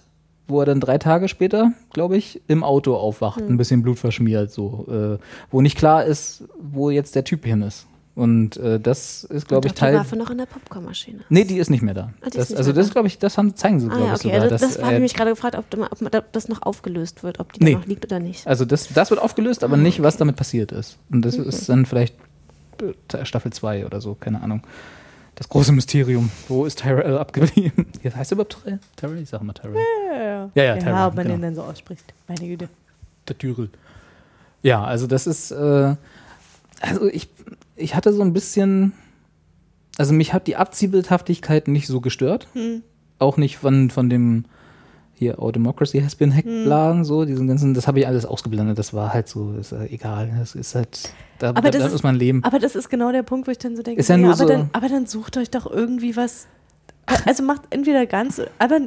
wo er dann drei Tage später, glaube ich, im Auto aufwacht, Hm. ein bisschen blutverschmiert, so, äh, wo nicht klar ist, wo jetzt der Typ hin ist. Und äh, das ist, glaube ich, Teil. Die Waffe noch in der Popcornmaschine. Nee, die ist nicht mehr da. Ah, das, nicht also mehr das da. glaube ich, das haben, zeigen sie, Ah glaube ja, ich, okay. sogar. Also, dass, das habe äh, ich mich gerade gefragt, ob, ob, das noch aufgelöst wird, ob die Nee. da noch liegt oder nicht. Also das, das wird aufgelöst, aber nicht, was damit passiert ist. Und das ist dann vielleicht äh, Staffel 2 oder so, keine Ahnung. Das große Mysterium. Wo ist Tyrell abgeblieben? Jetzt heißt er überhaupt Tyrell? Tyrell? Ich sage immer Tyrell. Ja, Ja, ja, ja, Tyrell, ob man genau. den dann so ausspricht. Meine Güte. Der Tyrell. Ja, also das ist, äh, also ich, ich hatte so ein bisschen, also mich hat die Abziehbildhaftigkeit nicht so gestört. Auch nicht von, von dem, hier Our Democracy Has Been Hacked, bla und so, diesen ganzen, das habe ich alles ausgeblendet. Das war halt so, ist äh, egal. Das ist halt, da, Aber da, das da ist- muss man leben. Aber das ist genau der Punkt, wo ich dann so denke, Ist ja nur aber, so- dann, aber dann sucht euch doch irgendwie was. Also macht entweder ganz, aber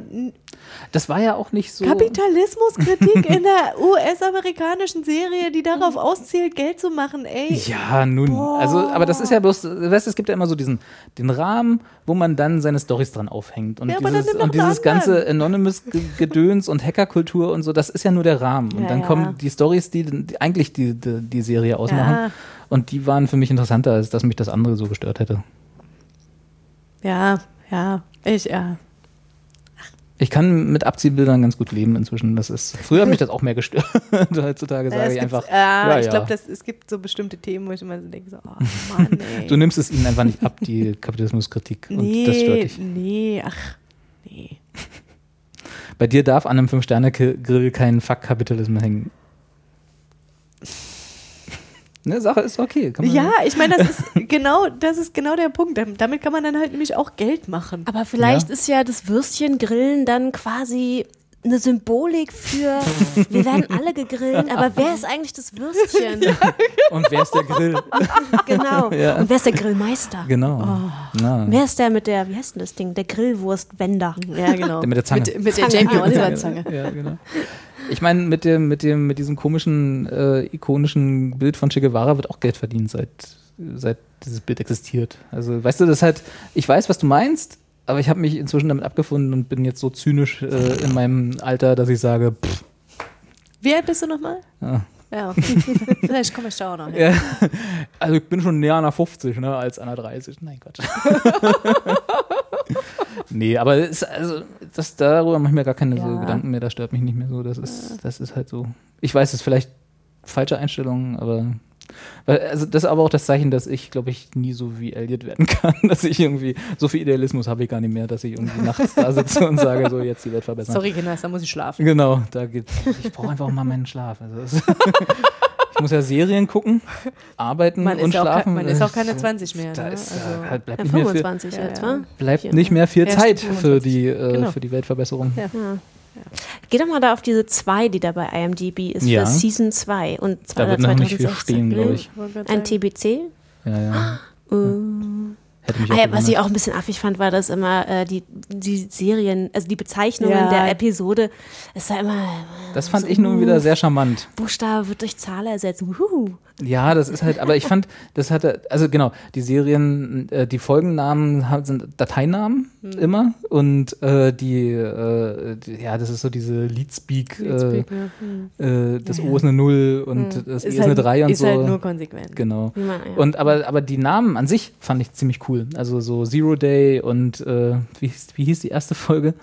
Das war ja auch nicht so. Kapitalismuskritik in der US-amerikanischen Serie, die darauf auszielt, Geld zu machen, ey. Ja, nun. Also, aber das ist ja bloß, du weißt, es gibt ja immer so diesen den Rahmen, wo man dann seine Storys dran aufhängt. Und Ja, aber dann dieses, und dieses ganze. Anonymous-Gedöns und Hackerkultur und so, das ist ja nur der Rahmen. Und Ja, dann ja. kommen die Stories, die, die eigentlich die, die, die Serie ausmachen. Und die waren für mich interessanter, als dass mich das andere so gestört hätte. Ja, ja, ich, ja. Ich kann mit Abziehbildern ganz gut leben inzwischen. Das ist, früher hat mich das auch mehr gestört. Heutzutage sage ich einfach. ja, ja, ich ja. glaube, es gibt so bestimmte Themen, wo ich immer so denke, so, oh Mann, ey. Du nimmst es ihnen einfach nicht ab, die Kapitalismuskritik. Und das stört nee, dich. nee, ach, nee. Bei dir darf an einem Fünf-Sterne-Grill kein Fuck-Kapitalismus hängen. Ne, Sache ist okay. Kann man- Ja, ich meine, das ist genau, das ist genau der Punkt. Dam- Damit kann man dann halt nämlich auch Geld machen. Aber vielleicht Ja. ist ja das Würstchengrillen dann quasi eine Symbolik für, wir werden alle gegrillt, aber wer ist eigentlich das Würstchen? Und wer ist der Grill? Genau. Ja. Und wer ist der Grillmeister? Genau. Na. Wer ist der mit der, wie heißt denn das Ding? Der Grillwurstwender. Ja, genau. Der mit der Zange. Mit, mit der Jamie Oliver Zange. Ja, genau. Ich meine, mit dem, mit dem, mit diesem komischen, äh, ikonischen Bild von Che Guevara wird auch Geld verdient, seit, seit dieses Bild existiert. Also, weißt du, das ist halt, ich weiß, was du meinst, aber ich habe mich inzwischen damit abgefunden und bin jetzt so zynisch äh, in meinem Alter, dass ich sage, pff, Wie alt bist du nochmal? Ja. Ja, okay. Vielleicht komme ich da auch noch hin. Ja. Also ich bin schon näher an der 50, ne, als an der 30. Nein, Quatsch. nee, aber es, also, das, darüber mache ich mir gar keine so Ja. Gedanken mehr, das stört mich nicht mehr so. Das ist, das ist halt so. Ich weiß, es ist vielleicht falsche Einstellung, aber also das ist aber auch das Zeichen, dass ich, glaube ich, nie so wie Elliot werden kann, dass ich irgendwie, so viel Idealismus habe ich gar nicht mehr, dass ich irgendwie nachts da sitze und sage, so jetzt die Welt verbessern. Sorry, Kinder, da muss ich schlafen. Genau, da geht. Ich brauche einfach mal meinen Schlaf. Also ich muss ja Serien gucken, arbeiten Man, und ist, auch, schlafen. man ist auch keine 20 mehr. Da Ne? ist, also, äh, halt bleibt, Ja, nicht mehr viel, 25 Ja, bleibt nicht mehr viel Zeit für die, äh, Genau. für die Weltverbesserung. Ja. Geh doch mal da auf diese 2, die da bei IMDb ist, Ja. für Season 2. Und zwar Da wird noch nicht viel stehen, glaube ich. Ein TBC. Ja, ja. Hätte mich Ah ja, was ich auch ein bisschen affig fand, war, dass immer äh, die, die Serien, also die Bezeichnungen Ja. der Episode, es war immer Das fand ich nun wieder sehr charmant. Buchstabe wird durch Zahl ersetzt. Wuhu. Ja, das ist halt, aber ich fand, das hatte, also genau, die Serien, äh, die Folgennamen haben, sind Dateinamen Hm. immer und äh, die, äh, die, ja, das ist so diese Leadspeak, Leadspeak, äh, ja. Hm. äh, das O ist eine Null und das E ist, halt, eine 3 und ist so. halt nur konsequent. Genau. Ja. Und aber, aber die Namen an sich fand ich ziemlich cool. Also so Zero Day und äh, wie, hieß, wie hieß die erste Folge?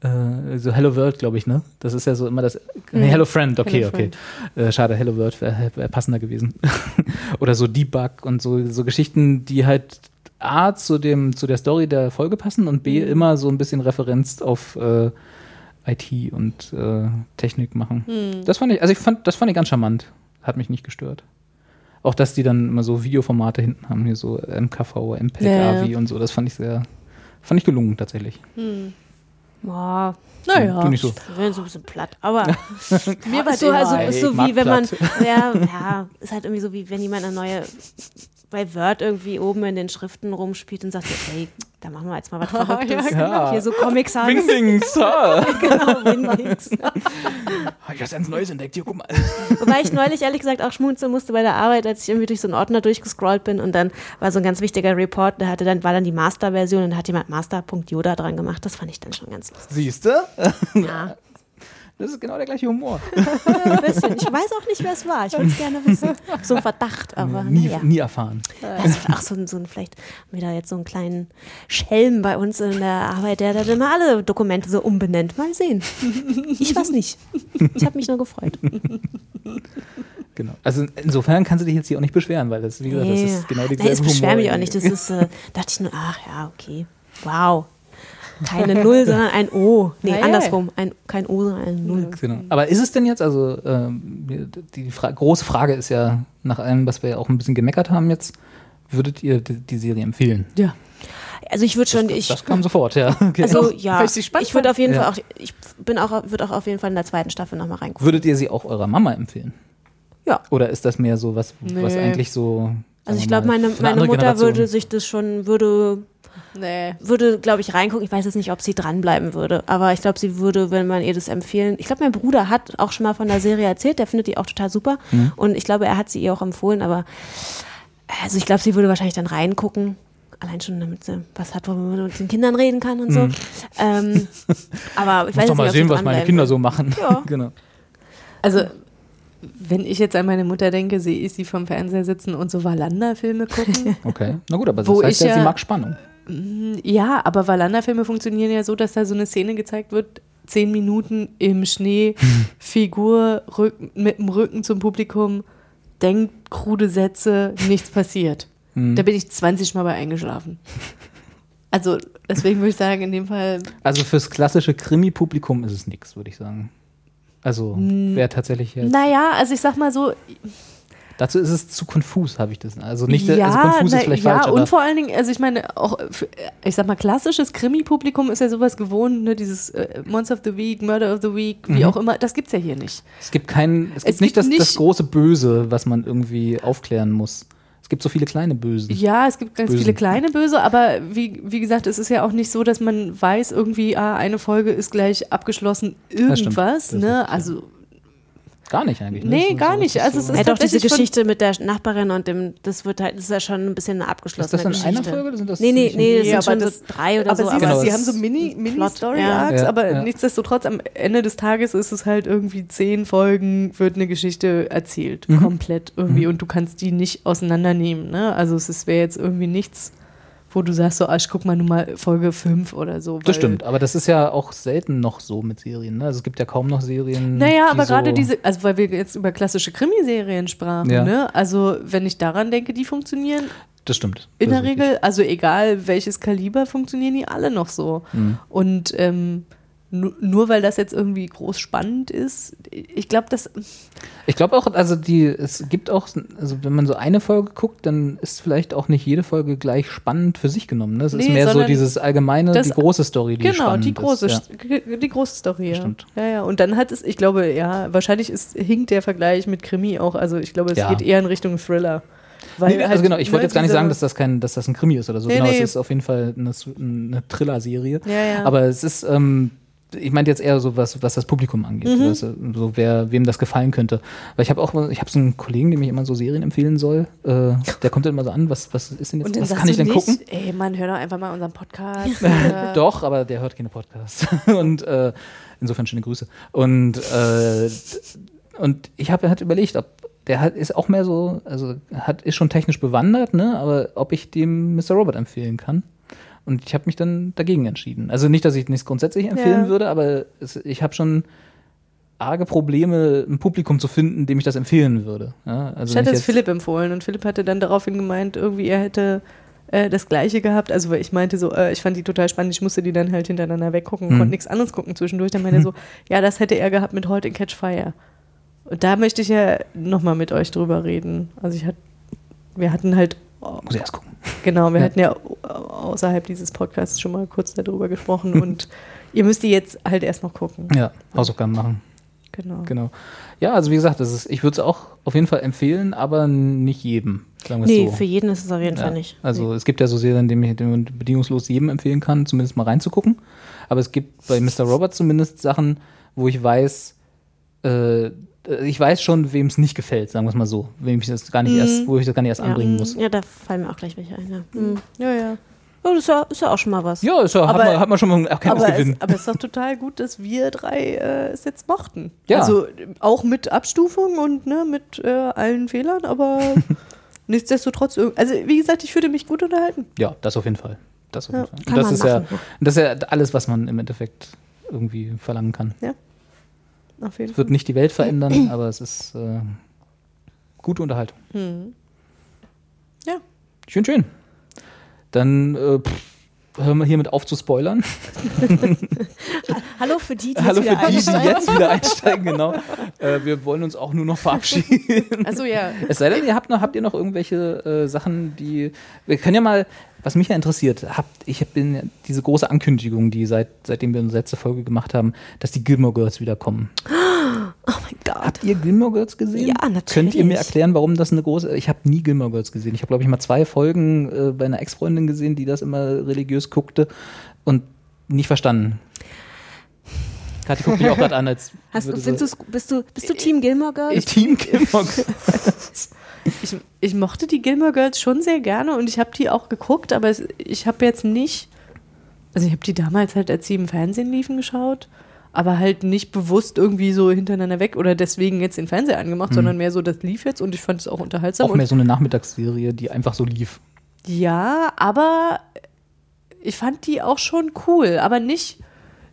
Äh, so Hello World, glaube ich, ne? Das ist ja so immer das. Nee, Hello Friend, okay, Hello okay. Äh, schade, Hello World wäre wär passender gewesen. Oder so Debug und so, so Geschichten, die halt A zu dem, zu der Story der Folge passen und B immer so ein bisschen Referenz auf äh, IT und äh, Technik machen. Das fand ich, also ich fand, das fand ich ganz charmant. Hat mich nicht gestört. Auch dass die dann immer so Videoformate hinten haben, hier so MKV, MPEG, Ja. AVI und so, das fand ich sehr, fand ich gelungen tatsächlich. Boah, Naja. Du so. ich bin so ein bisschen platt, aber Mir war so, also, ist so wie wenn man, ja, ja, ist halt irgendwie so wie wenn jemand eine neue bei Word irgendwie oben in den Schriften rumspielt und sagt, ey, da machen wir jetzt mal was Verrücktes. Ja. Hier so Comics haben. Wingdings, ha! Genau, Wingdings. Hab ich was ganz Neues entdeckt, hier, guck mal. Wobei ich neulich ehrlich gesagt auch schmunzeln musste bei der Arbeit, als ich irgendwie durch so einen Ordner durchgescrollt bin und dann war so ein ganz wichtiger Report, da hatte dann, war dann die Master-Version und da hat jemand Master.yoda dran gemacht. Das fand ich dann schon ganz lustig. Siehst du? Ja, Das ist genau der gleiche Humor. ein bisschen. Ich weiß auch nicht, wer es war. Ich würde es gerne wissen. So ein Verdacht, aber nie, naja. nie erfahren. Das ist auch so ein, so ein, vielleicht wieder jetzt so einen kleinen Schelm bei uns in der Arbeit, der dann immer alle Dokumente so umbenennt. Mal sehen. Ich weiß nicht. Ich habe mich nur gefreut. Genau. Also insofern kannst du dich jetzt hier auch nicht beschweren, weil das, wie gesagt, das ist genau Nee, dieselbe ich beschwere Humor. mich auch nicht. Das ist, äh, dachte ich nur, ach ja, okay. Wow. Keine Null, sondern ein O. Nee, Ja, andersrum. Ein, kein O, sondern eine Null. Genau. Aber ist es denn jetzt, also ähm, die Fra große Frage ist ja, nach allem, was wir ja auch ein bisschen gemeckert haben jetzt, würdet ihr die, die Serie empfehlen? Ja. Also ich würde schon, ich, das kam sofort, ja. Okay. also ja, ich würde auf jeden Ja. Fall auch, ich bin auch, würde auch auf jeden Fall in der zweiten Staffel nochmal reingucken. Würdet ihr sie auch eurer Mama empfehlen? Ja. Oder ist das mehr so was, was Nee. eigentlich so. Also ich glaube, mal, meine, meine Mutter Generation- würde sich das schon, würde, Nee. würde, glaube ich, reingucken. Ich weiß jetzt nicht, ob sie dranbleiben würde, aber ich glaube, sie würde, wenn man ihr das empfehlen. Ich glaube, mein Bruder hat auch schon mal von der Serie erzählt, der findet die auch total super. Mhm. Und ich glaube, er hat sie ihr auch empfohlen, aber also ich glaube, sie würde wahrscheinlich dann reingucken. Allein schon, damit sie was hat, wo man mit den Kindern reden kann und so. Ähm, aber ich. Muss weiß doch jetzt mal nicht, ob sehen, was meine Kinder will. so machen. Ja. genau. Also, wenn ich jetzt an meine Mutter denke, sehe ich sie vom Fernseher sitzen und so Wallander-Filme gucken. Okay. Na gut, aber das Wo heißt ja, sie mag Spannung. ja, aber Wallander-Filme funktionieren ja so, dass da so eine Szene gezeigt wird, zehn Minuten im Schnee, Figur Rücken, mit dem Rücken zum Publikum, denkt krude Sätze, nichts passiert. Mhm. Da bin ich 20 Mal bei eingeschlafen. Also, deswegen würde ich sagen, in dem Fall, Also fürs klassische Krimi-Publikum ist es nichts, würde ich sagen. Also wäre tatsächlich jetzt. naja, also ich sag mal so, Dazu ist es zu konfus, habe ich das. Also nicht, ja, also konfus na, ist vielleicht ja, falsch, aber und vor allen Dingen, also ich meine, auch, für, ich sag mal, klassisches Krimi-Publikum ist ja sowas gewohnt, ne, dieses äh, Monster of the Week, Murder of the Week, wie Mhm. auch immer, das gibt's ja hier nicht. es gibt kein, es gibt Es nicht, gibt das, das nicht- große Böse, was man irgendwie aufklären muss. Es gibt so viele kleine Bösen. Ja, es gibt ganz Bösen. viele kleine Böse, aber wie, wie gesagt, es ist ja auch nicht so, dass man weiß, irgendwie, ah, eine Folge ist gleich abgeschlossen, stimmt. irgendwas, Das ne? richtig, Also, Gar nicht eigentlich. Ne? Nee, gar so- nicht. Also so- es ist Ja, doch, diese Geschichte mit der Nachbarin und dem, das wird halt, das ist ja schon ein bisschen eine Ist abgeschlossene das in Geschichte. einer Folge? Oder sind das Nee, nee, nee, das Nee, sind aber schon das- so drei oder aber so. sie, Genau, sie haben so Mini- Mini-Story-Arcs, ja. aber Ja. nichtsdestotrotz am Ende des Tages ist es halt irgendwie zehn Folgen, wird eine Geschichte erzählt, Mhm. komplett irgendwie und du kannst die nicht auseinandernehmen, ne? Also es ist- wäre jetzt irgendwie nichts, wo du sagst so, ah, ich guck mal nur mal Folge 5 oder so. Das stimmt, aber das ist ja auch selten noch so mit Serien. Ne? Also es gibt ja kaum noch Serien. Naja, aber gerade so diese, also weil wir jetzt über klassische Krimiserien sprachen, Ja. ne? Also wenn ich daran denke, die funktionieren Das stimmt. in das der ist richtig. Regel, also egal welches Kaliber, funktionieren die alle noch so. Mhm. Und ähm, nu- nur weil das jetzt irgendwie groß spannend ist, ich glaube, das. Ich glaube auch, also die, es gibt auch, also wenn man so eine Folge guckt, dann ist vielleicht auch nicht jede Folge gleich spannend für sich genommen. Ne? Es ist Nee, mehr so dieses allgemeine, das- die große Story, die genau, spannend die große, ist. Ja. die große Story, ja. Stimmt. Ja, ja. Und dann hat es, ich glaube, ja, wahrscheinlich ist, hinkt der Vergleich mit Krimi auch. Also ich glaube, es Ja. geht eher in Richtung Thriller. Weil Nee, also halt, genau, ich wollte ne, jetzt gar nicht sagen, dass das kein, dass das ein Krimi ist oder so. Nee, genau, nee. es ist auf jeden Fall eine, eine Thriller-Serie. Ja, ja. Aber es ist, ähm, ich meinte jetzt eher so was, was das Publikum angeht, Mhm. was, so wer, wem das gefallen könnte. Weil ich habe auch, ich habe so einen Kollegen, dem ich immer so Serien empfehlen soll. Äh, der kommt dann immer so an, was, was ist denn jetzt, was kann ich denn nicht, gucken? Ey, Mann, hör doch einfach mal unseren Podcast. Doch, aber der hört keine Podcasts. und äh, insofern schöne Grüße. Und, äh, und ich habe halt überlegt, ob der hat, ist auch mehr so, also hat, ist schon technisch bewandert, ne? aber ob ich dem Mr. Robert empfehlen kann. Und ich habe mich dann dagegen entschieden. Also nicht, dass ich nichts grundsätzlich empfehlen Ja. würde, aber es, ich habe schon arge Probleme, ein Publikum zu finden, dem ich das empfehlen würde. Ja, also Ich hatte es Philipp empfohlen und Philipp hatte dann daraufhin gemeint, irgendwie er hätte äh, das Gleiche gehabt. Also ich meinte so, äh, ich fand die total spannend, ich musste die dann halt hintereinander weggucken, Hm. konnte nichts anderes gucken zwischendurch. Dann meinte er so, ja, das hätte er gehabt mit Halt in Catch Fire. Und da möchte ich ja nochmal mit euch drüber reden. Also ich hatte, wir hatten halt, Muss ich erst gucken. genau, wir Ja. hatten ja au- außerhalb dieses Podcasts schon mal kurz darüber gesprochen und ihr müsst die jetzt halt erst noch gucken. Ja, Hausaufgaben machen. Genau. Genau. Ja, also wie gesagt, das ist, ich würde es auch auf jeden Fall empfehlen, aber nicht jedem. Sagen Nee, so. für jeden ist es auf jeden Ja. Fall nicht. Also es gibt ja so Serien, die ich bedingungslos jedem empfehlen kann, zumindest mal reinzugucken. Aber es gibt bei Mr. Robert zumindest Sachen, wo ich weiß, äh, ich weiß schon, wem es nicht gefällt, sagen wir es mal so. Wem ich das gar nicht erst, wo ich das gar nicht erst Mhm. ja. anbringen muss. Ja, da fallen mir auch gleich welche ein. Ja, mhm. Ja, ja. oh, das ist ja, ist ja auch schon mal was. Ja, ist ja, hat, Aber- man, hat man schon mal einen Aber Erkenntnisgewinn. es, aber es ist doch total gut, dass wir drei äh, es jetzt mochten. Ja. Also äh, auch mit Abstufung und ne, mit äh, allen Fehlern, aber nichtsdestotrotz, also wie gesagt, ich fühlte mich gut unterhalten. Ja, das auf jeden Fall. Das auf Ja, jeden Fall. Kann das man ist ja, machen. das ist ja alles, was man im Endeffekt irgendwie verlangen kann. Auf jeden Es wird nicht die Welt verändern, aber es ist äh, gute Unterhaltung. Hm. Ja. Schön, schön. Dann äh, pff, hören wir hiermit auf zu spoilern. Hallo für die, die Hallo jetzt für wieder die, die einsteigen. jetzt wieder einsteigen, genau. Äh, wir wollen uns auch nur noch verabschieden. Also ja. Es sei denn, ihr habt noch, habt ihr noch irgendwelche äh, Sachen, die. Wir können ja mal, was mich ja interessiert, habt, ich bin ja diese große Ankündigung, die seit, seitdem wir unsere letzte Folge gemacht haben, dass die Gilmore Girls wiederkommen. Oh mein Gott. Habt ihr Gilmore Girls gesehen? Ja, natürlich. Könnt ihr mir erklären, warum das eine große. Ich habe nie Gilmore Girls gesehen. Ich habe, glaube ich, mal zwei Folgen äh, bei einer Ex-Freundin gesehen, die das immer religiös guckte und nicht verstanden. Kathi guckt mich auch gerade an, als. Hast, findest so- bist, du, bist du Team Gilmore Girls? Ich Team Gilmore Girls. Ich, ich mochte die Gilmore Girls schon sehr gerne und ich habe die auch geguckt, aber ich habe jetzt nicht, also ich habe die damals halt, als sie im Fernsehen liefen, geschaut, aber halt nicht bewusst irgendwie so hintereinander weg oder deswegen jetzt den Fernseher angemacht, sondern mehr so, das lief jetzt und ich fand es auch unterhaltsam. Auch mehr so eine Nachmittagsserie, die einfach so lief. Ja, aber ich fand die auch schon cool, aber nicht,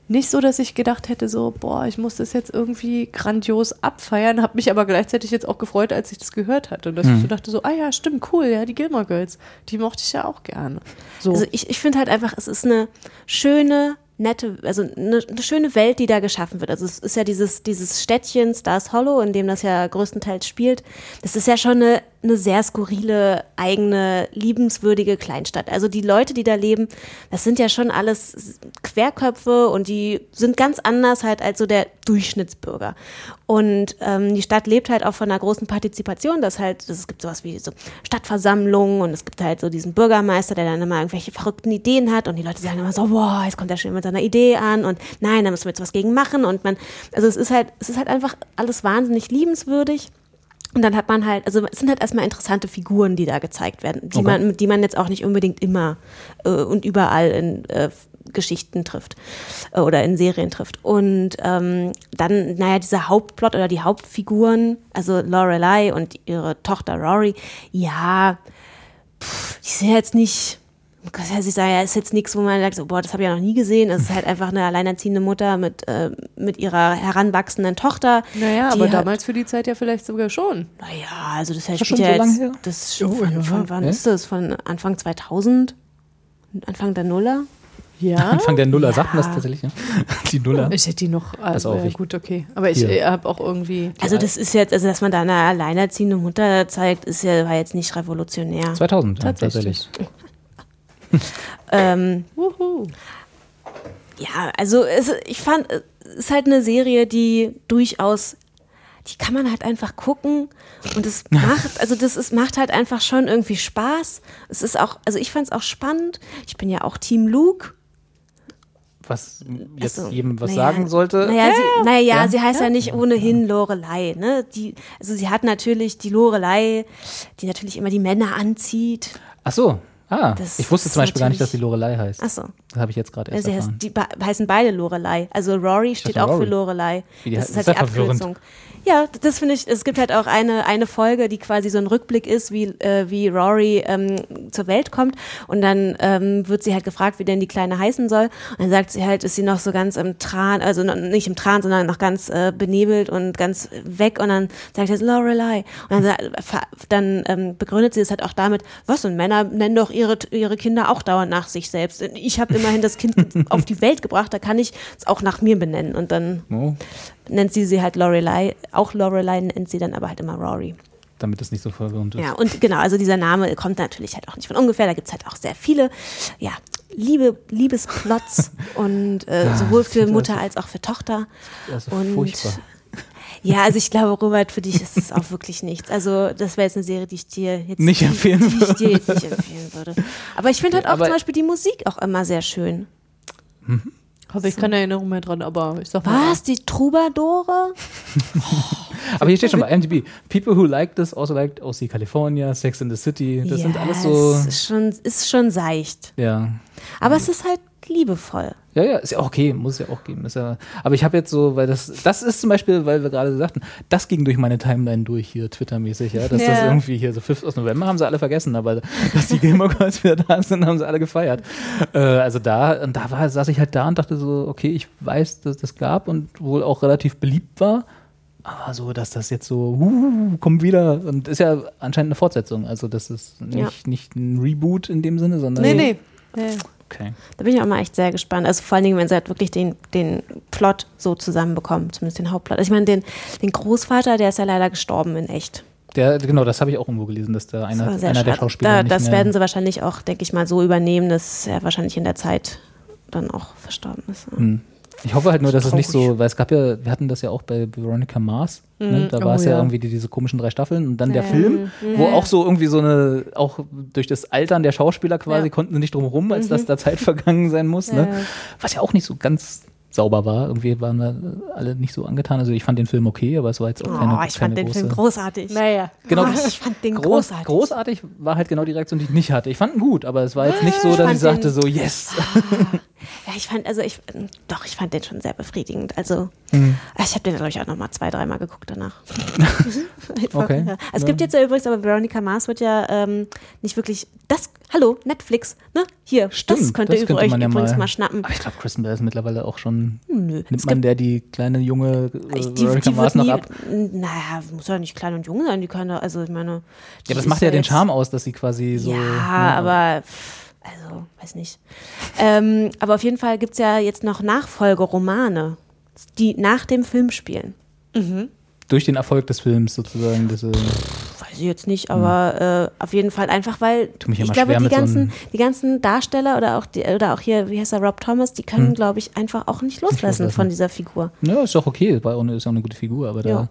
nicht so, dass ich gedacht hätte, so, boah, ich muss das jetzt irgendwie grandios abfeiern, habe mich aber gleichzeitig jetzt auch gefreut, als ich das gehört hatte. Und dass ich so dachte, so, ah ja, stimmt, cool, ja, die Gilmore Girls, die mochte ich ja auch gerne. So. Also ich, ich finde halt einfach, es ist eine schöne, nette, also eine, eine schöne Welt, die da geschaffen wird. Also es ist ja dieses, dieses Städtchen Stars Hollow, in dem das ja größtenteils spielt. Das ist ja schon eine, eine sehr skurrile, eigene, liebenswürdige Kleinstadt. Also die Leute, die da leben, das sind ja schon alles Querköpfe und die sind ganz anders halt als so der Durchschnittsbürger. Und ähm, die Stadt lebt halt auch von einer großen Partizipation, dass halt, es gibt sowas wie so Stadtversammlungen und es gibt halt so diesen Bürgermeister, der dann immer irgendwelche verrückten Ideen hat und die Leute sagen immer so, boah, jetzt kommt er schon mit seiner Idee an und nein, da müssen wir jetzt was gegen machen und man, also es ist halt, es ist halt einfach alles wahnsinnig liebenswürdig. Und dann hat man halt, also es sind halt erstmal interessante Figuren, die da gezeigt werden, die, Okay. man, die man jetzt auch nicht unbedingt immer äh, und überall in äh, Geschichten trifft äh, oder in Serien trifft. Und ähm, dann, naja, dieser Hauptplot oder die Hauptfiguren, also Lorelei und ihre Tochter Rory, ja, pff, die sind jetzt nicht, man kann ja sich sagen, ja, ist jetzt nichts, wo man sagt, so, boah, das habe ich ja noch nie gesehen. Es ist halt einfach eine alleinerziehende Mutter mit, äh, mit ihrer heranwachsenden Tochter. naja, aber halt- damals für die Zeit ja vielleicht sogar schon. naja, also das heißt, das spielt schon ja so lange jetzt, her? das ist Oh, von, ja. von wann Ja? ist das? Von Anfang 2000? Anfang der Nuller? Ja. Anfang der Nuller, sagt man das Ja. tatsächlich? Ne? Die Nuller. Ich hätte die noch, also, auch ja, ich. gut, okay. Aber ich habe auch irgendwie. Also das ist jetzt, also dass man da eine alleinerziehende Mutter zeigt, ist ja, war jetzt nicht revolutionär. 2000, ja, Tatsächlich. tatsächlich. Ähm, ja, also es, ich fand, es ist halt eine Serie, die durchaus, die kann man halt einfach gucken und es macht, also das ist, macht halt einfach schon irgendwie Spaß. Es ist auch, also ich fand es auch spannend. Ich bin ja auch Team Luke. Was jetzt Also, jedem was naja, sagen sollte. Naja, sie, naja Ja. sie heißt ja, nicht ohnehin Lorelei. Ne? Die, also sie hat natürlich die Lorelei, die natürlich immer die Männer anzieht. Ach so. Ah, Das ich wusste zum Beispiel gar nicht, dass die Lorelei heißt. Ach so. Das habe ich jetzt gerade Ja, erst sie erfahren. heißt, die heißen beide Lorelei. Also Rory steht auch Rory. für Lorelei. Das ist halt das die ist. Abkürzung. Ja, das finde ich, es gibt halt auch eine, eine Folge, die quasi so ein Rückblick ist, wie, äh, wie Rory ähm, zur Welt kommt. Und dann ähm, wird sie halt gefragt, wie denn die Kleine heißen soll. Und dann sagt sie halt, ist sie noch so ganz im Tran, also nicht im Tran, sondern noch ganz äh, benebelt und ganz weg. Und dann sagt sie Lorelei. Und dann, dann ähm, begründet sie es halt auch damit, was, und Männer nennen doch ihre, ihre Kinder auch dauernd nach sich selbst. Ich habe immerhin das Kind auf die Welt gebracht, da kann ich es auch nach mir benennen. Und dann Oh, nennt sie sie halt Lorelei. Auch Lorelei nennt sie dann aber halt immer Rory. damit es nicht so verwirrend ist. Ja, und genau, also dieser Name kommt natürlich halt auch nicht von ungefähr. Da gibt's halt auch sehr viele, ja, Liebe, Liebesplots und äh, sowohl für Mutter alles- als auch für Tochter. Das ist Und furchtbar. ja, also ich glaube, Robert, für dich ist es auch wirklich nichts. Also das wäre jetzt eine Serie, die ich dir jetzt Nicht empfehlen die, die ich würde. dir jetzt nicht empfehlen würde. Aber ich finde halt auch Aber- zum Beispiel die Musik auch immer sehr schön. Habe ich keine Erinnerung mehr dran, aber ich sag mal. Was? Die Troubadoure? Aber hier steht schon bei IMDb, people who like this also like OC California, Sex in the City, das sind Ja, alles so, Es ist schon, ist schon seicht. ja. Aber es ist halt liebevoll. Ja, ja, ist ja auch okay, muss es ja auch geben. Ist ja, aber ich habe jetzt so, weil das, das ist zum Beispiel, weil wir gerade sagten, das ging durch meine Timeline durch hier, Twitter-mäßig, ja, dass das Ja. irgendwie hier so 5. aus November haben sie alle vergessen, aber dass die Gilmore Girls wieder da sind, haben sie alle gefeiert. Äh, also da, und da war, saß ich halt da und dachte so, okay, ich weiß, dass das gab und wohl auch relativ beliebt war. Aber so, dass das jetzt so, uh, kommt wieder und ist ja anscheinend eine Fortsetzung. Also das ist nicht, Ja. nicht ein Reboot in dem Sinne, sondern. Nee, nee. nee. Okay. Da bin ich auch mal echt sehr gespannt. Also vor allen Dingen, wenn sie halt wirklich den, den Plot so zusammenbekommen, zumindest den Hauptplot. Also ich meine, den, den Großvater, der ist ja leider gestorben in echt. Der, genau, das habe ich auch irgendwo gelesen, dass da Das einer, sehr einer der. Schauspieler Da, das werden sie wahrscheinlich auch, denke ich mal, so übernehmen, dass er wahrscheinlich in der Zeit dann auch verstorben ist. Hm. Ich hoffe halt nur, dass es nicht so, weil es gab ja, wir hatten das ja auch bei Veronica Mars, ne? da Oh war es ja, ja. irgendwie die, diese komischen drei Staffeln und dann der Ja. Film, wo auch so irgendwie so eine, auch durch das Altern der Schauspieler quasi Ja. konnten sie nicht drum rum, als dass da Zeit vergangen sein muss, ne? Was ja auch nicht so ganz sauber war, irgendwie waren wir alle nicht so angetan, also ich fand den Film okay, aber es war jetzt auch keine, oh, ich keine fand den. Film großartig. Naja. Genau, Oh, ich fand den groß, großartig. großartig war halt genau die Reaktion, die ich nicht hatte. Ich fand ihn gut, aber es war jetzt nicht so, Ich dass ich sagte den- so, yes. Ja, ich fand, also ich, doch, ich fand den schon sehr befriedigend. Also, Mhm. ich habe den, glaube ich, auch noch mal zwei, dreimal geguckt danach. Okay. Es gibt jetzt ja übrigens, aber Veronica Mars wird ja ähm, nicht wirklich, das, hallo, Netflix, ne? Hier, Stimmt, das könnt ihr das könnte euch ja übrigens mal- mal, schnappen. Aber ich glaube, Kristen Bell ist mittlerweile auch schon. Nö. Nimmt Es man gibt- der die kleine junge äh, Ich- die, Veronica die Mars wird noch nie, ab? naja, muss ja nicht klein und jung sein, die kann da, also ich meine. die Ja, das macht ja den jetzt- Charme aus, dass sie quasi so. ja, ne, aber also, weiß nicht. Ähm, aber auf jeden Fall gibt es ja jetzt noch Nachfolgeromane, die nach dem Film spielen. Durch den Erfolg des Films sozusagen. Diese, Weiß ich jetzt nicht, aber äh, auf jeden Fall einfach, weil ich glaube, die so ganzen, einem- die ganzen Darsteller oder auch die, oder auch hier, wie heißt er, Rob Thomas, die können, Hm. glaube ich, einfach auch nicht loslassen, loslassen. von dieser Figur. ja, ist doch okay, war auch eine, ist auch eine gute Figur, aber da Ja.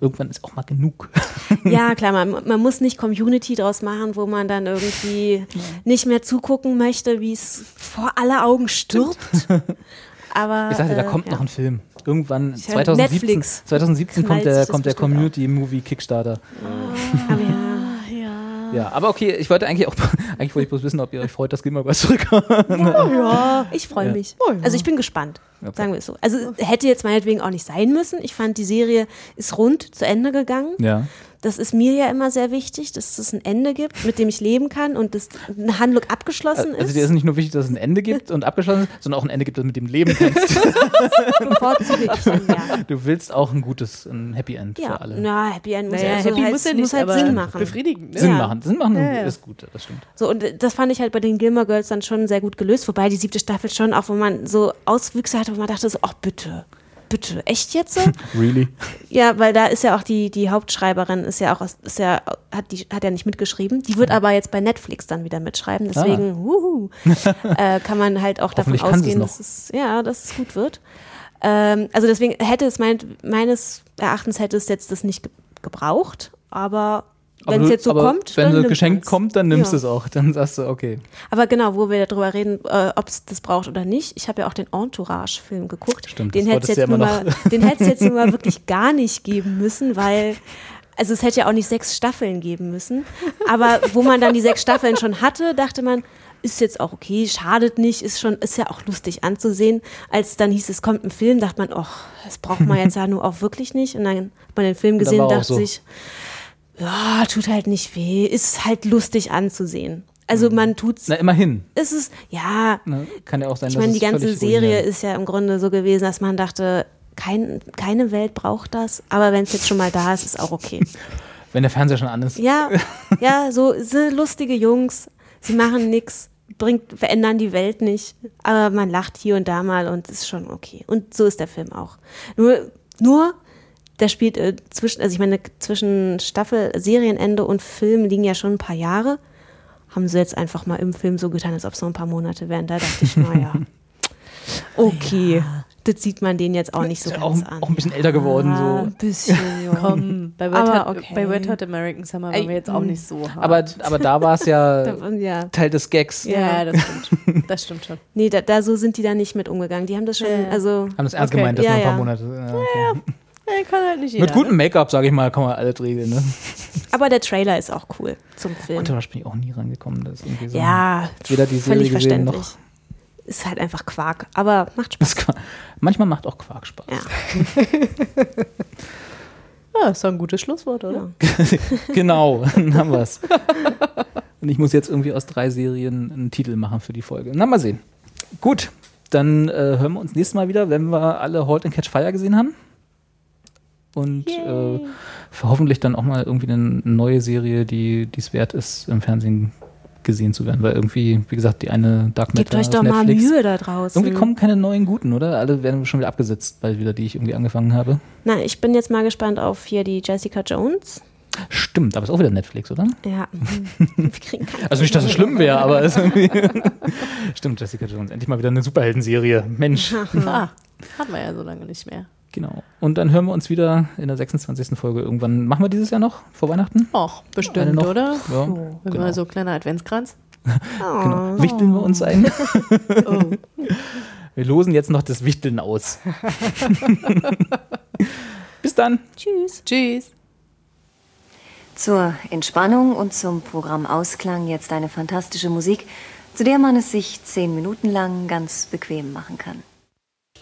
irgendwann ist auch mal genug. Ja, klar, man, man muss nicht Community draus machen, wo man dann irgendwie nicht mehr zugucken möchte, wie es vor aller Augen stirbt. Aber Ich sagte, da äh, kommt ja. noch ein Film. Irgendwann Ich höre 2017, Netflix. 2017 kommt der, kommt der Community Movie Kickstarter. Aber ja. Ja, aber okay, ich wollte eigentlich auch, eigentlich wollte ich bloß wissen, ob ihr euch freut, dass Gilmore Girls zurückkommt. Ja, ich freue Ja. mich. Also ich bin gespannt, Okay. sagen wir es so. Also hätte jetzt meinetwegen auch nicht sein müssen. Ich fand, die Serie ist rund zu Ende gegangen. Ja. Das ist mir ja immer sehr wichtig, dass es ein Ende gibt, mit dem ich leben kann und dass eine Handlung abgeschlossen Also ist. dir ist nicht nur wichtig, dass es ein Ende gibt und abgeschlossen ist, sondern auch ein Ende gibt, das mit dem du leben kannst. bevorzuge ich dann, ja. Du willst auch ein gutes, ein Happy End Ja, für alle. na, Happy End muss, Naja, ja, so happy halt, muss ja nicht, muss halt Sinn machen. befriedigend. Ne? Sinn Ja. machen. Sinn machen Ja, ja. ist gut, das stimmt. So, und das fand ich halt bei den Gilmore Girls dann schon sehr gut gelöst, wobei die siebte Staffel schon auch, wo man so Auswüchse hatte, wo man dachte so, ach bitte, bitte, echt jetzt? Really? ja, weil da ist ja auch die, die Hauptschreiberin, ist ja auch, ist ja, hat, die, hat ja nicht mitgeschrieben, die wird aber jetzt bei Netflix dann wieder mitschreiben, deswegen, wuhu, äh, kann man halt auch davon ausgehen, dass es, ja, dass es gut wird. Ähm, also deswegen hätte es mein, meines Erachtens hätte es jetzt das nicht ge gebraucht, aber wenn es jetzt so kommt, wenn so nimmt geschenkt man's. kommt, dann nimmst Ja. du es auch. Dann sagst du, okay. Aber genau, wo wir darüber reden, äh, ob es das braucht oder nicht. Ich habe ja auch den Entourage-Film geguckt. Stimmt, den hätte es jetzt, ja mal- den hätte es jetzt nun mal wirklich gar nicht geben müssen, weil also es hätte ja auch nicht sechs Staffeln geben müssen. Aber wo man dann die sechs Staffeln schon hatte, dachte man, ist jetzt auch okay, schadet nicht, ist schon, ist ja auch lustig anzusehen. Als dann hieß, es kommt ein Film, dachte man, oh, das braucht man jetzt ja nur auch wirklich nicht. Und dann hat man den Film gesehen und dachte so. sich, ja, tut halt nicht weh, ist halt lustig anzusehen. Also man tut's, Na, immerhin. ist es, ja, Ne? Kann ja auch sein, ich meine, die ganze Serie ist ja im Grunde so gewesen, dass man dachte, kein, keine Welt braucht das, aber wenn es jetzt schon mal da ist, ist auch okay. Wenn der Fernseher schon an ist. Ja, ja, so lustige Jungs, sie machen nichts, bringt, verändern die Welt nicht, aber man lacht hier und da mal und ist schon okay. Und so ist der Film auch. Nur, nur der spielt äh, zwischen, also ich meine, zwischen Staffel, Serienende und Film liegen ja schon ein paar Jahre. Haben sie jetzt einfach mal im Film so getan, als ob es so ein paar Monate wären. Da dachte ich, naja, okay, das sieht man den jetzt auch nicht so Ist ja ganz auch, an. auch ein bisschen älter geworden. Ah, so. Ein bisschen, ja. Komm, bei Red, Aber Hot, okay. bei Red Hot American Summer waren wir jetzt auch nicht so hart. Aber, aber da war es ja ja. Teil des Gags. ja, das stimmt. Das stimmt schon. Nee, da, da so sind die da nicht mit umgegangen. Die haben das schon, Ja. also Haben das ernst Okay. gemeint, dass Ja, noch ein paar ja. Monate. Ja, okay. Ja, kann halt nicht jeder. Mit gutem Make-up, sage ich mal, kann man alles regeln. Ne? aber der Trailer ist auch cool zum Film. Und da bin ich auch nie rangekommen. Das ist irgendwie so Ja, weder die Serie völlig gesehen verständlich. noch. Ist halt einfach Quark, aber macht Spaß. Manchmal macht auch Quark Spaß. Ja. Ja, ist doch ein gutes Schlusswort, oder? genau, dann haben wir es. Und ich muss jetzt irgendwie aus drei Serien einen Titel machen für die Folge. Na, mal sehen. Gut, dann äh, hören wir uns nächstes Mal wieder, wenn wir alle Halt and Catch Fire gesehen haben. Und äh, hoffentlich dann auch mal irgendwie eine neue Serie, die es wert ist, im Fernsehen gesehen zu werden. Weil irgendwie, wie gesagt, die eine Dark Gebt Matter euch doch mal Netflix. Mühe da draußen. Irgendwie kommen keine neuen guten, oder? Alle werden schon wieder abgesetzt, bald wieder, die ich irgendwie angefangen habe. Na, ich bin jetzt mal gespannt auf hier die Jessica Jones. Stimmt, aber ist auch wieder Netflix, oder? Ja. Wir kriegen kein Also nicht, dass es schlimm wäre, aber es irgendwie Stimmt, Jessica Jones. Endlich mal wieder eine Superheldenserie. Mensch. Ah, hatten wir ja so lange nicht mehr. Genau. Und dann hören wir uns wieder in der 26. Folge irgendwann. Machen wir dieses Jahr noch vor Weihnachten? Och, Eine bestimmt, noch? oder? Ja, Wenn genau. wir so kleiner Adventskranz. genau. Wichteln wir uns ein. Oh. Wir losen jetzt noch das Wichteln aus. Bis dann. Tschüss. Tschüss. Zur Entspannung und zum Programm Ausklang jetzt eine fantastische Musik, zu der man es sich zehn Minuten lang ganz bequem machen kann.